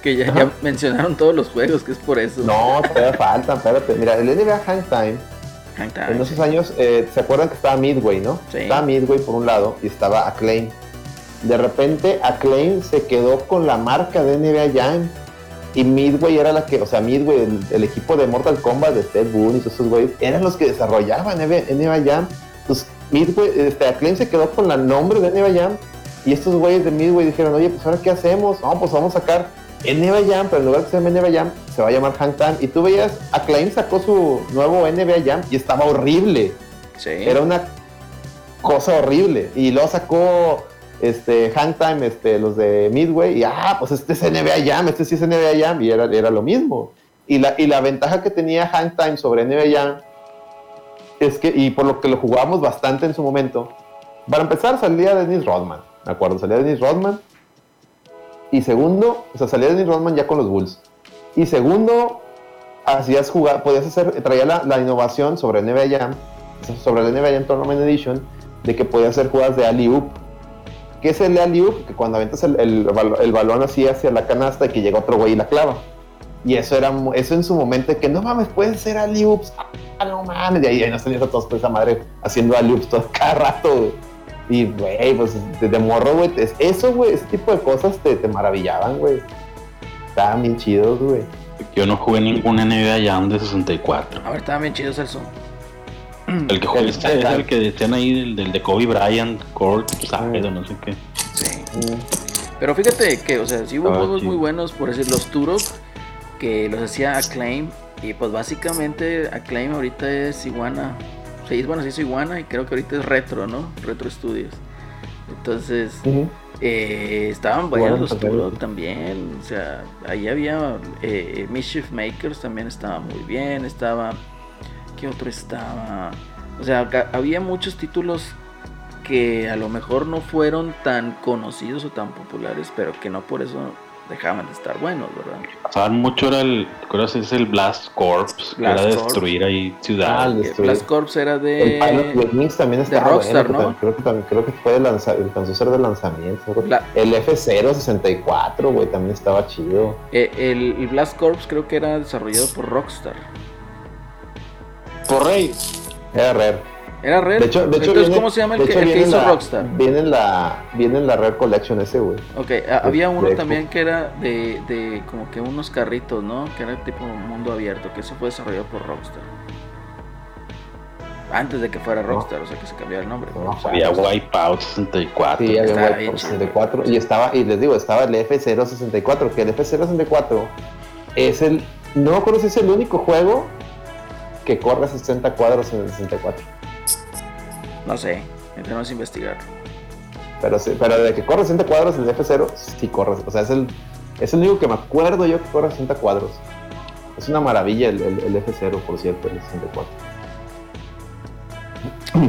que ya, mencionaron todos los juegos, que es por eso. no, todavía faltan, espérate. Mira, el NBA Hang Time Hang time. En esos años, eh, ¿se acuerdan que estaba Midway, no? Sí. Estaba Midway por un lado y estaba Acclaim. De repente, Acclaim se quedó con la marca de NBA Jam. Y Midway era la que, o sea, Midway, el, el equipo de Mortal Kombat, de Ted Boone y todos esos güeyes, eran los que desarrollaban NBA, Jam. Entonces, Midway, este, Acclaim se quedó con el nombre de NBA Jam. Y estos güeyes de Midway dijeron, oye, pues ahora qué hacemos? No, pues vamos a sacar NBA Jam, pero en lugar de que se llame NBA Jam, se va a llamar Hang Time. Y tú veías, Acclaim sacó su nuevo NBA Jam y estaba horrible. Sí. Era una cosa horrible. Y luego sacó este Hang Time, este, los de Midway, y ah, pues este es NBA Jam, este sí es NBA Jam, y era, era lo mismo. Y la, y la ventaja que tenía Hang Time sobre NBA Jam es que, y por lo que lo jugábamos bastante en su momento, para empezar salía Dennis Rodman, ¿de acuerdo? Salía Dennis Rodman. Y segundo, o sea, salía Dennis Rodman ya con los Bulls. Y segundo, hacías jugar, podías hacer, traía la, la innovación sobre NBA Jam, sobre el NBA Jam Tournament Edition, de que podías hacer jugadas de alley-oop. ¿Qué es el alley-oop? Que cuando aventas el, el, el balón así hacia la canasta y que llega otro güey y la clava. Y eso era eso en su momento que no mames, pueden ser alley-oops. Ah, no mames. Y ahí, ahí nos tenías a todos por esa madre haciendo alley-oops todo cada rato, güey. Y, güey, pues de, de morro, güey. es- Eso, güey, ese tipo de cosas te, te maravillaban, güey. Estaban bien chidos, güey. Yo no jugué ningún NBA Jam de 64. A ver, estaban bien chidos eso. El que este es el que decían ahí del, del de Kobe Bryant, Court, Side o no sé qué. Sí. Pero fíjate que, o sea, sí hubo Ah, juegos sí. muy buenos, por decir, los Turok, que los hacía Acclaim, y pues básicamente Acclaim ahorita es Iguana. Sí, bueno, se hizo Iguana y creo que ahorita es Retro, ¿no? Retro Studios. Entonces, eh, estaban buenos Iguana los. Turok también. O sea, ahí había eh, Mischief Makers también estaba muy bien. Estaba. ¿Qué otro estaba? O sea, había muchos títulos que a lo mejor no fueron tan conocidos o tan populares, pero que no por eso dejaban de estar buenos, ¿verdad? Pasaban mucho era el, creo que es el Blast Corps, que Blast era de Corps. destruir ahí Ah, ciudades. el Que Destruir. Blast Corps era El Pilot de... Wings también de estaba Rockstar, bueno, que ¿no? Creo que también creo que fue de lanza, alcanzó a ser de lanzamiento. La- El F064, güey, también estaba chido. eh, el, el Blast Corps creo que era desarrollado por Rockstar. Por Rey. Era Rare. Era Rare. De hecho, de hecho Entonces, viene- ¿cómo se llama el de que, hecho el que viene en hizo la- Rockstar? Viene en la, viene en la Rare Collection ese, güey. Ok, había uno también Xbox. que era de, de como que unos carritos, ¿no? Que era tipo mundo abierto, que eso fue desarrollado por Rockstar. Antes de que fuera No. Rockstar, o sea que se cambiara el nombre. No, Había Wipeout 64. Sí, había chido. 64 y estaba, y les digo, estaba el F064, que el F064 es el, no me acuerdo si es el único juego que corre a 60 cuadros en el 64. No sé, tenemos que investigar. Pero, sí, pero de que corre 60 cuadros en el F0, sí corre. O sea, es el, es el único que me acuerdo yo que corre a 60 cuadros. Es una maravilla el, el- el F0, por cierto, el 64.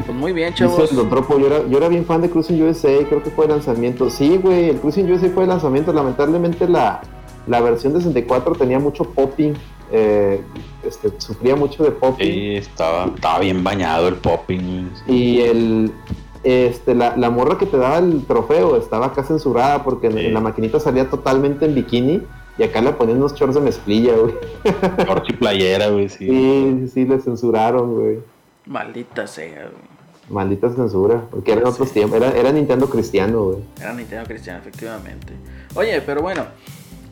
Pues muy bien, chavos. El Tropo, yo era, yo era bien fan de Cruising USA, creo que fue de lanzamiento. Sí, güey, el Cruising USA fue de lanzamiento. Lamentablemente la, la versión de 64 tenía mucho popping. Eh, este, sufría mucho de popping. Sí, estaba, estaba bien bañado el popping. Y el, este, la, la morra que te daba el trofeo estaba acá censurada porque en, Sí. en la maquinita salía totalmente en bikini y acá le ponían unos shorts de mezclilla, güey. Shorts y playera, güey, sí. Sí, sí, le censuraron, güey. Maldita sea, güey. Maldita censura, porque eran otros tiempos. Era, era Nintendo cristiano, güey. Era Nintendo Cristiano, efectivamente. Oye, pero bueno,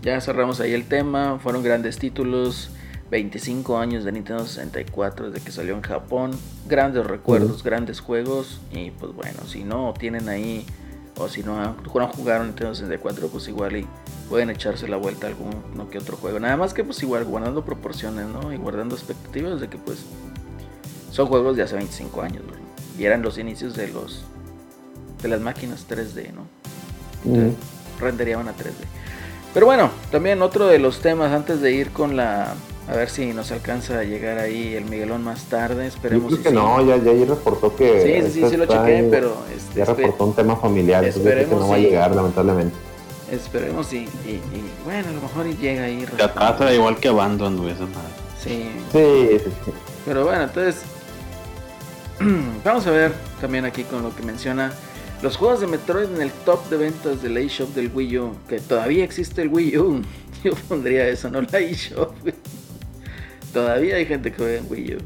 ya cerramos ahí el tema. Fueron grandes títulos. 25 años de Nintendo 64 desde que salió en Japón. Grandes recuerdos, grandes juegos. Y pues bueno, si no tienen ahí, o si no, jugaron Nintendo 64, pues igual y pueden echarse la vuelta a algún no que otro juego. Nada más que pues igual guardando proporciones, ¿no? Y guardando expectativas de que pues son juegos de hace 25 años, ¿no? y eran los inicios de los de las máquinas 3D, ¿no? Ujú. Renderían a 3D. Pero bueno, también otro de los temas antes de ir con la a ver si nos alcanza a llegar ahí el Miguelón más tarde, Yo esperemos creo que sí. no, ya, ya ahí reportó que. Sí, sí, sí, sí lo chequé, en- pero este, Ya reportó un tema familiar, entonces creo que Esperemos no va a sí. llegar, lamentablemente. esperemos y, y, y, bueno, a lo mejor llega ahí. Se atrasa igual que Abandon, güey, esa madre. Sí, Sí, sí, sí. Pero bueno, entonces vamos a ver también aquí con lo que menciona los juegos de Metroid en el top de ventas de la eShop del Wii U, que todavía existe el Wii U. Yo pondría eso, no la eShop. Todavía hay gente que juega en Wii U.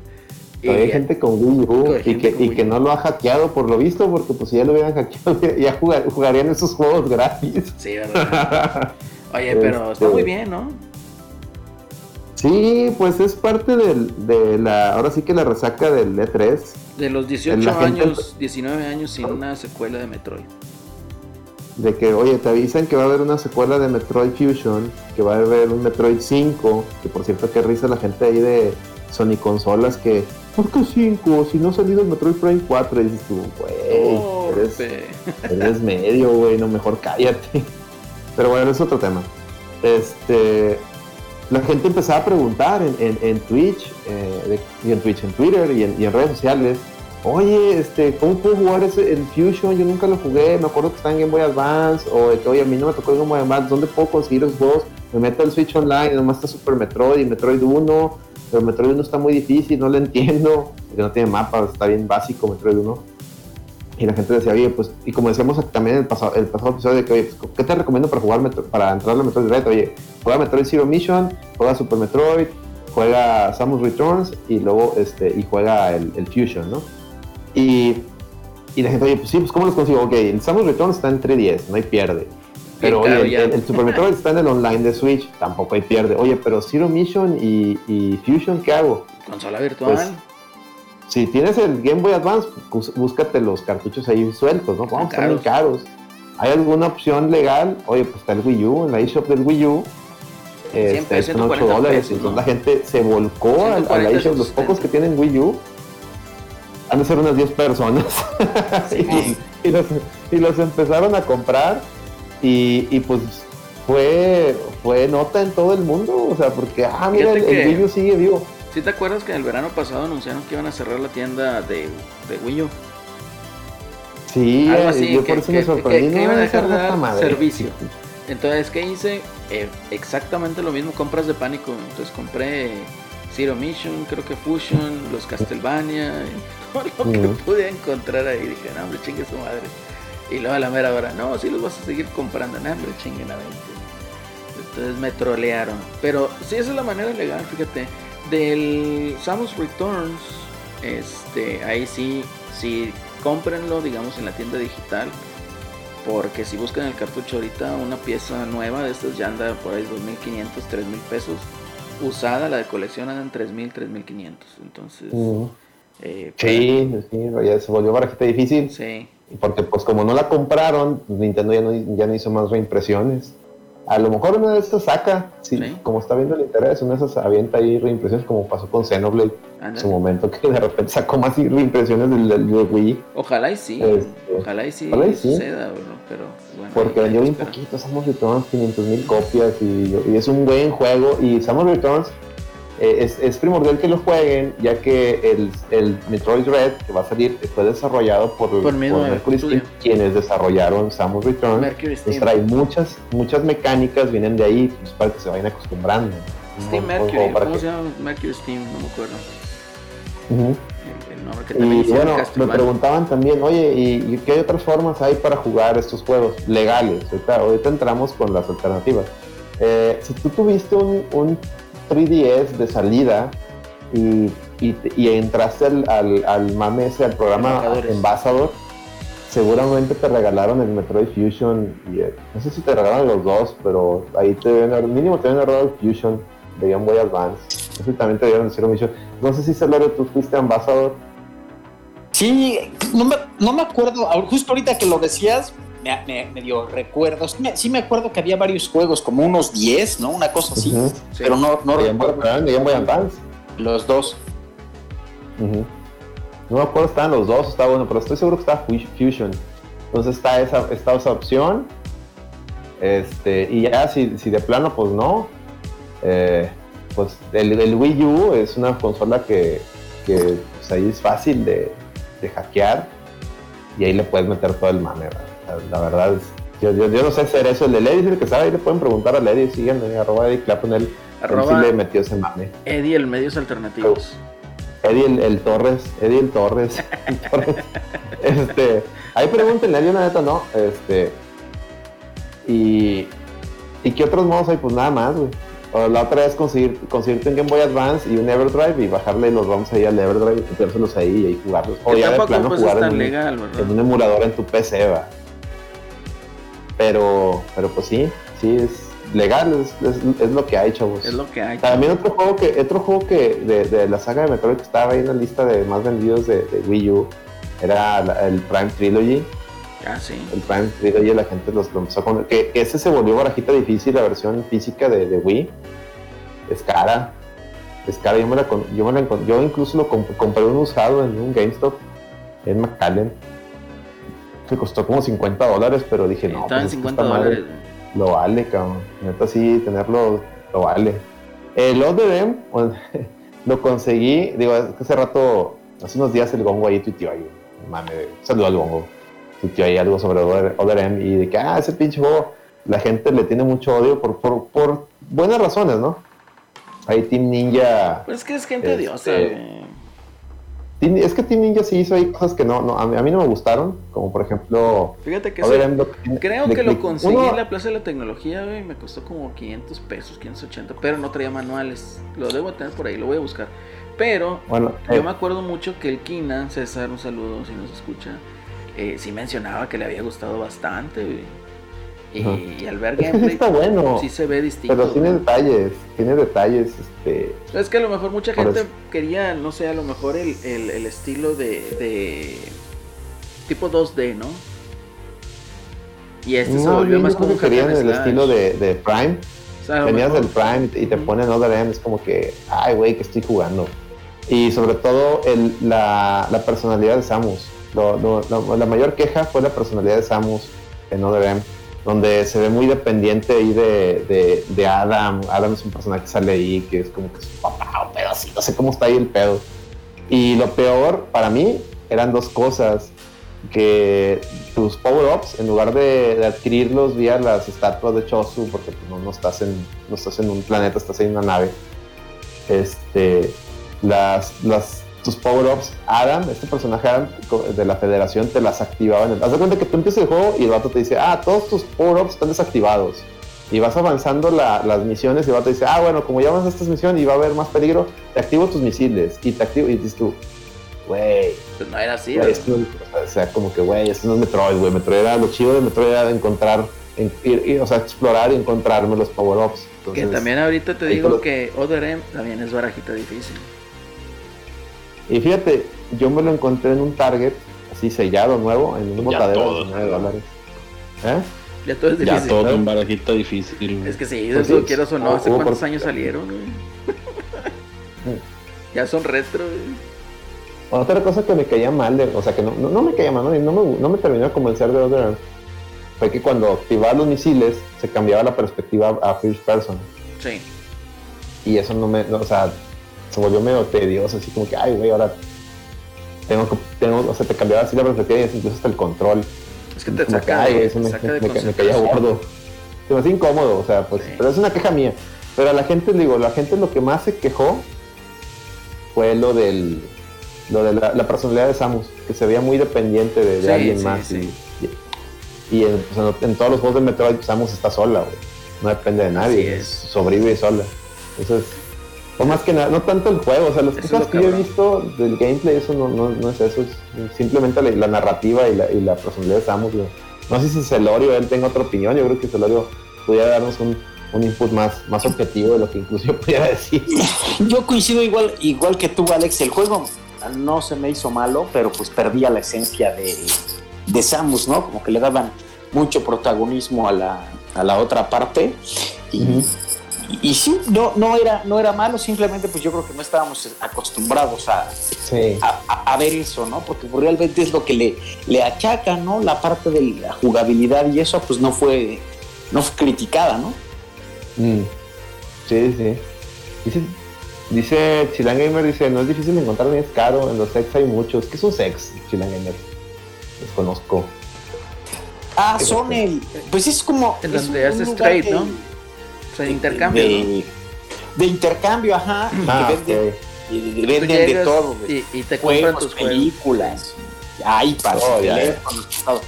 Y- Todavía hay gente con Wii U y que, con y Wii que U. no lo ha hackeado por lo visto, porque pues si ya lo hubieran hackeado, ya jugar- jugarían esos juegos gratis. Sí, ¿verdad? Oye, pero está Este- muy bien, ¿no? Sí, pues es parte del, de la, ahora sí que la resaca del E E3. De los 18 La gente- años, 19 años sin una secuela de Metroid. De que, oye, te avisan que va a haber una secuela de Metroid Fusion, que va a haber un Metroid 5, que por cierto, qué risa la gente ahí de Sony Consolas, que, ¿por qué 5? Si no ha salido el Metroid Prime 4, y dices tú, güey, eres, eres medio, güey, no, mejor cállate. Pero bueno, es otro tema. Este, la gente empezaba a preguntar en, Twitch, eh, y en Twitch, en Twitter y en, redes sociales, oye, este, ¿cómo puedo jugar ese, el Fusion? Yo nunca lo jugué, me acuerdo que está en Game Boy Advance, o de que, oye, a mí no me tocó el Game Boy Advance, ¿dónde puedo conseguir los juegos? Me meto al Switch Online, nomás está Super Metroid y Metroid 1, pero Metroid 1 está muy difícil, no lo entiendo, porque no tiene mapas, está bien básico Metroid 1. Y la gente decía, oye, pues, y como decíamos también en el pasado, el pasado episodio, de que, oye, pues, ¿qué te recomiendo para jugar Metro- para entrar a Metroid Red? Oye, juega Metroid Zero Mission, juega Super Metroid, juega Samus Returns y luego este, y juega el, el Fusion, ¿no? Y, y la gente, oye, pues sí, pues ¿cómo los consigo? Ok, el Samus Returns está en 310, no hay pierde. Pero oye, el, ya. el- el Super Metroid está en el online de Switch, tampoco hay pierde. Oye, pero Zero Mission y, y Fusion, ¿qué hago? Consola virtual. Pues, si tienes el Game Boy Advance, bus- búscate los cartuchos ahí sueltos, ¿no? Vamos, están bien caros. ¿Hay alguna opción legal? Oye, pues está el Wii U, en la eShop del Wii U. Este, están 8 140 dólares. pesos, Entonces la gente se volcó a, a la 140, eShop. Los pocos que tienen Wii U han de ser unas 10 personas. y, y los, y los empezaron a comprar. Y, y pues fue, fue nota en todo el mundo. O sea, porque, ah, mira, el, Wii U sigue vivo. ¿Sí te acuerdas que el verano pasado anunciaron que iban a cerrar la tienda de, de Wii U? Sí, Algo así, yo que- por eso que- me sorprendí. que no, iban a dejar de dar madre. servicio. Entonces, ¿qué hice? Eh, exactamente lo mismo, compras de pánico. Entonces compré Zero Mission, creo que Fusion, los Castlevania, y todo lo que pude encontrar ahí. Dije, no, hombre, chingue su madre. Y luego a la mera hora, no, sí los vas a seguir comprando, no, hombre, 20. Entonces me trolearon. Pero sí, esa es la manera legal, fíjate. Del Samus Returns, este, ahí sí, sí, cómprenlo, digamos, en la tienda digital. Porque si buscan el cartucho ahorita, una pieza nueva de estas ya anda por ahí 2.500, 3.000 pesos. Usada, la de colección anda en 3.000, 3.500. Entonces, Ujú. eh, para- Sí, sí, ya se volvió barajita difícil. sí. Porque pues como no la compraron, pues, Nintendo ya no, ya no hizo más reimpresiones. A lo mejor una de estas saca, sí, Sí. como está viendo el interés, una de esas avienta ahí reimpresiones como pasó con Xenoblade en su momento, que de repente sacó más reimpresiones del, del Wii, Ojalá y sí. Este, ojalá y sí ojalá y sí. suceda, bro, pero bueno. porque que bien esperar. poquito, Samus Returns, 500 mil copias y, y es un buen juego y Samus Returns eh, es, es primordial que lo jueguen ya que el, el Metroid Red que va a salir fue desarrollado por, Mercury. Steam, quienes desarrollaron Samus Pues Steam. trae muchas, muchas mecánicas, vienen de ahí, pues para que se vayan acostumbrando. Steam Mercury, juego para ¿cómo que- se llama? Mercury Steam, no me acuerdo. Y bueno, me preguntaban también, oye, ¿y, y qué otras formas hay para jugar estos juegos legales? Ahorita, ahorita entramos con las alternativas. Eh, si tú tuviste un, un 3DS de salida y, y, y entraste al, al, al mame ese, al programa. Ambassador, seguramente te regalaron el Metroid Fusion. Y, eh, no sé si te regalaron los dos, pero ahí te deben mínimo te deben el Fusion de Game Boy Advance. Si también te dieron el Zero Mission. No sé si Celorio, tú fuiste Ambassador. Sí, no me, no me acuerdo, justo ahorita que lo decías, me, me- me dio recuerdos. Sí me, sí me acuerdo que había varios juegos, como unos 10, ¿no? Una cosa así. Sí. pero no, no recuerdo de Game Boy Advance. los dos. No me acuerdo, estaban los dos, estaba bueno, pero estoy seguro que estaba Fusion. Entonces está esa, está esa opción. Este, y ya si, si de plano, pues no. Eh, pues el, Wii U es una consola que, que pues, ahí es fácil de, de, hackear y ahí le puedes meter todo el mame. La, verdad es, yo, yo, no sé hacer eso. El de Lady es el que sabe, ahí le pueden preguntar a Lady, síganme, arroba Eddie Clapton, él, arroba sí le metió ese mame. Eddie, el medios alternativos. Eddie el, Torres, Eddie el Torres. este, ahí pregúntenle, yo la neta no. Este, y, ¿Y qué otros modos hay? Pues nada más, güey. O la otra es conseguir, conseguirte un Game Boy Advance y un Everdrive y bajarle los ROMs ahí al Everdrive y ahí y ahí jugarlos. O ya de plano jugar en, legal, en, un emulador en tu PC, va. Pero, pero pues sí, sí es legal, es, es, lo que hay, chavos. Es lo que hay. También otro juego que, otro juego que de, de, la saga de Metroid que estaba ahí en la lista de más vendidos de, de Wii U era el Prime Trilogy Ah, sí. El Prime Trilogy la gente los, empezó con... Que ese se volvió barajita difícil, la versión física de, de Wii. Es cara. Es cara. Yo, me la, yo, me la, yo incluso lo compré un usado en un GameStop en McAllen. Me costó como 50 dólares, pero dije, no, pues 50 dólares. lo vale, cabrón. Neta, sí, tenerlo lo vale. El Other M, lo conseguí, digo, hace rato, hace unos días el Gongo ahí tuiteó ahí. Mame, saludo al Gongo que hay algo sobre Other M y de que, ah, ese pinche juego, la gente le tiene mucho odio por, por, por buenas razones, ¿no? Ahí Team Ninja. Pues es que es gente este, es que Team Ninja sí hizo ahí cosas que no, no a, mí, no me gustaron, como por ejemplo. Fíjate que creo que lo conseguí en la Plaza de la Tecnología, güey, me costó como 500 pesos, 580, pero no traía manuales. Lo debo tener por ahí, lo voy a buscar. Pero bueno, yo eh. me acuerdo mucho que el Kina, César, un saludo si nos escucha, eh, sí mencionaba que le había gustado bastante, Y, al ver gameplay, está bueno, sí se ve distinto. Pero tiene detalles, tiene detalles. Este... Es que a lo mejor mucha gente quería, no sé, a lo mejor el, estilo de, tipo 2D, ¿no? Y este se volvió más como querían el estilo de, Prime. Tenías el Prime y te ponen Other M, es como que, ay, güey, que estoy jugando. Y sobre todo el, la, la personalidad de Samus la mayor queja fue la personalidad de Samus en Other M, donde se ve muy dependiente ahí de, de, Adam. Adam es un personaje que sale ahí, que es como que su papá o pedo así, no sé cómo está ahí el pedo. Y lo peor para mí eran dos cosas, que tus power-ups, en lugar de, adquirirlos vía las estatuas de Chosu, porque pues, no, no, estás en, no estás en un planeta, estás en una nave, este, las, las tus power-ups, Adam, este personaje Adam de la federación, te las activaba en el... Haz de cuenta que tú empiezas el juego y el vato te dice, ah, todos tus power-ups están desactivados. Y vas avanzando las misiones y el vato dice, ah, bueno, como ya avanzas esta misión y va a haber más peligro, te activo tus misiles. Y te activo, y dices tú, güey. Pues no era así, güey. o sea, como que, güey, esto no es Metroid, güey. Metroid era, lo chido de Metroid era de encontrar, o sea, explorar y encontrarme los power-ups. Que también ahorita te digo que Other M también es barajita difícil. Y fíjate, yo me lo encontré en un Target, así sellado, nuevo, en un botadero de 9 dólares. ¿Eh? Ya todo es difícil. Ya todo un barajito difícil. Es que sí, pues eso quiero o no, ¿hace cuántos años salieron? ya son retro. Otra cosa que me caía mal, de, o sea, que no, no, me caía mal, no, no, me, no me terminó de convencer de Other fue que cuando activaba los misiles se cambiaba la perspectiva a first person. Sí. Y eso no me, o sea, se volvió medio tedioso, así como que, ay, güey, ahora tengo que, tengo, o sea, te cambiaba así la perspectiva y incluso hasta el control. Es que te saca, eso me, me, caía gordo. Se me hacía incómodo, o sea, pues, pero es una queja mía. Pero a la gente, digo, la gente lo que más se quejó fue lo del lo de la, personalidad de Samus, que se veía muy dependiente de, alguien más. Y, y, en, en, todos los juegos de Metroid Samus está sola, güey. No depende de nadie, sobrevive sola. Entonces, o más que nada, no tanto el juego, o sea, las cosas que yo he visto del gameplay, eso no, no, es eso, es simplemente la, narrativa y la, y la, personalidad de Samus. No sé si Celorio, él tenga otra opinión, yo creo que Celorio pudiera darnos un, un input más, más objetivo de lo que incluso yo pudiera decir. Yo coincido igual, igual que tú, Alex, el juego no se me hizo malo, pero pues perdía la esencia de, de Samus, ¿no? Como que le daban mucho protagonismo a la, a la otra parte y, Y, y sí, no, no, era, no era malo, simplemente pues yo creo que no estábamos acostumbrados a, Sí. a, a- a ver eso, ¿no? Porque pues, realmente es lo que le, le achaca, ¿no? La parte de la jugabilidad y eso pues no fue, no fue criticada, ¿no? Mm. Sí, sí. Dice, dice Chilan Gamer, dice, no es difícil encontrar ni es caro, en los sex hay muchos. ¿Qué son sex, Chilan Gamer? Desconozco. Ah, son el, pues es como... En es donde un haces trade, de- ¿no? O sea, intercambio, de, ¿no? de intercambio, ajá, y Ah, que venden, y- y venden de todo, y, y te compran juegos, tus películas, iPads, Oh, teléfonos, todo.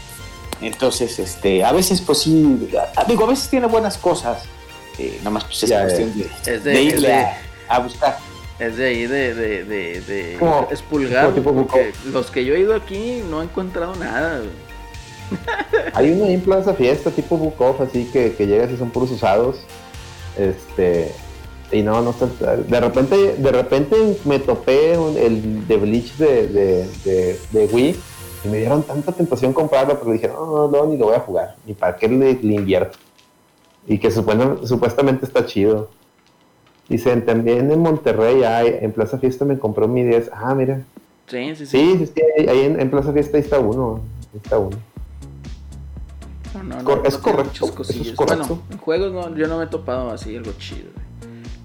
Entonces, este, a veces, pues sí, a- digo, a veces tiene buenas cosas. eh, nada más pues es Ya, cuestión de, Es de de, es irle de, a, a buscar. es de ahí de, de, de, de tipo porque los que yo he ido aquí no he encontrado nada. Hay uno ahí en Plaza Fiesta, tipo Off, así que, que llegas y son puros usados. Este. Y no, no está. De repente, de repente me topé un- el de Bleach de, de, de, de Wii y me dieron tanta tentación comprarlo, pero dije, no, no, no, ni lo voy a jugar, ni para qué le, le invierto. Y que supuestamente, supuestamente está chido. Dicen, también en Monterrey hay, en Plaza Fiesta me compró mi 10. Ah, mira. Sí, sí, sí. Sí, sí, sí, ahí, ahí en, en Plaza Fiesta ahí está uno. ahí está uno. No, no, no, es no correcto, es correcto. Bueno, en juegos no, yo no me he topado así algo chido.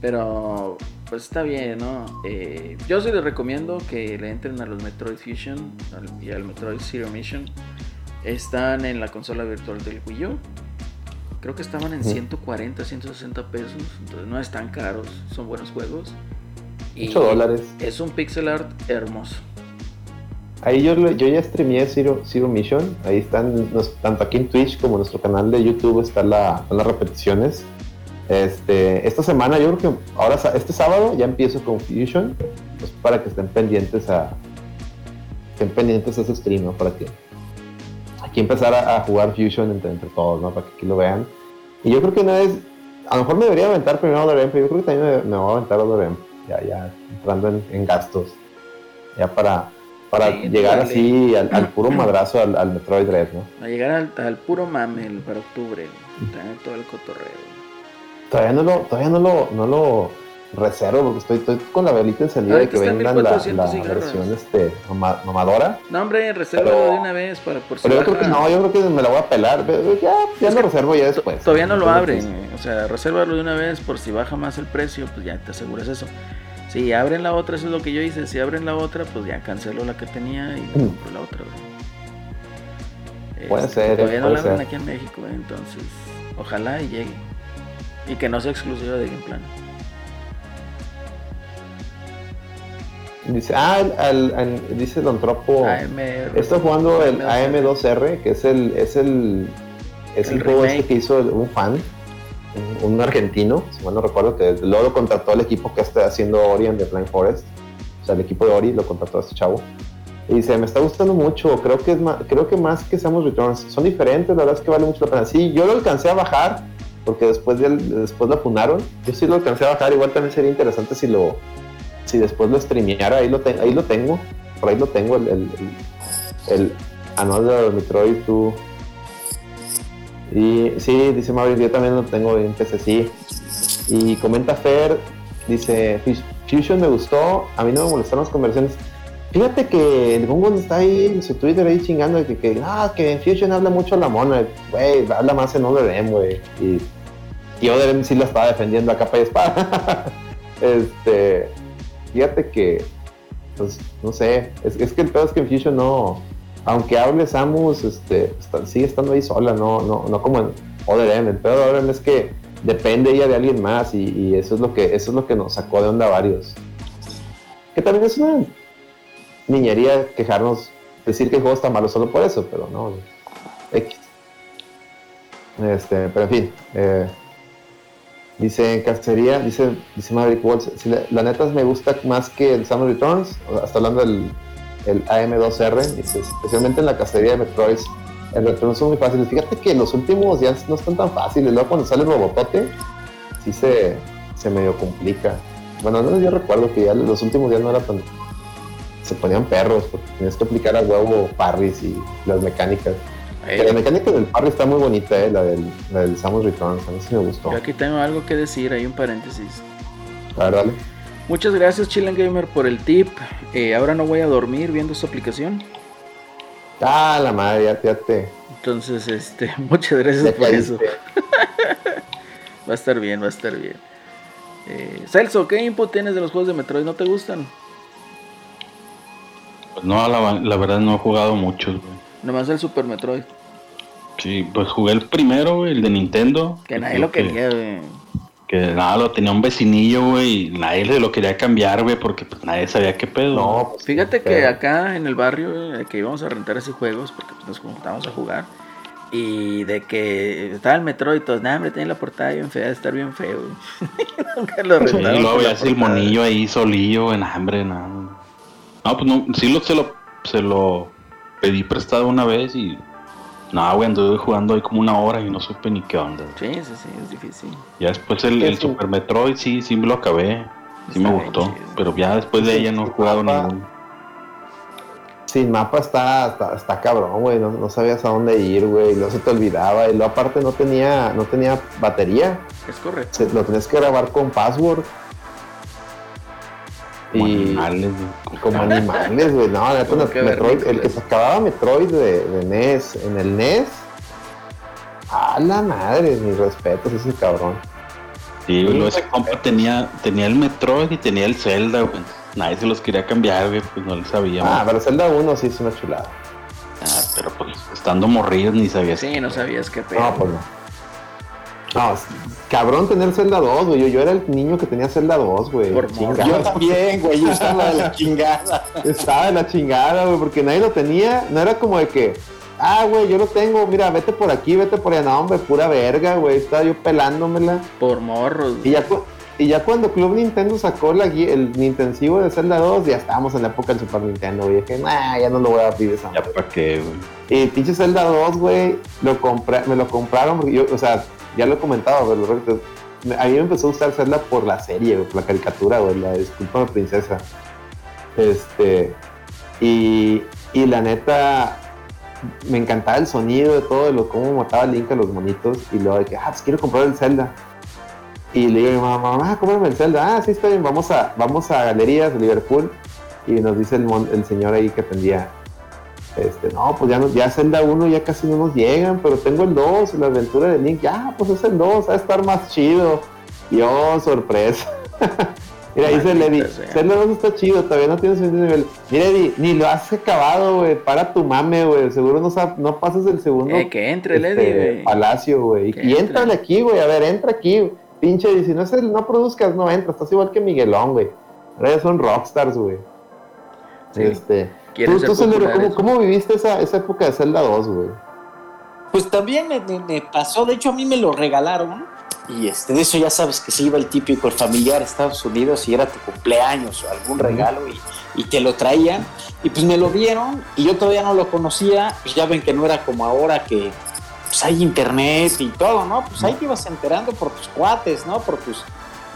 Pero pues está bien, ¿no? Eh, yo sí les recomiendo que le entren a los Metroid Fusion y al Metroid Zero Mission. Están en la consola virtual del Wii U. Creo que estaban en Ujú. 140, 160 pesos. Entonces no están caros, son buenos juegos. Y 8 dólares. Es un pixel art hermoso. Ahí yo, yo ya streameé Zero, Zero Mission. Ahí están, tanto aquí en Twitch como en nuestro canal de YouTube están la- las repeticiones. Este, esta semana, yo creo que ahora, este sábado ya empiezo con Fusion. Pues para que estén pendientes a. Estén pendientes a ese stream, ¿no? Para que. Aquí empezar a, a jugar Fusion entre, todos, ¿no? Para que aquí lo vean. Y yo creo que una vez. A lo mejor me debería aventar primero Other M, pero yo creo que también me, me voy a aventar Other M. Ya, ya, entrando en, en gastos. Ya para, para Sí, llegar dale. así al, al puro madrazo al, al Metroid Dread, ¿no? A llegar al, al puro mame el- para octubre. Tener todo el cotorreo. Todavía no lo, todavía no lo, no lo reservo porque estoy, estoy con la velita encendida de que en vendan la, 1400 la versión este, mama- mamadora. No, hombre, Pero- de una vez para por si Pero yo creo que no, yo creo que me la voy a pelar. pero Ya, ya lo reservo ya después. Todavía no lo abren, o sea, resérvalo de una vez por si baja más el precio, pues ya te aseguras eso. Si abren la otra, eso es lo que yo hice. Si abren la otra, pues ya cancelo la que tenía y Mm. compro la otra. güey. Puede Este, ser, Todavía no la abren aquí en México, eh, entonces ojalá y llegue. Y que no sea exclusiva de Game Plan. Dice, ah, al- al- dice Don Tropo. Está jugando el AM2R. AM2R, que es el, es el, es El el, juego este que hizo un fan, un, argentino, si mal no recuerdo, que luego lo contrató el equipo que está haciendo Ori en The Blind Forest. O sea, el equipo de Ori lo contrató a este chavo. Y dice, me está gustando mucho, creo que es más, creo que más que Samus Returns, son diferentes, la verdad es que vale mucho la pena. Sí, yo lo alcancé a bajar, porque después, del, después lo funaron, yo sí lo alcancé a bajar, igual también sería interesante si lo, si después lo streameara, ahí lo, ahí lo tengo, por ahí lo tengo, el, el, el, el Another Metroid 2. Y sí, dice Mauricio, yo también lo tengo en PC, sí. Y comenta Fer, dice, "Fus- Fusion me gustó, a mí no me molestaron las conversiones. Fíjate que el Gungun está ahí en su Twitter ahí chingando que, que, ah, que en Fusion habla mucho la mona, güey, habla más en Other M, güey. Y, y Other M sí la estaba defendiendo a capa y espada. este, fíjate que, pues, no sé, es, es que el pedo es que en Fusion no, aunque hable Samus, este, sigue estando ahí sola, no, no, no como en Other M. El pedo de Other M es que depende ella de alguien más y, eso es lo que, eso es lo que nos sacó de onda varios. Que también es una niñería quejarnos, decir que el juego está malo solo por eso, pero no. X. Este, pero en fin. eh, dice en cacería, dice, dice Maverick Walls, la, la neta me gusta más que el Samus Returns, hasta hablando del el AM2R, dice, especialmente en la cacería de Metroid, el retorno son muy fáciles. Fíjate que los últimos ya no están tan fáciles, luego cuando sale el robotote, sí se, se medio complica. Bueno, no, yo recuerdo que ya los últimos días no era tan... Se ponían perros, porque tenías que aplicar a huevo parries y las mecánicas. Que la mecánica del parry está muy bonita, eh, la del, la del Samus Returns. A mí sí me gustó. Yo aquí tengo algo que decir, hay un paréntesis. A ver, dale. Muchas gracias Chilen Gamer por el tip. Eh, ahora no voy a dormir viendo esta aplicación. Ah, la madre, ya, ya te. Entonces, este, muchas gracias ya por eso. Va a estar bien, va a estar bien. Eh, Celso, ¿qué input tienes de los juegos de Metroid? ¿No te gustan? Pues no, la, la verdad no he jugado muchos, güey. Nomás el Super Metroid. Sí, pues jugué el primero, güey, el de Nintendo. Que nadie lo quería, güey. Que nada, lo tenía un vecinillo, güey, y nadie se lo quería cambiar, güey, porque pues nadie sabía qué pedo. No, pues, Fíjate que acá en el barrio eh, que íbamos a rentar esos juegos porque pues, nos juntábamos a jugar y de que estaba el Metroid y todos, nah, hombre, tiene la portada bien fea, de estar bien feo. Nunca lo Sí, rentamos y luego veías el monillo ahí solillo, en hambre, nada. No, pues no, sí lo, se lo, se lo pedí prestado una vez y nada, güey, anduve jugando ahí como una hora y no supe ni qué onda. Sí, sí, sí, es difícil. Ya después el, el. Super Metroid sí, sí me lo acabé, sí me Está gustó, chido. pero ya después de Sí, ella no he jugado ninguno. Sin mapa está, está, está cabrón, güey. No, no sabías a dónde ir, güey. Luego se te olvidaba. Y luego aparte no tenía, no tenía batería. Es correcto. Se- lo tenías que grabar con password. Como Y animales, güey. como animales, güey. No, neta, Metroid, el que se acababa Metroid de, de NES, en el NES. A la madre, mis respetos, ese cabrón. Sí, güey, luego ese compa tenía, tenía el Metroid y tenía el Zelda, güey. Nadie se los quería cambiar, güey, pues no le sabíamos. Ah, pero Zelda 1 sí es una chulada. Ah, pero pues estando morridos ni sabías. Sí, no sabías qué pedo. No, pues no. No, es- cabrón tener Zelda 2, güey. Yo, yo era el niño que tenía Zelda 2, güey. Por Chingada. Yo también, güey, yo estaba de la chingada. Estaba de la chingada, güey, porque nadie lo tenía. No era como de que, ah, güey, yo lo tengo, mira, vete por aquí, vete por allá. No, hombre, pura verga, güey. Estaba yo pelándomela. Por morros. Y ya, y ya cuando Club Nintendo sacó la, el Nintensivo de Zelda 2, ya estábamos en la época del Super Nintendo, güey. Dije, nah, ya no lo voy a pedir esa Ya madre". para qué, güey. Y pinche Zelda 2, güey, lo compré, me lo compraron porque yo, o sea, ya lo he comentado, pero a mí me empezó a gustar Zelda por la serie, por la caricatura, güey, la Disculpa Princesa. Este, y, y la neta, me encantaba el sonido de todo, de lo, cómo mataba Link a los monitos, y luego de que, ah, pues quiero comprar el Zelda. Y le digo a mi mamá, mamá, cómprame el Zelda. Ah, sí, está bien, vamos a, vamos a galerías de Liverpool. Y nos dice el, el señor ahí que atendía, este, no, pues ya, no, ya Zelda 1 ya casi no nos llegan, pero tengo el 2, la aventura de Link, ya, pues es el 2, va a estar más chido. Y oh, sorpresa. Mira, dice Lady. Zelda 2 está chido, todavía no tiene suficiente nivel. Mira, Eddie, ni lo has acabado, güey, para tu mame, güey, seguro no, no pasas el segundo Eh, que entre este, güey. Palacio, güey. Y entrale aquí, güey, a ver, entra aquí. Pinche, y si no, es el, no produzcas, no entras, estás igual que Miguelón, güey. Ahora ya son rockstars, güey. Sí. Este, Quieren tú, ser populares. ¿cómo, cómo viviste esa, esa época de Zelda 2, güey? Pues también me, me- me pasó, de hecho a mí me lo regalaron y este, de eso ya sabes que se iba el típico, el familiar a Estados Unidos y era tu cumpleaños o algún regalo y, y te lo traían y pues me lo dieron y yo todavía no lo conocía, pues ya ven que no era como ahora que pues hay internet y todo, ¿no? Pues ahí te ibas enterando por tus cuates, ¿no? Por tus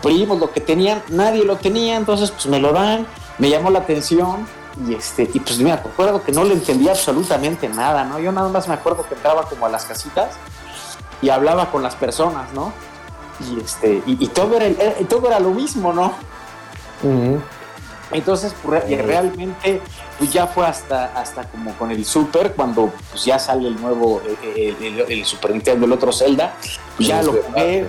primos, lo que tenían, nadie lo tenía, entonces pues me lo dan, me llamó la atención y este, y pues mira, te acuerdo que no le entendía absolutamente nada, ¿no? Yo nada más me acuerdo que entraba como a las casitas y hablaba con las personas, ¿no? Y este, y, y todo era, era- todo era lo mismo, ¿no? Entonces, pues, re- realmente, pues ya fue hasta, hasta como con el Super, cuando pues ya sale el nuevo, eh, el, el- el Super Nintendo, el otro Zelda, pues ya lo jugué,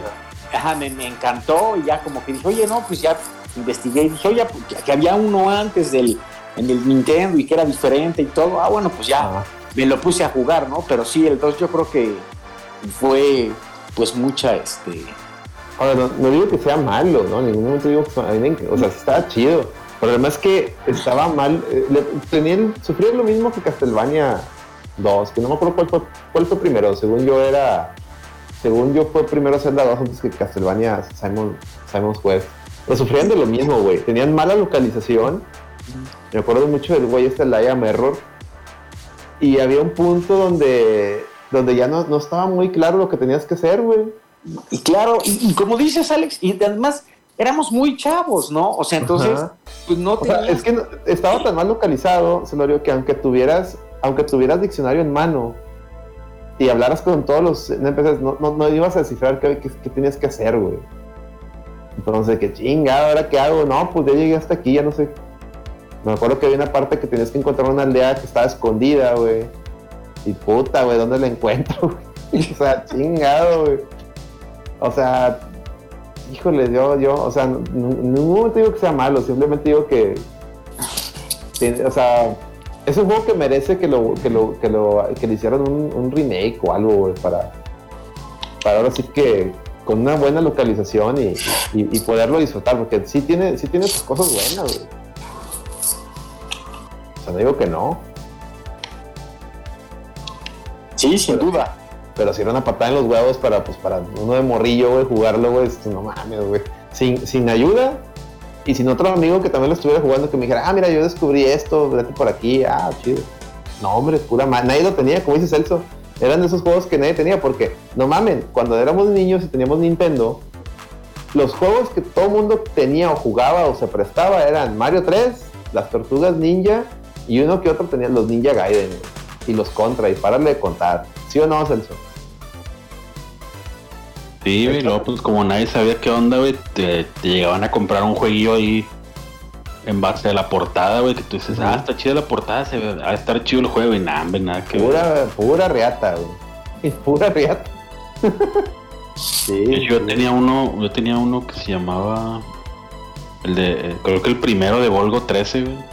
ajá, me, me encantó y ya como que dije, oye, no, pues ya investigué y dije, oye, pues, que- que había uno antes del, en el Nintendo y que era diferente y todo, ah, bueno, pues ya Ah, me lo puse a jugar, ¿no? Pero sí, el 2 yo creo que fue pues mucha, este, Ahora, no, no digo que sea malo, ¿no? En ningún momento digo que sea- a mí me enc- o sea, estaba chido. Pero además que estaba mal, eh, le- tenían, sufrían lo mismo que Castlevania 2, que no me acuerdo cuál fue, cuál fue primero. Según yo era, según yo fue primero Zelda 2 antes que Castlevania Simon, Simon's Quest. Pero sufrían de lo mismo, güey. Tenían mala localización. Me acuerdo mucho del güey este Liam Error. Y había un punto donde, donde ya no, no estaba muy claro lo que tenías que hacer, güey. y claro, y, y como dices Alex, y además éramos muy chavos, ¿no? O sea, entonces, Ajá. pues no O sea, tenías... es que no- estaba tan mal localizado, Celorio, que aunque tuvieras, aunque tuvieras diccionario en mano, y hablaras con todos los NPCs, no, no, no ibas a descifrar qué, qué, qué tenías que hacer, güey. Entonces, qué chingada, ¿ahora qué hago? No, pues ya llegué hasta aquí, ya no sé. Me acuerdo que había una parte que tenías que encontrar una aldea que estaba escondida, güey. Y puta, güey, ¿dónde la encuentro? o sea, chingado, güey. O sea, híjole, yo, yo, o sea, en ningún momento digo que sea malo, simplemente digo que, o sea, es un juego que merece que lo, que lo, que lo, que le hicieran un, remake o algo, güey, para, para ahora sí que con una buena localización y, y, y poderlo disfrutar, porque sí tiene, sí tiene sus cosas buenas, güey. O sea, no digo que no, Sí, sin duda. pero si era una patada en los huevos para, pues, para uno de morrillo, güey, jugarlo, güey, es- no mames, güey. Sin, sin ayuda y sin otro amigo que también lo estuviera jugando que me dijera, ah, mira, yo descubrí esto, vete por aquí, ah, chido. No, hombre, pura ma- Nadie lo tenía, como dice Celso. Eran de esos juegos que nadie tenía, porque, no mamen, cuando éramos niños y teníamos Nintendo, los juegos que todo el mundo tenía o jugaba o se prestaba eran Mario 3, las Tortugas Ninja y uno que otro tenía los Ninja Gaiden güey, y los Contra y párale de contar. ¿Sí o no, Celso? Sí, güey, luego pues como nadie sabía qué onda, güey, te, te llegaban a comprar un jueguillo ahí en base a la portada, güey, que tú dices, ah, está chida la portada, se va a estar chido el juego, y nada, hombre, nada que ver. Pura, pura reata, güey. Pura reata. sí. Yo tenía uno, yo tenía uno que se llamaba el de, creo que el primero de Volgo 13, güey.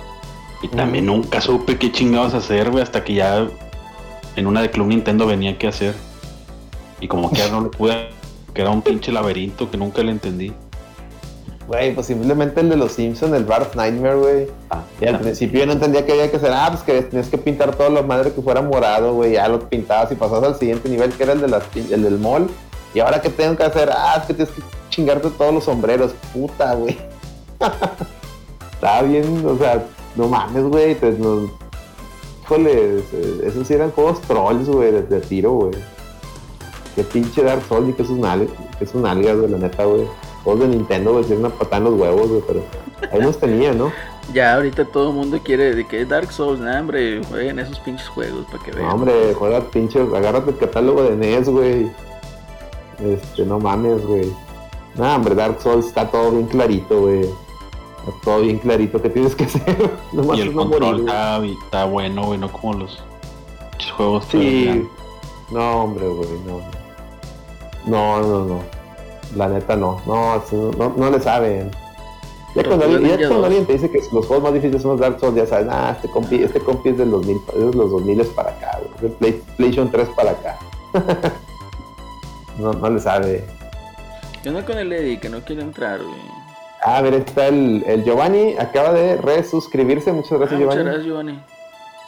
Y también nunca supe qué chingados hacer, güey, hasta que ya en una de Club Nintendo venía qué hacer. Y como que ya no lo pude, que era un pinche laberinto que nunca le entendí. Güey, pues simplemente el de los Simpsons, el Barf Nightmare, güey. Ah, Y al principio yo no entendía qué había que hacer. Ah, pues que tenías que pintar todo lo madre que fuera morado, güey. Ya lo pintabas y pasabas al siguiente nivel, que era el, de las, el del mall. Y ahora, ¿qué tengo que hacer? Ah, es que tienes que chingarte todos los sombreros. Puta, güey. Está bien, o sea, no mames, güey. te- no- Híjole, eh, esos sí eran juegos trolls, güey, de, de tiro, güey. Qué pinche Dark Souls y que es un alga, que es un alga, güey, la neta, güey. Juegos de Nintendo, güey, tienen una patada en los huevos, güey, pero ahí nos tenía, ¿no? Ya ahorita todo el mundo quiere de que Dark Souls, nah, hombre, jueguen esos pinches juegos para que vean. No, hombre, juega pinche, agárrate el catálogo de NES, güey. Este, no mames, güey. No, hombre, Dark Souls está todo bien clarito, güey. Todo bien clarito. ¿Qué tienes que hacer? Nomás Y el control está, está bueno, güey, no como los juegos Sí. No, hombre, güey, no. No, no, no. La neta no. No, no, no, le saben. Ya cuando, alguien, ya cuando 2. alguien te dice que los juegos más difíciles son los Dark Souls, ya sabes, ah, este compi, este compi es, del 2000, es de los 2000 para acá, güey. Es de Play- PlayStation 3 para acá. no, no le sabe. Yo no con el Eddie que no quiere entrar, güey. Ah, a ver, está el, el Giovanni, acaba de resuscribirse. Muchas Ah, gracias, muchas Giovanni. gracias, Giovanni.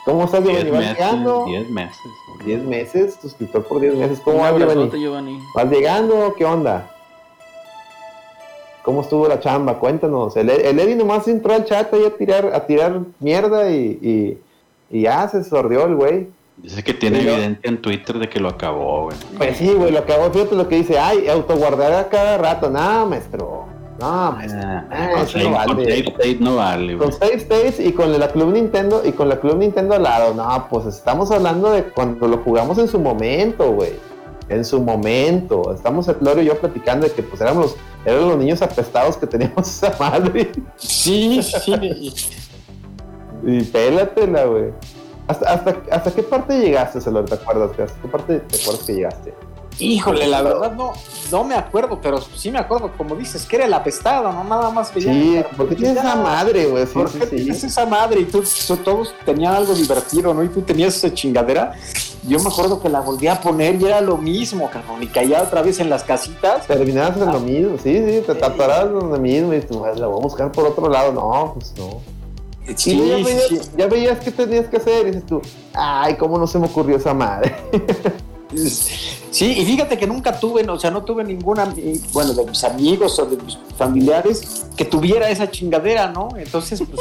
¿Cómo estás, Giovanni? 10 ¿Vas meses, llegando? 10 meses. 10 meses, suscriptor por 10 meses. ¿Cómo vas, Giovanni? ¿Vas llegando? ¿Qué onda? ¿Cómo estuvo la chamba? Cuéntanos. El, el Eddie nomás entró al chat ahí a tirar, a tirar mierda y, y, y ya se sordió el güey. Dice que tiene Sí, evidencia en Twitter de que lo acabó, güey. Pues sí, güey, lo hago, fíjate lo que dice, ay, autoguardar a cada rato. No, maestro. No. Ah, Ah, con save, no con vale. save state no vale, güey. Con Save States y con la Club Nintendo y con la Club Nintendo al lado. No, pues estamos hablando de cuando lo jugamos en su momento, güey. En su momento. Estamos el Loro y yo platicando de que pues éramos los, eran los niños apestados que teníamos esa madre. Sí, sí. Y pélatela, güey. ¿Hasta, hasta, ¿Hasta qué parte llegaste, Celor? ¿Te acuerdas? ¿Hasta qué parte te acuerdas que llegaste? Híjole, la verdad no, no me acuerdo, pero sí me acuerdo, como dices, que era el apestado, no nada más veía. Sí, ¿por qué tienes esa madre, güey? Sí, ¿Por sí, tienes esa madre? Y tú, todos tenían algo divertido, ¿no? Y tú tenías esa chingadera. Yo me acuerdo que la volví a poner y era lo mismo, cabrón. Y caía otra vez en las casitas. Terminabas en lo mismo, sí, sí, te tatuarás en lo mismo y tú, "Ay, la voy a buscar por otro lado. No, pues no. Sí, y ya, veías, sí. ya veías qué tenías que hacer y dices tú, ay, cómo no se me ocurrió esa madre. Sí, y fíjate que nunca tuve, o sea, no tuve ninguna, eh, bueno, de mis amigos o de mis familiares que tuviera esa chingadera, ¿no? Entonces, pues,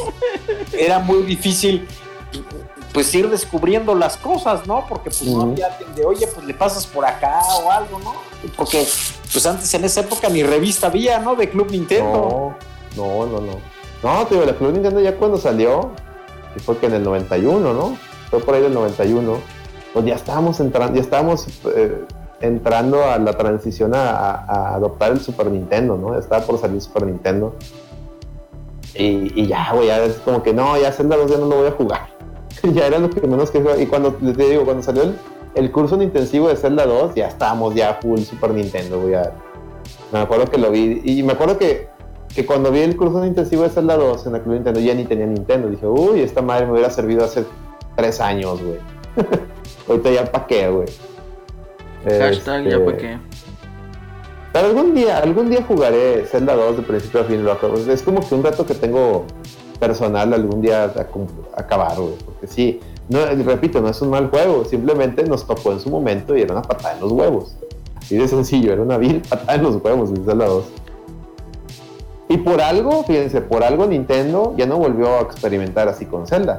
era muy difícil, pues, ir descubriendo las cosas, ¿no? Porque, pues, no había alguien de, oye, pues, le pasas por acá o algo, ¿no? Porque, pues, antes en esa época ni revista había, ¿no? De Club Nintendo. No, no, no, no. No, te digo, la Club Nintendo ya cuando salió, que fue que en el 91, ¿no? Fue por ahí del 91. Pues ya estábamos entrando, ya estábamos eh, entrando a la transición a, adoptar el Super Nintendo, ¿no? Estaba por salir Super Nintendo. Y, ya, güey, ya es como que no, ya Zelda 2 ya no lo voy a jugar. ya era lo que menos que Y cuando les digo, cuando salió el, el curso en intensivo de Zelda 2, ya estábamos ya full Super Nintendo, güey. Me acuerdo que lo vi. Y me acuerdo que, que cuando vi el curso en intensivo de Zelda 2 en la Club Nintendo, ya ni tenía Nintendo. Dije, uy, esta madre me hubiera servido hace tres años, güey. Ahorita ya pa' qué, güey. Hashtag ya pa' qué. Pero algún día, algún día jugaré Zelda 2 de principio a fin. Es como que un rato que tengo personal algún día a, acabar, güey. Porque sí, no, repito, no es un mal juego. Simplemente nos tocó en su momento y era una patada en los huevos. Así de sencillo, era una vil patada en los huevos en Zelda 2. Y por algo, fíjense, por algo Nintendo ya no volvió a experimentar así con Zelda.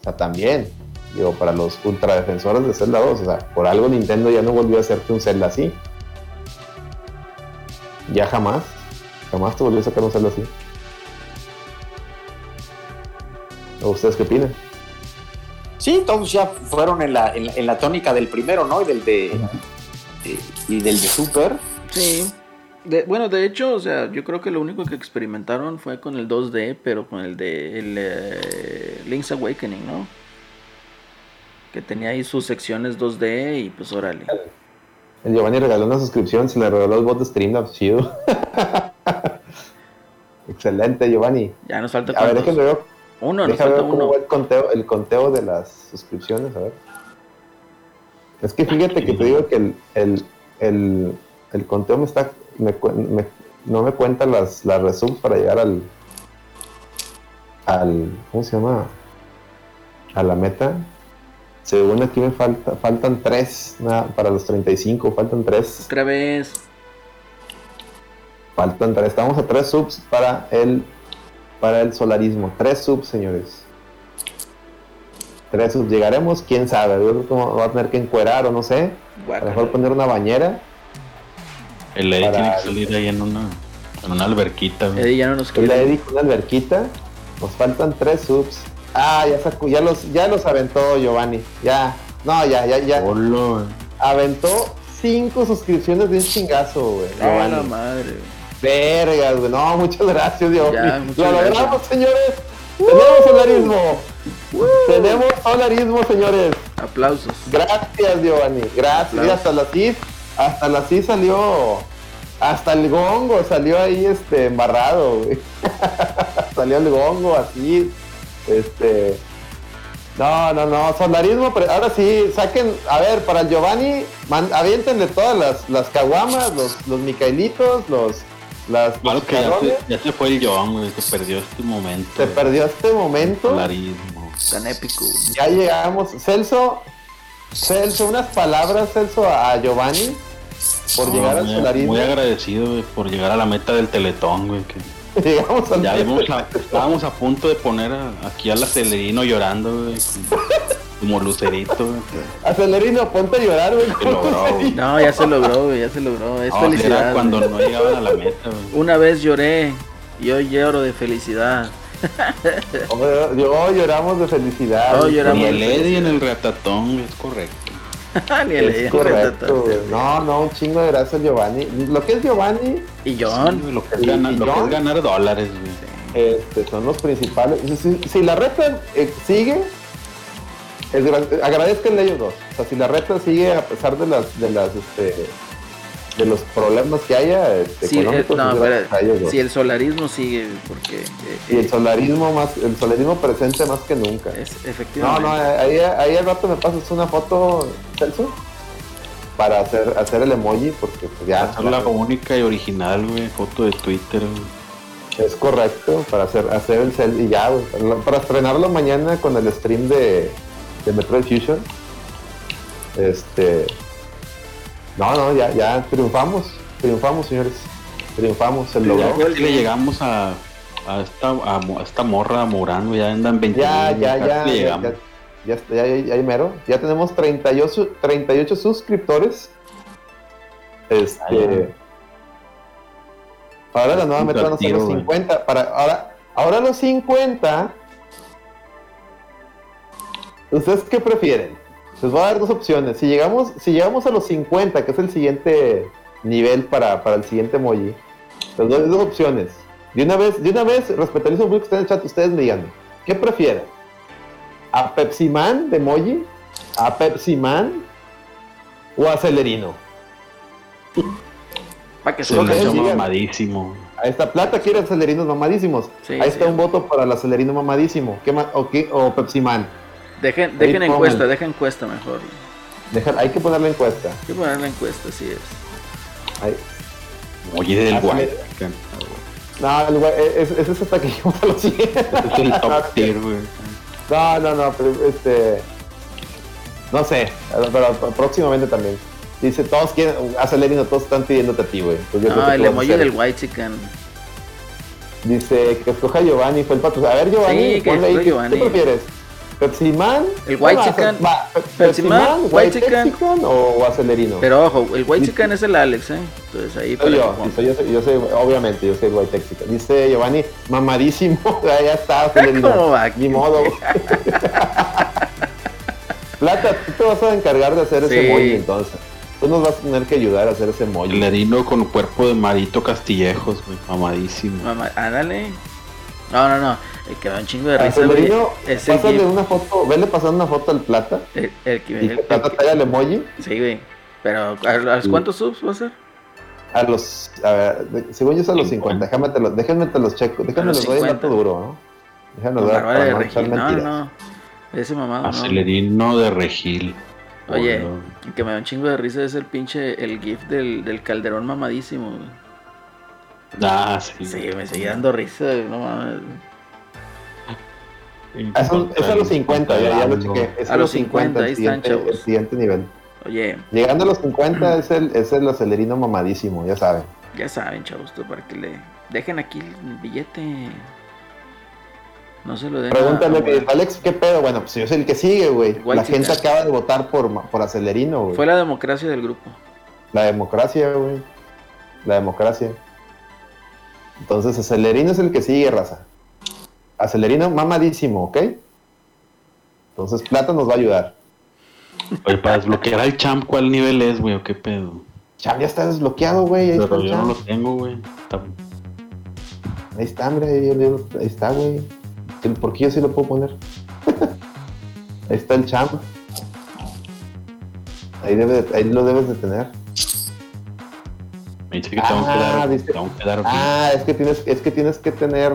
O sea, también digo, para los ultra defensores de Zelda 2. O sea, por algo Nintendo ya no volvió a hacerte un Zelda así. Ya jamás. Jamás te volvió a sacar un Zelda así. ¿O ustedes qué opinan? Sí, todos ya fueron en la, en la, tónica del primero, ¿no? Y del de, y del de Super. Sí. bueno, de hecho, o sea, yo creo que lo único que experimentaron fue con el 2D, pero con el de el, eh, Link's Awakening, ¿no? Que tenía ahí sus secciones 2D y pues órale. El Giovanni regaló una suscripción, se le regaló el bot de Streamlabs, chido. Excelente, Giovanni. Ya nos falta A ver, déjenme ver. Uno, nos falta uno. el conteo, el conteo de las suscripciones, a ver. Es que fíjate que te digo que el, el, el, el conteo me está. Me, no me cuenta las, las resubs para llegar al. al. ¿Cómo se llama? A la meta. Según aquí me falta, faltan tres para los 35, faltan tres. Otra vez. Faltan tres, estamos a tres subs para el para el solarismo. Tres subs, señores. Tres subs. Llegaremos, quién sabe. Yo creo que va a tener que encuerar o no sé. A lo mejor poner una bañera. El Eddie tiene que salir ahí en una, en una alberquita. Eddie ya no nos quiere. El Eddie con una alberquita. Nos faltan tres subs. Ah, ya sacó, ya los, ya los aventó Giovanni. Ya. No, ya, ya, ya. Aventó cinco suscripciones de un chingazo, güey. No, madre. Vergas, güey. No, muchas gracias, Giovanni. Lo logramos, señores. Tenemos solarismo. Tenemos solarismo, señores. Aplausos. Gracias, Giovanni. Gracias. Y hasta la CIS, hasta la CIS salió. Hasta el gongo salió ahí este embarrado, güey. salió el gongo así este. No, no, no, solarismo, pero ahora sí, saquen, a ver, para el Giovanni, man, aviéntenle todas las, las caguamas, los, los micaelitos, los, las, claro que ya se, fue el Giovanni, se perdió este momento. Se perdió este momento. Solarismo. Tan épico. Ya llegamos. Celso, Celso, unas palabras, Celso, a Giovanni por llegar al solarismo. Muy agradecido por llegar a la meta del Teletón, güey. Que Llegamos al ya estábamos a punto de poner aquí al acelerino llorando, como, lucerito. Acelerino, ponte a llorar, güey. No, ya se logró, güey, ya se logró. Es felicidad. cuando no llegaban a la meta, Una vez lloré y hoy lloro de felicidad. Yo lloramos de felicidad. y el Eddie en el ratatón, es correcto. es correcto, No, no, un chingo de gracias Giovanni. Lo que es Giovanni y John. lo, que es, ganar dólares, Este, son los principales. Si, la reta eh, sigue, agradezcanle a ellos dos. O sea, si la reta sigue a pesar de las, de las, este, de los problemas que haya este, sí, eh, no, si el solarismo sigue porque y el eh, solarismo más el solarismo presente más que nunca. Es, efectivamente no no ahí, ahí al rato me pasas una foto Celso para hacer hacer el emoji porque pues, ya es la única y original güey foto de Twitter es correcto para hacer hacer el cel y ya para estrenarlo mañana con el stream de de Metroid Fusion. Este no, no, ya, ya triunfamos, triunfamos, señores. Triunfamos, se logró. le llegamos a, a, esta, a, esta morra Morano, ya andan 20 Ya, ya, ya, ya, ya, ya, ya, mero. Ya tenemos 38, 38 suscriptores. Este. Ahora la nueva meta van a ser los 50. Para, ahora, ahora los 50. ¿Ustedes qué prefieren? Les voy a dar dos opciones. Si llegamos, si llegamos a los 50, que es el siguiente nivel para, para el siguiente emoji, les doy dos opciones. De una vez, de una vez, respetando un que está en el chat, ustedes me digan, ¿qué prefieren? ¿A Pepsi Man de emoji? ¿A Pepsi Man? ¿O a Celerino? Para que se mamadísimo. A esta plata quiere acelerinos mamadísimos. Sí, Ahí está sí. un voto para el acelerino mamadísimo. ¿Qué ma- o, qué- o Pepsi Man? Dejen, dejen Ahí encuesta, pongan. dejen encuesta mejor. Deja- hay que poner la encuesta. Hay que poner la encuesta, así es. Ahí. Oye, del Así guay. No, el es- ese es hasta que llegamos a los 100. Es el top tier, güey. No, no, no, pero este. No sé, pero próximamente también. Dice, todos quieren, acelerino, todos están pidiéndote a ti, güey. Pues No, el emoji del white chicken. Dice que escoja Giovanni, fue el patrón. A ver, Giovanni, Sí, que ponle ahí, escoja ¿qué, Giovanni. qué prefieres? ¿Pepsi Man? El White Chicken. va, Pe- Pepsi ¿Pepsi Man, Man, White Chicken. Chicken o, acelerino? Pero ojo, el white chicken es el Alex, ¿eh? Entonces ahí Soy yo, soy yo, soy- yo soy, obviamente, yo soy el White Texican. Dice Giovanni, mamadísimo, ya está, acelerino. ¿Cómo va? Ni modo. Plata, tú te vas a encargar de hacer ese emoji entonces. Tú nos vas a tener que ayudar a hacer ese emoji. Celerino con cuerpo de Marito Castillejos, güey. Mamadísimo. Mamá, ándale. No, no, no. El que me da un chingo de risa, Es el pásale gif. una foto, vele pasando una foto al plata El, el que y el- plata el- el emoji Sí, güey. Pero, ¿a, a Sí. cuántos subs va a ser? a los, a ver, según yo es a los 50, déjame te los, déjenme te los checo, déjenme los los doy el 50. dato duro, ¿no? Déjenme Con dar para no Regil. No, no. Ese mamado, no. Acelerino de Regil. Oye, el que me da un chingo de risa es el pinche, el gif del, del calderón mamadísimo, güey. Ah, sí. Sí, me sigue dando risa, no mames. Ah, Es, un- es a los 50, ya, ya lo chequé. Es A los 50, ahí el están, chavos. el siguiente nivel. Oye, Llegando a los 50 es el, es el acelerino mamadísimo, ya saben. ya saben, chavos, tú, para que le dejen aquí el billete. No se lo den. Pregúntale, a- Alex, ¿qué pedo? Bueno, pues yo soy el que sigue, güey. La gente acaba de votar por, por acelerino, güey. Fue la democracia del grupo. La democracia, güey. La democracia. Entonces, acelerino es el que sigue, raza. Acelerino mamadísimo, ¿ok? Entonces, Plata nos va a ayudar. Oye, para desbloquear al champ, ¿cuál nivel es, güey? ¿O qué pedo? Cham, ya está desbloqueado, güey. Ahí, Pero yo no lo champ. tengo, güey. Está- ahí está, hombre. Ahí, ahí- ahí está, güey. ¿Por qué yo sí lo puedo poner? ahí está el champ. Ahí, debe de- ahí lo debes de tener. Me dice que tengo que Ah, dar, dice- tengo que dar Ah, es que tienes, es que tienes que tener,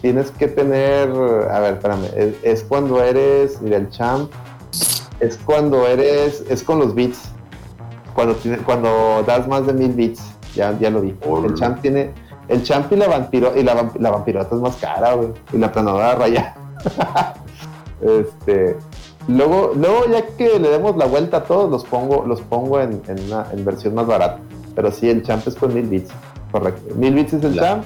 tienes que tener, a ver, espérame, es, es cuando eres, mira, el champ, es cuando eres, es con los bits, cuando cuando das más de mil bits, ya, ya lo vi. El champ tiene, el champ y la vampiro, y la, la vampirota es más cara, güey, y la planadora raya. este, luego, luego ya que le demos la vuelta a todos, los pongo, los pongo en, en una en versión más barata. Pero sí, el champ es con mil bits. Correcto. Mil bits es el La- champ,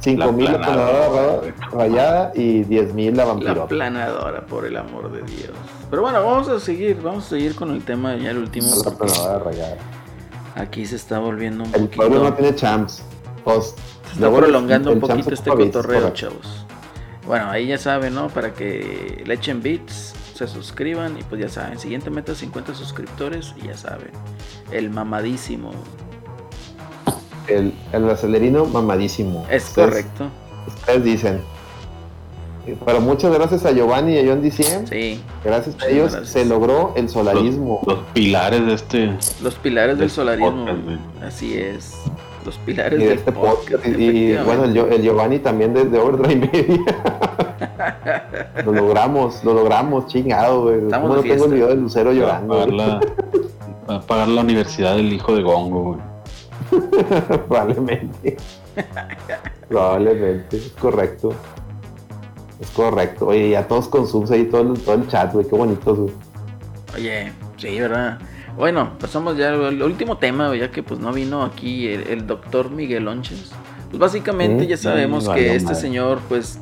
cinco mil la planadora, rayada y diez mil la La vampirota. planadora, por el amor de Dios. Pero bueno, vamos a seguir, vamos a seguir con el tema ya el último. La planadora rayada. Aquí se está volviendo un El poquito. pueblo no tiene champs. Pues, Se está luego prolongando el un poquito este bits, cotorreo, chavos. Bueno, ahí ya saben, ¿no? Para que le echen bits, se suscriban y pues ya saben, siguiente meta 50 suscriptores y ya saben, el mamadísimo. El, el acelerino mamadísimo. Es Ustedes- correcto. Ustedes dicen. Pero muchas gracias a Giovanni y a John DCM. Sí, Gracias a ellos gracias. se logró el solarismo. Los pilares de este. los pilares De del este solarismo. podcast. Así es. Los pilares y de del este podcast. Y, bueno, el, el Giovanni también desde Overdrive Media. lo logramos, lo logramos, chingado, güey. Estamos ¿Cómo no tengo el video del Lucero llorando? pagar güey? la, va a pagar la universidad del hijo de Gongo, güey. Probablemente. Probablemente, es correcto. Es correcto. Oye, ya todos con subs ahí, todo el, todo el chat, güey, qué bonitos, güey. Oye, sí, ¿verdad? Bueno, pasamos ya al último tema, ya que pues no vino aquí el, el doctor Miguel Onches. Pues básicamente Sí, ya sabemos sí, que este madre. señor pues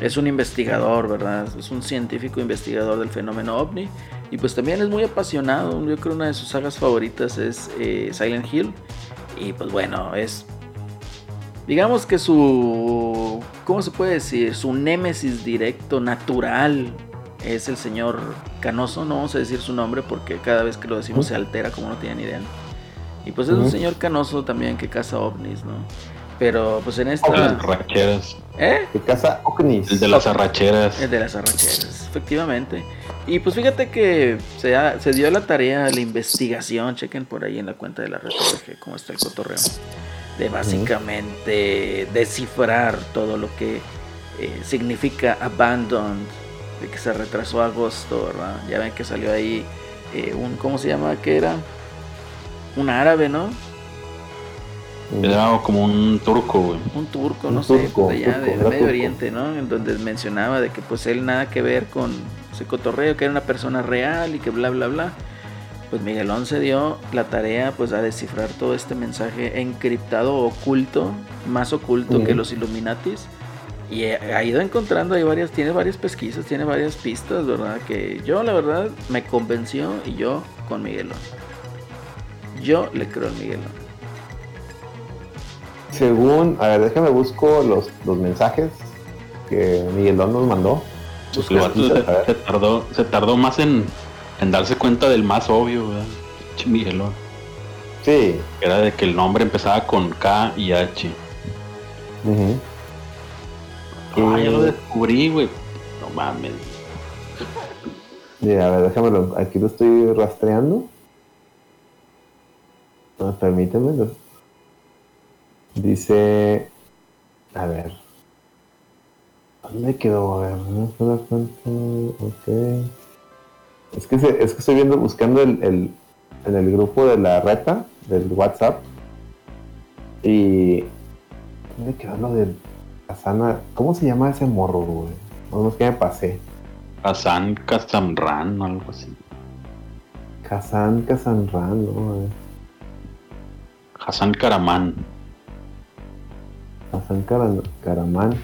es un investigador, ¿verdad? Es un científico investigador del fenómeno ovni. Y pues también es muy apasionado. Yo creo una de sus sagas favoritas es eh, Silent Hill. Y pues bueno, es... Digamos que su... ¿Cómo se puede decir? Su némesis directo, natural, es el señor Canoso, no vamos a decir su nombre porque cada vez que lo decimos se altera como no tienen idea. Y pues es un señor Canoso también que caza ovnis, ¿no? Pero pues en esta... Las arracheras. ¿Eh? Que caza ovnis. El de las arracheras. El de las arracheras, efectivamente. Y pues fíjate que se, ha- se dio la tarea, la investigación, chequen por ahí en la cuenta de la red PG cómo está el cotorreo, de básicamente descifrar todo lo que eh, significa abandoned, de que se retrasó a agosto, ¿verdad? Ya ven que salió ahí eh, un, ¿cómo se llama? ¿Qué era? Un árabe, ¿no? Era como un turco, güey. un turco, Un no sé, turco, pues de allá, turco, de era Medio turco. Oriente, ¿no? En donde mencionaba de que pues él nada que ver con ese cotorreo, que era una persona real y que bla, bla, bla. Pues Miguelón se dio la tarea pues a descifrar todo este mensaje encriptado, oculto, más oculto que los Illuminatis. Y ha ido encontrando ahí varias, tiene varias pesquisas, tiene varias pistas, ¿verdad? Que yo la verdad me convenció y yo con Miguelón. Yo le creo al Miguelón. Según, a ver, déjame busco los, los mensajes que Miguelón nos mandó. Pues el vato se, se tardó, se tardó más en, en darse cuenta del más obvio, ¿verdad? Sí. Era de que el nombre empezaba con K y H. ujú. Ah, ya lo descubrí, güey. No mames. Mira, a ver, déjamelo. Aquí lo estoy rastreando. No, permíteme. lo- Dice. A ver. ¿Dónde quedó? A ver, no se da cuenta. Ok. Es que, se- es que estoy viendo, buscando el, el- en el grupo de la reta, del WhatsApp. Y. ¿Dónde quedó lo de Casana? ¿Cómo se llama ese morro, güey? No, es que me pasé. Hassan o algo así. Kazan, Kazanran, ¿no? Ver. Hassan Karaman. Hassan Karaman.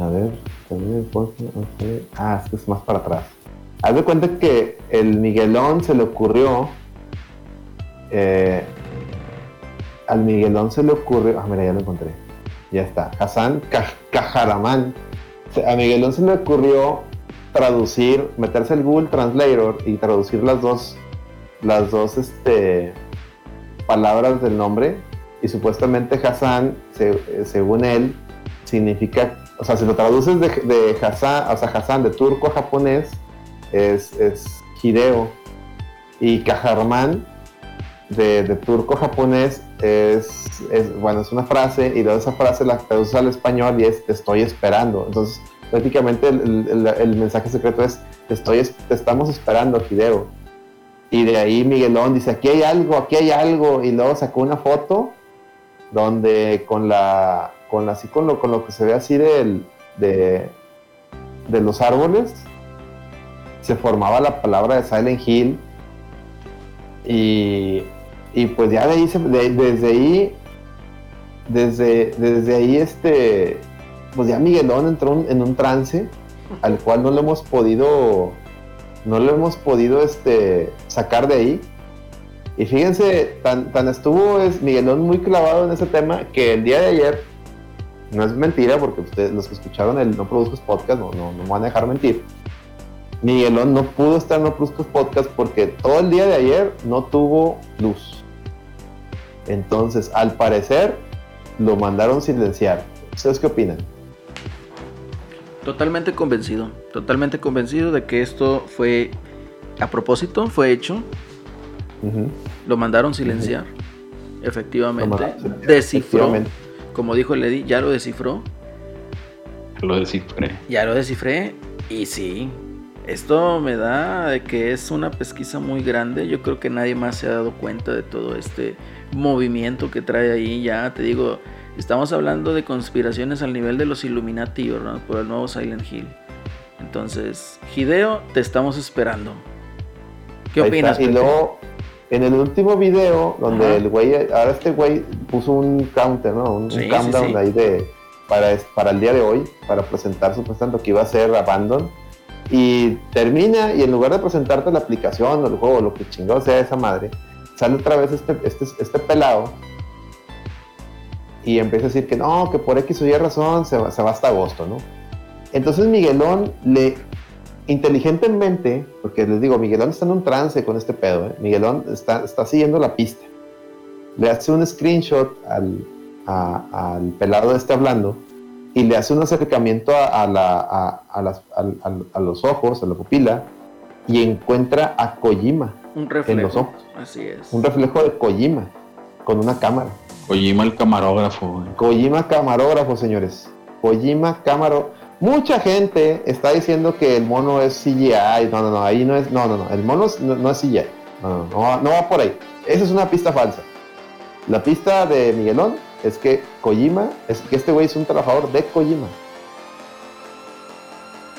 A ver, también el post- ok. Ah, es que es más para atrás. Haz de cuenta que el Miguelón se le ocurrió. eh, al Miguelón se le ocurrió. Ah, mira, ya lo encontré. Ya está. Hassan. Se- A Miguelón se le ocurrió traducir, meterse al Google Translator y traducir las dos, las dos, este, palabras del nombre y supuestamente Hassan, eh, según él, significa, o sea, si lo traduces de, de Hassan, o sea, Hassan de turco a japonés, es, es Hideo. Y Kajarman, de, turco a japonés, es, bueno, es una frase, y luego esa frase la traduces al español y es te estoy esperando. Entonces, prácticamente el, mensaje secreto es te, estoy, es- te estamos esperando, Hideo. Y de ahí Miguelón dice, aquí hay algo, aquí hay algo. Y luego sacó una foto donde con la, con así con lo, con lo que se ve así del, de, de los árboles, se formaba la palabra de Silent Hill. Y, y pues ya de ahí, se- de- desde ahí, desde, desde ahí este, pues ya Miguelón entró en- un trance al cual no lo hemos podido no lo hemos podido este, sacar de ahí. Y fíjense, tan, tan estuvo es Miguelón muy clavado en ese tema que el día de ayer, no es mentira, porque ustedes, los que escucharon el No Produzcos Podcast, no, no, no me van a dejar mentir. Miguelón no pudo estar en No Produzcos Podcast porque todo el día de ayer no tuvo luz. Entonces, al parecer, lo mandaron silenciar. ¿Ustedes qué opinan? Totalmente convencido, totalmente convencido de que esto fue a propósito, fue hecho, lo mandaron silenciar, efectivamente, mandaron silenciar, descifró, efectivamente. Como dijo el Eddy, ya lo descifró, Lo descifré. ya lo descifré y sí, esto me da de que es una pesquisa muy grande, yo creo que nadie más se ha dado cuenta de todo este movimiento que trae ahí, ya te digo, estamos hablando de conspiraciones al nivel de los Illuminati, ¿verdad? Por el nuevo Silent Hill. Entonces, Hideo, te estamos esperando. ¿Qué Ahí opinas? está. Y luego, en el último video, donde Ajá. el güey, ahora este güey puso un counter, ¿no? Un, Sí, countdown sí. ahí de, para, para el día de hoy, para presentar supuestamente lo que iba a ser Abandon. Y termina, y en lugar de presentarte la aplicación o el juego, o lo que chingado sea esa madre, sale otra vez este, este, este pelado y empieza a decir que no, que por X o Y razón se va, se va hasta agosto, ¿no? Entonces Miguelón le inteligentemente, porque les digo, Miguelón está en un trance con este pedo, ¿eh? Miguelón está, está siguiendo la pista. Le hace un screenshot al, a- al pelado de este hablando y le hace un acercamiento a, a la- a- a las- al- al- a los ojos, a la pupila, y encuentra a Kojima, Un los reflejo. ojos. Así es. un reflejo de Kojima, con una cámara. Kojima el camarógrafo, güey. Kojima camarógrafo, señores. Kojima cámaro. Mucha gente está diciendo que el mono es CGI. No, no, no, ahí no es. No, no, no. El mono es- no, no es CGI. No, no, no, va- no va por ahí. Esa es una pista falsa. La pista de Miguelón es que Kojima, es que este güey es un trabajador de Kojima.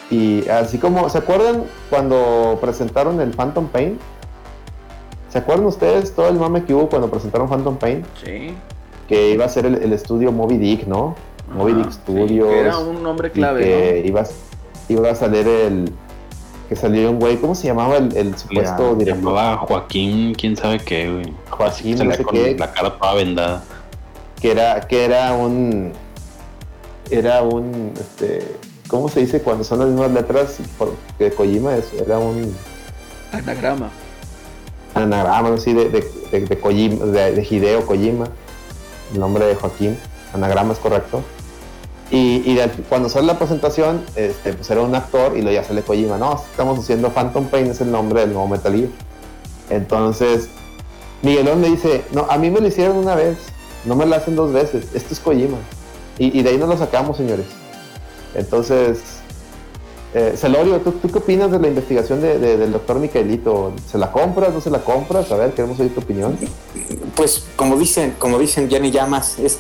Y así como, ¿se acuerdan cuando presentaron el Phantom Pain? ¿Se acuerdan ustedes todo el mame que hubo cuando presentaron Phantom Pain? Sí. que iba a ser el, el estudio Moby Dick, ¿no? Dick sí, Studios. que era un nombre clave, que iba, a- iba a salir el. Que salió un güey, ¿cómo se llamaba el, el supuesto Se director? llamaba Joaquín, quién sabe qué, güey. Joaquín, no sé con qué. la cara toda vendada. Que era, que era un. Era un. Este, ¿Cómo se dice cuando son las mismas letras? Por- que Kojima es, era un ¿no? Anagrama. anagrama, así de, de, de, de Kojima, de, de Hideo Kojima, el nombre de Joaquín, anagrama es correcto. Y, cuando sale la presentación, este, pues era un actor y luego ya sale Kojima, no, estamos haciendo Phantom Pain, es el nombre del nuevo Metal Gear. Entonces, Miguelón le dice, no, a mí me lo hicieron una vez, no me lo hacen dos veces, esto es Kojima. Y, de ahí nos lo sacamos, señores. Entonces, eh, Celorio, ¿tú, qué opinas de la investigación de- de- del doctor Micaelito? ¿Se la compras, no se la compras? A ver, queremos oír tu opinión. Pues como dicen, como dicen Jenny Llamas, es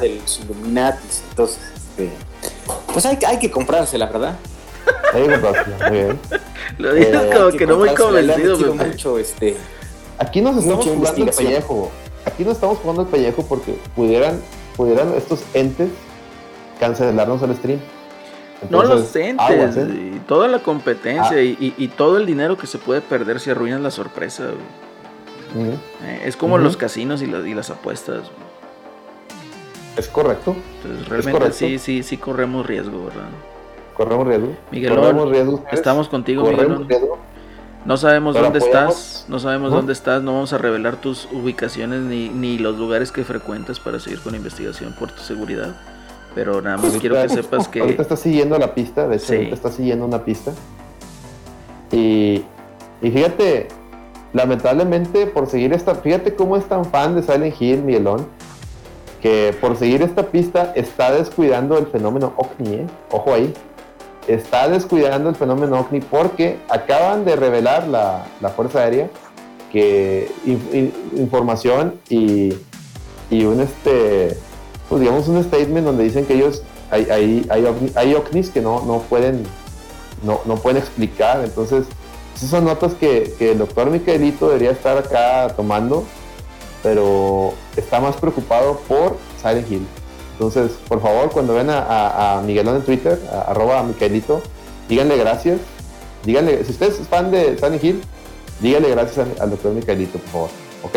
de los Illuminatis, entonces, este, pues hay, que- hay que comprársela, ¿verdad? Ahí compraste, muy bien. Lo dices Eh, como Hay que no muy comprársela, convencido, metido Pepe. mucho, este, Aquí nos estamos jugando el pellejo. Aquí nos estamos jugando el pellejo porque pudieran, pudieran estos entes cancelarnos el stream. No los entes, aguas, ¿eh? y toda la competencia Ah. y, todo el dinero que se puede perder si arruinan la sorpresa. güey. Eh, es como los casinos y, la- y las apuestas. Es correcto. Entonces, realmente correcto. sí, sí, sí corremos riesgo, ¿verdad? Corremos riesgo. Miguelón, corremos riesgo. Estamos contigo, Corremos Miguelón. riesgo. No sabemos Pero dónde apoyamos. estás, no sabemos ¿No? dónde estás, no vamos a revelar tus ubicaciones ni, ni los lugares que frecuentas para seguir con la investigación por tu seguridad. Pero nada más quiero que sepas que Ahorita está siguiendo la pista, de hecho, Sí. ahorita está siguiendo una pista. Y, y fíjate, lamentablemente por seguir esta, fíjate cómo es tan fan de Silent Hill, Miguelón, que por seguir esta pista está descuidando el fenómeno OVNI, ¿eh? ojo ahí, está descuidando el fenómeno OVNI porque acaban de revelar la, la Fuerza Aérea que in- in- información y, y un este pues digamos un statement donde dicen que ellos hay, hay, hay, ovni- ovnis que no, no pueden no, no pueden explicar. Entonces esas son notas que, que el doctor Miquelito debería estar acá tomando pero está más preocupado por Silent Hill entonces por favor cuando ven a, a, a Miguelón en Twitter a- arroba Miquelito díganle gracias díganle si usted es fan de Silent Hill díganle gracias al, doctor Miquelito por favor ¿ok?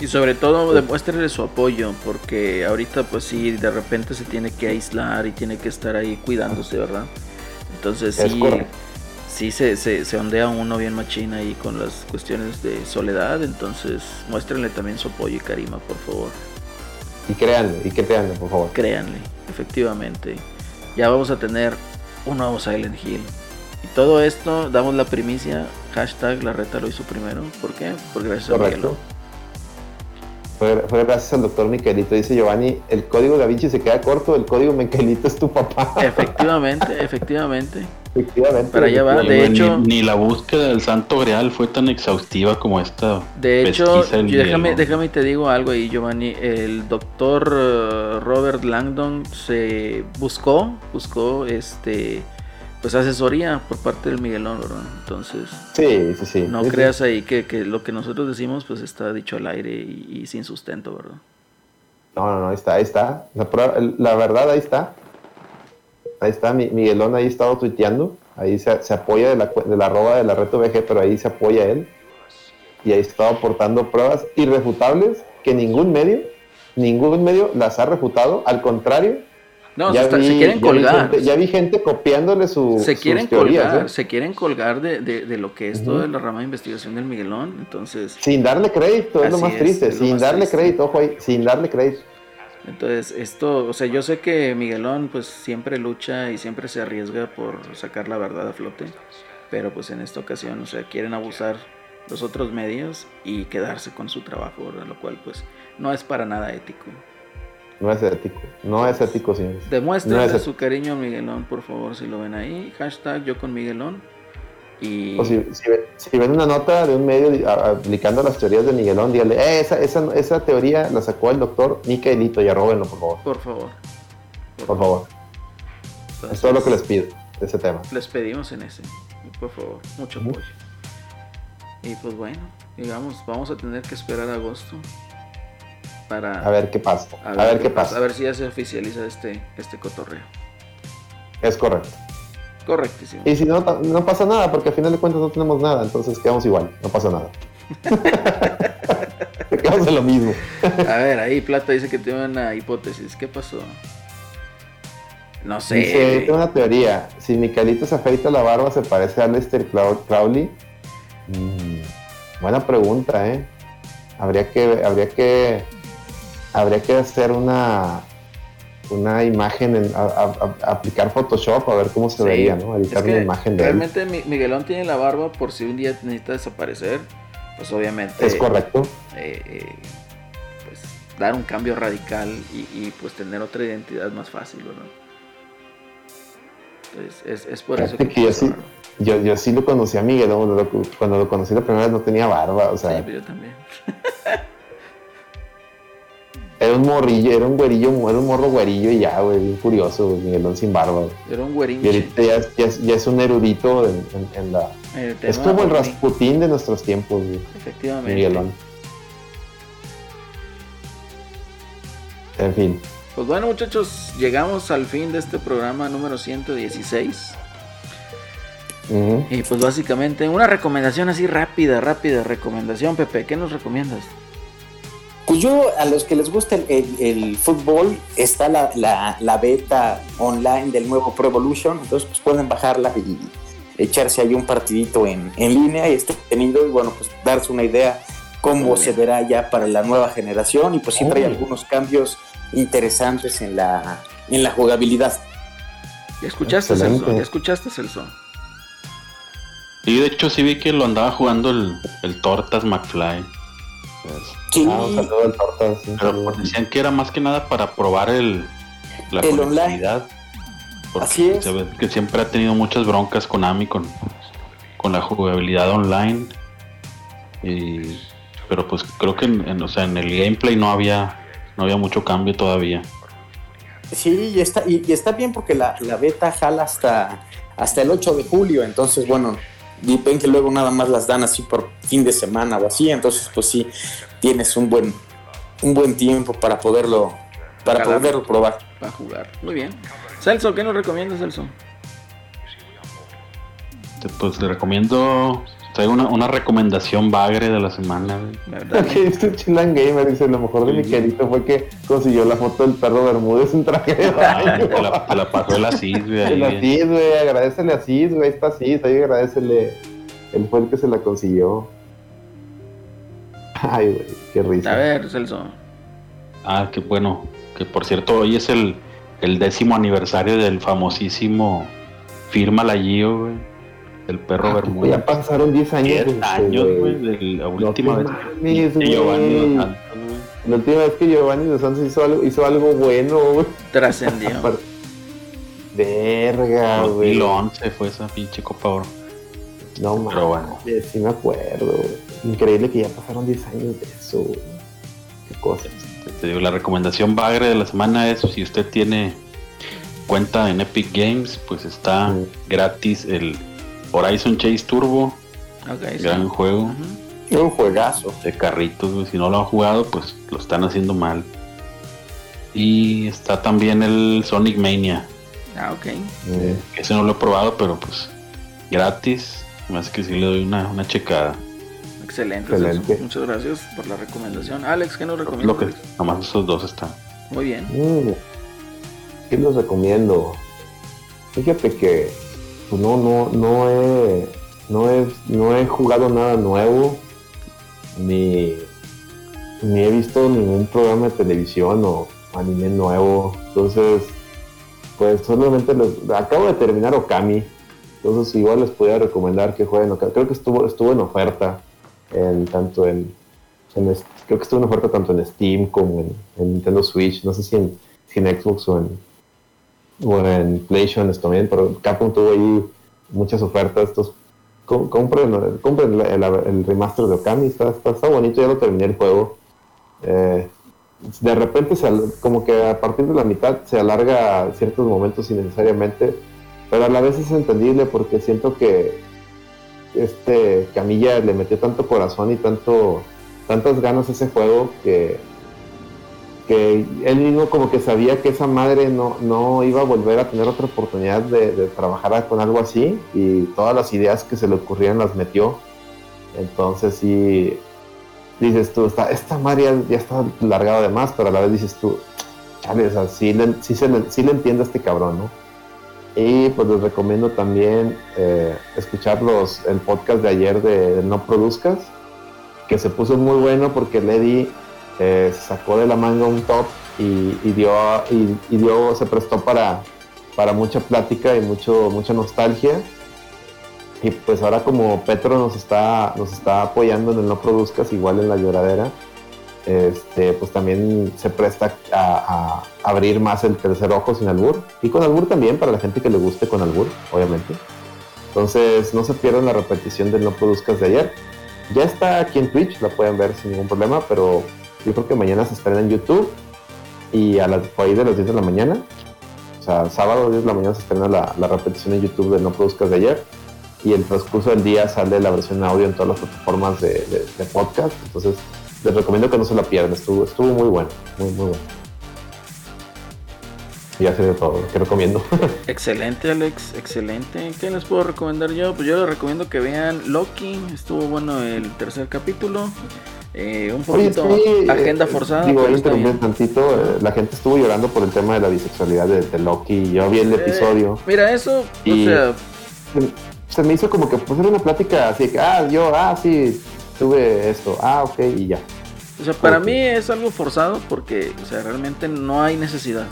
Y sobre todo demuéstrenle su apoyo, porque ahorita pues sí, de repente se tiene que aislar y tiene que estar ahí cuidándose, ¿verdad? Entonces Es sí, correcto. Sí se, se, se ondea uno bien machina ahí con las cuestiones de soledad, entonces muéstrenle también su apoyo y carima, por favor. y créanle y que créanle por favor Créanle, efectivamente. Ya vamos a tener un nuevo Silent Hill. Y todo esto, damos la primicia, hashtag la reta lo hizo primero. ¿Por qué? Porque gracias a Correcto. Fue, fue gracias al doctor Miquelito. Dice Giovanni, el código da Vinci se queda corto, el código Miquelito es tu papá. Efectivamente, efectivamente. Efectivamente. Para allá va, de ni- hecho- Ni, la búsqueda del santo grial fue tan exhaustiva como esta. De hecho, déjame, déjame te digo algo ahí, Giovanni. El doctor eh, Robert Langdon se buscó, buscó este pues asesoría por parte del Miguelón, ¿verdad? Entonces, Sí, sí, sí. no Sí, sí. creas ahí que, que lo que nosotros decimos pues está dicho al aire y, y sin sustento, ¿verdad? No, no, no, ahí está, ahí está. La, prueba- la verdad, ahí está. Ahí está, Mi- Miguelón ahí estado tuiteando. Ahí se, se apoya de la, de la arroba de la reto VG, pero ahí se apoya él. Y ahí está aportando pruebas irrefutables que ningún medio, ningún medio las ha refutado. Al contrario, No, Ya se, está- vi- se quieren ya vi colgar. gente- ya vi gente copiándole su, se sus quieren teorías, colgar, ¿eh? se quieren colgar de, de- de lo que es toda la rama de investigación del Miguelón. Entonces, Sin darle crédito, es lo más es, triste. es lo sin más darle triste. crédito, ojo ahí, sin darle crédito. entonces esto, o sea, yo sé que Miguelón pues siempre lucha y siempre se arriesga por sacar la verdad a flote, pero pues en esta ocasión, o sea, quieren abusar los otros medios y quedarse con su trabajo, ¿verdad? lo cual pues no es para nada ético. No es ético. No es ético, señores. Demuéstrenle No su cariño a Miguelón, por favor, si lo ven ahí. Hashtag yo con Miguelón. Y O si, si ve- si ven una nota de un medio aplicando las teorías de Miguelón, dígale, eh, esa, esa, esa teoría la sacó el doctor Micaelito, y arróbenlo, por favor. por favor. Por favor. Es todo lo que les pido de ese tema. les pedimos en ese. Por favor, mucho apoyo. Y pues bueno, digamos, vamos a tener que esperar a agosto para A ver qué pasa. A ver, qué pasa. A ver si ya se oficializa este, este cotorreo. Es correcto. Correctísimo. Y si no, no pasa nada, porque al final de cuentas no tenemos nada, entonces quedamos igual, no pasa nada. quedamos en lo mismo. A ver, ahí Plata dice que tiene una hipótesis. ¿Qué pasó? No sé. Dice, tengo una teoría. Si Micaelito se afeita la barba, ¿se parece a Lester Crowley? Mm, buena pregunta, ¿eh? Habría que, habría que, habría que hacer una, una imagen, en- a- a- a- aplicar Photoshop a ver cómo se Sí. vería, ¿no? Editar una imagen de él. realmente Mi- Miguelón tiene la barba por si un día necesita desaparecer. Pues obviamente. Es correcto. eh, eh, pues dar un cambio radical y, y, pues tener otra identidad más fácil, ¿verdad? Entonces, es, es por eso que yo sí-. Yo, yo sí lo conocí a Miguel, cuando lo, cuando lo conocí la primera vez no tenía barba, o sea, Sí, pues yo también. era un morrillo, era un güerillo, era un morro güerillo y ya, güey, bien curioso, güey, Miguelón sin barba. güey. Era un Y güerinche. ahorita ya, es- ya es, ya es un erudito en, en- en la... Es como el Rasputín de nuestros tiempos, güey, Efectivamente. Miguelón. En fin, Pues bueno, muchachos, llegamos al fin de este programa número 116. ujú. Y pues básicamente una recomendación así rápida, rápida recomendación, Pepe, ¿qué nos recomiendas? Pues yo, a los que les gusta el, el- el fútbol, está la, la- la beta online del nuevo Pro Evolution, entonces pues pueden bajarla y echarse ahí un partidito en, en línea y este tenido y bueno, pues darse una idea cómo se verá ya para la nueva generación y pues sí trae Oh. algunos cambios interesantes en la, en la jugabilidad. ¿Ya escuchaste, Excelente. Celso? ¿Ya escuchaste, Celso? Y de hecho sí vi que lo andaba jugando el, el Tortas McFly. Sí, Ah, un saludo al Tortas. Pero pues decían que era más que nada para probar el, la El conectividad. Porque Así es. se ve que siempre ha tenido muchas broncas Konami con, con la jugabilidad online. Y, pero pues creo que en, en- o sea, en el gameplay no había no había mucho cambio todavía. Sí, y está, y, y está bien porque la, la beta jala hasta, hasta el 8 de julio, entonces bueno, y ven que luego nada más las dan así por fin de semana o así, entonces pues sí, tienes un buen, un buen tiempo para poderlo, para poderlo probar. Va a jugar. Muy bien. Celso, ¿qué nos recomiendas, Celso? Te- Pues le recomiendo traigo una, una recomendación bagre de la semana. güey. ¿Verdad? Aquí dice Chilan Gamer, dice, lo mejor de Sí. Miquelito fue que consiguió la foto del perro Bermúdez en traje de baño. te, la, te la pasó el Asís, güey. El. Asís, güey, agradecele a Asís, güey, está Asís, ahí agradecele. Él fue el que se la consiguió. Ay, güey, qué risa. A ver, Celso. Ah, qué bueno. Que por cierto, hoy es el, el décimo aniversario del famosísimo Firma la Gio, güey. El perro Ah, Bermúdez. Ya pasaron 10 años. 10 este, años, güey, de la última te vez. que Giovanni Santos. La última vez que Giovanni Dos Santos hizo algo, hizo algo bueno, güey. Trascendió. Verga, güey. 2011 fue esa pinche Copa Oro. No Pero mames, bueno. sí me acuerdo. Increíble que ya pasaron 10 años de eso. Qué cosas. Te digo, la recomendación bagre de la semana es si usted tiene cuenta en Epic Games, pues está Mm. gratis el Horizon Chase Turbo, Ok, sí. gran juego. Es un juegazo. de carritos, güey. si no lo han jugado, pues lo están haciendo mal. Y está también el Sonic Mania, Ah, ok. Eh, ese no lo he probado, pero pues gratis, más que sí le doy una, una checada. Excelente, Excelente. Muchas gracias por la recomendación. Alex, ¿qué nos Lo recomiendas? que nomás esos dos están. Muy bien. mm. ¿qué les recomiendo? Fíjate que pues, no, no, no he, no he, no he jugado nada nuevo, ni, ni he visto ningún programa de televisión o anime nuevo. Entonces, pues solamente acabo de terminar Okami. Entonces igual les podría recomendar que jueguen Okami. Creo que estuvo, estuvo en oferta en tanto en, creo que estuvo en oferta tanto en Steam como en, en Nintendo Switch. No sé si en, si en Xbox o en, o en PlayStation también, pero Capcom tuvo ahí muchas ofertas. Com- compren, compren el, remaster de Okami, está, está, bonito, ya lo terminé el juego. Eh, de repente, se como que a partir de la mitad se alarga ciertos momentos innecesariamente, pero a la vez es entendible porque siento que este Camilla le metió tanto corazón y tanto tantas ganas a ese juego que que él mismo como que sabía que esa madre no, no iba a volver a tener otra oportunidad de, trabajar con algo así y todas las ideas que se le ocurrían las metió entonces sí dices tú esta, esta madre ya, está largada de más pero a la vez dices tú chale, o sea, sí, le, sí, le, sí le entiende a este cabrón ¿no? y pues les recomiendo también eh, escuchar los, el podcast de ayer de No Produzcas que se puso muy bueno porque Lady eh, sacó de la manga un top y, dio y, dio se prestó para para mucha plática y mucho mucha nostalgia. Y pues ahora como Petro nos está nos está apoyando en el no produzcas igual en la lloradera este pues también se presta a, a abrir más el tercer ojo sin albur. Y con albur también para la gente que le guste con albur obviamente. Entonces no se pierdan la repetición del no produzcas de ayer. Ya está aquí en Twitch la pueden ver sin ningún problema pero yo creo que mañana se estrena en YouTube y a las ahí de las 10 de la mañana, o sea, sábado 10 de la mañana se estrena la, repetición en YouTube de No Produzcas de ayer y el transcurso del día sale la versión audio en todas las plataformas de, podcast. Entonces, les recomiendo que no se la pierdan, estuvo, muy bueno, muy, muy bueno. Y ya sé de todo, que recomiendo. Excelente, Alex, excelente. ¿Qué les puedo recomendar yo? Pues yo les recomiendo que vean Loki. Estuvo bueno el tercer capítulo. Eh, un Oye, poquito sí, agenda eh, forzada. Digo, bien. tantito, eh, la gente estuvo llorando por el tema de la bisexualidad de, de Loki. Yo vi el episodio. mira, eso, Y- o sea, se, me hizo como que pues era una plática así que, ah, yo, ah, sí, tuve esto, ah, ok, y ya. o sea, para mí es algo forzado porque, o sea, realmente no hay necesidad.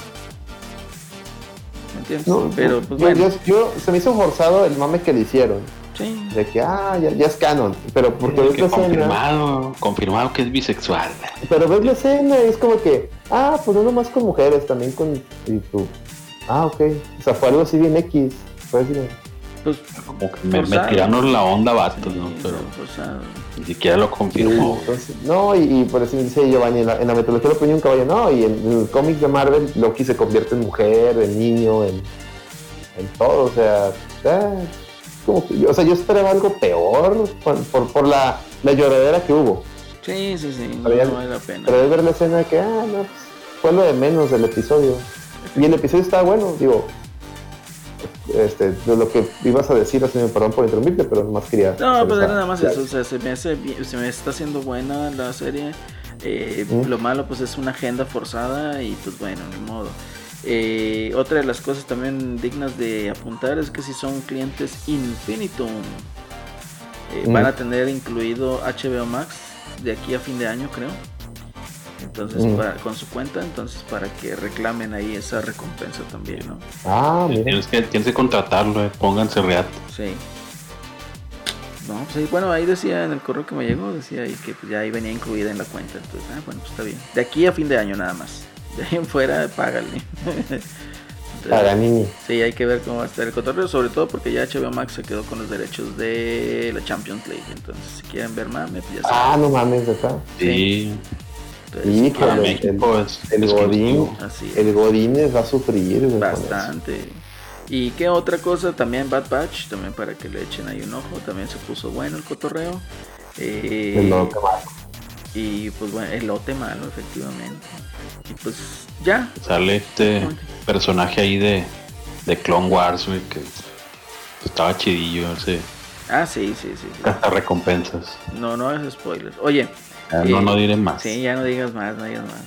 ¿Me entiendes? No, pero, pues yo, bueno, yo- yo- se me hizo forzado el mame que le hicieron, sí. de que, ah, ya, ya es canon, pero porque ves la escena, confirmado, confirmado que es bisexual. pero ves la escena y es como que, ah, pues no nomás con mujeres, también con, y tú, ah, ok, o sea, fue algo así bien X, fue así, Pues, Como que me, me tiraron la onda vatos, ¿no? Pero forzado. ni siquiera lo Sí, confirmó. entonces, no, y, y por eso dice Giovanni, en la, en la mitología lo ponía un caballo, no, y en, el cómic de Marvel, Loki se convierte en mujer, en niño, en, en todo, o sea, ah, como que, o sea, yo esperaba algo peor por, por, por la, la lloradera que hubo, Sí, sí, sí, no, Pero ya- no vale la pena. pero de ver la escena que, ah, no, pues, fue lo de menos del episodio, y el episodio estaba bueno, digo, este, de lo que ibas a decir, así me perdón por interrumpirte, pero nomás quería... No, pues era nada más eso, o sea, se me hace se me está haciendo buena la serie. Eh, Mm. Lo malo pues es una agenda forzada y pues bueno, ni modo. Eh, otra de las cosas también dignas de apuntar es que si son clientes Infinitum, eh, Mm. van a tener incluido HBO Max de aquí a fin de año creo. Entonces, Mm. para- con su cuenta, entonces para que reclamen ahí esa recompensa también, ¿no? Ah, mira. Tienes que, tienes que contratarlo, eh. pónganse reat. Sí. No, pues ahí, bueno, ahí decía en el correo que me llegó, decía ahí que pues, ya ahí venía incluida en la cuenta. Entonces, ah, bueno, pues está bien. De aquí a fin de año nada más. De ahí en fuera, págale. Paganini. Sí, hay que ver cómo va a estar el cotorreo, sobre todo porque ya HBO Max se quedó con los derechos de la Champions League. Entonces, si quieren ver mame, pues ya Ah, saben. no mames, acá. Sí, Entonces, Sí, el- el. Godín. así. El Godínez va a sufrir, Bastante. ¿Y qué otra cosa? También Bad Batch, también para que le echen ahí un ojo. También se puso bueno el cotorreo. Eh. El lote malo. y pues bueno, el lote malo, efectivamente. Y pues ya. Sale este personaje ahí de, de Clone Wars, güey, que estaba chidillo ese. Ah, sí, sí, sí. sí. Hasta recompensas. No, no es spoiler. Oye, Ya no, Eh, no diré más. sí, ya no digas más, no digas más.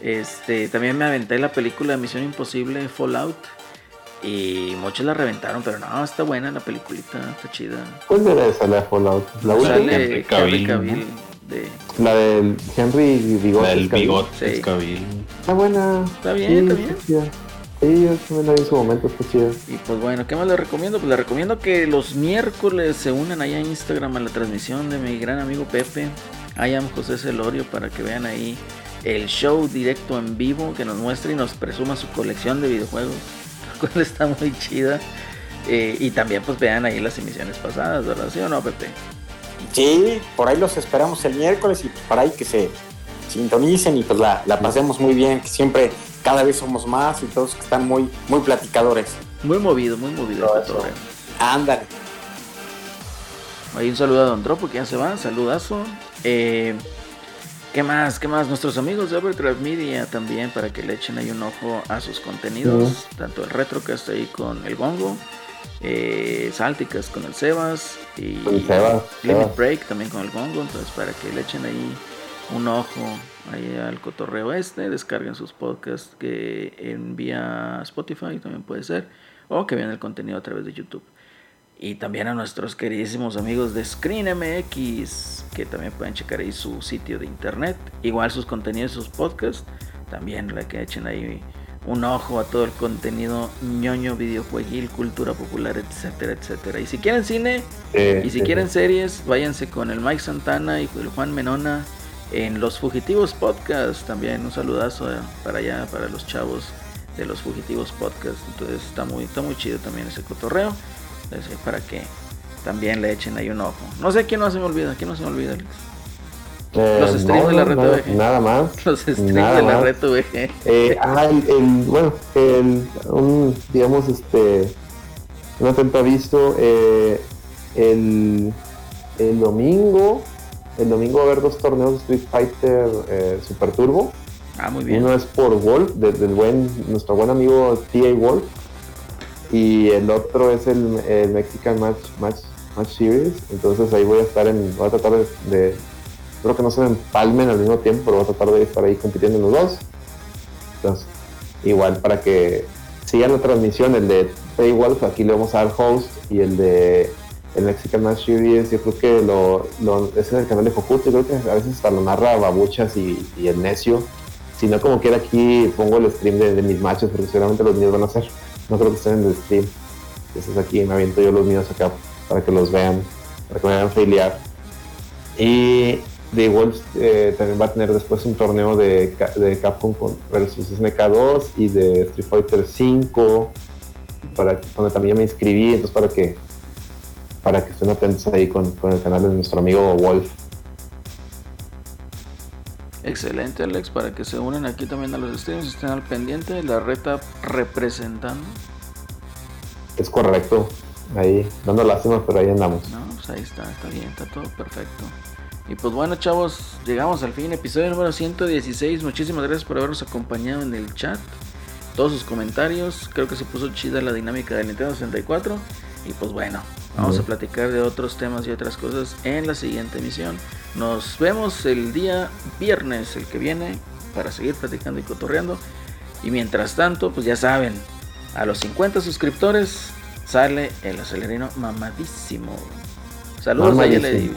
Este, también me aventé la película de Misión Imposible Fallout. Y muchos la reventaron, pero no, está buena la peliculita, está chida. ¿Cuál era esa, la de Fallout? La última. Sale Henry Henry Cavill, Cavill de... La del Henry Bigotes. La del Sí. Cavill. Está buena. Está bien, está bien. chida. Sí, yo también la vi en su momento, está chida. Y pues bueno, ¿qué más les recomiendo? Pues les recomiendo que los miércoles se unan allá en Instagram a la transmisión de mi gran amigo Pepe. I am José Celorio para que vean ahí el show directo en vivo que nos muestre y nos presuma su colección de videojuegos. La cual está muy chida. Eh, y también pues vean ahí las emisiones pasadas, ¿verdad? ¿Sí o no, Pepe? Sí, por ahí los esperamos el miércoles y pues para ahí que se sintonicen y pues la, la pasemos muy bien, que siempre cada vez somos más y todos que están muy, muy platicadores. Muy movido, muy movido. Todo el cotorreo. Ándale. Ahí un saludo a Don Dropo que ya se va, saludazo. Eh, ¿Qué más? ¿Qué más? Nuestros amigos de Overdrive Media también para que le echen ahí un ojo a sus contenidos. Tanto el retro que está ahí con el Gongo, eh, Salticas con el Sebas y Sebas, Limit Sebas. Break también con el Gongo. Entonces para que le echen ahí un ojo ahí al cotorreo este, descarguen sus podcasts que envía Spotify también puede ser o que vean el contenido a través de YouTube. Y también a nuestros queridísimos amigos de Screen MX, que también pueden checar ahí su sitio de internet. Igual sus contenidos y sus podcasts. También la que echen ahí un ojo a todo el contenido ñoño, videojueguil, cultura popular, etcétera, etcétera. Y si quieren cine Sí, y si sí, quieren series, váyanse con el Mike Santana y el Juan Menona en Los Fugitivos Podcast. También un saludazo eh, para allá, para los chavos de Los Fugitivos Podcast. Entonces está muy, está muy chido también ese cotorreo. Entonces, para que también le echen ahí un ojo. No sé quién no se me olvida, quién no se me olvida, Alex. Eh, los streams de la Red nada, VG. nada más. Los streams Nada de la más. red VG. Eh, ah, el, el- bueno, el, un, digamos, este, un atento aviso, eh, el, el domingo, el domingo va a haber dos torneos de Street Fighter eh, Super Turbo. Ah, muy bien. Uno es por Wolf, de- del buen, nuestro buen amigo T.A. Wolf, y el otro es el, el Mexican Match, Match, Match Series. Entonces ahí voy a estar en, voy a tratar de, de- creo que no se me empalmen al mismo tiempo, pero voy a tratar de estar ahí compitiendo en los dos. Entonces, igual para que sigan la transmisión, el de T.A. Wolf, aquí le vamos a dar host, y el de el Mexican Match Series, yo creo que lo, lo- es el canal de Jocuto, yo creo que a veces hasta lo narra Babuchas y, el Necio. Si no, como quiera aquí pongo el stream de, mis matches, porque seguramente los míos van a ser. No creo que estén en el stream. Entonces aquí me aviento yo los míos acá para que los vean, para que me vean failear. Y The Wolves eh, también va a tener después un torneo de, Ca- de Capcom versus SNK2 y de Street Fighter 5, para, donde también me inscribí, entonces para que para que estén atentos ahí con, con el canal de nuestro amigo Wolf. Excelente, Alex, para que se unan aquí también a los streams, estén al pendiente. La reta representando. Es correcto, ahí dando lástima, pero ahí andamos. No, pues ahí está, está bien, está todo perfecto. Y pues bueno, chavos, llegamos al fin, episodio número 116. Muchísimas gracias por habernos acompañado en el chat. Todos sus comentarios, creo que se puso chida la dinámica del Nintendo 64. Y pues bueno, vamos a platicar de otros temas y otras cosas en la siguiente emisión. Nos vemos el día viernes, el que viene, para seguir platicando y cotorreando. Y mientras tanto, pues ya saben, a los 50 suscriptores sale el acelerino mamadísimo. Saludos a. Yele.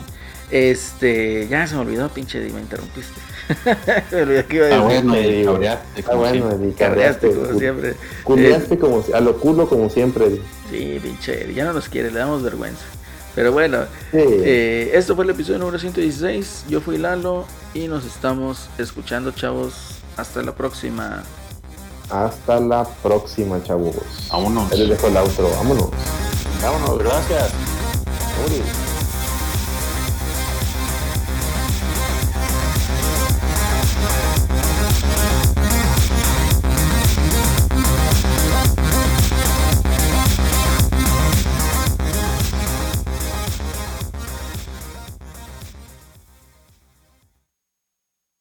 Este, ya se me olvidó, pinche Eddie, me interrumpiste. me olvidé que iba a Ah, decir. bueno, Sí, y digo. cabreaste, Está como bueno, carreaste, como siempre. Eh, culiaste como, a lo culo como siempre. Eddie. Sí, pinche Eddie, ya no nos quiere, le damos vergüenza. Pero bueno, Sí. eh, esto fue el episodio número 116. Yo fui Lalo y nos estamos escuchando, chavos. Hasta la próxima. Hasta la próxima, chavos. Vámonos. Les dejo el outro. Vámonos. Vámonos, gracias. Uri.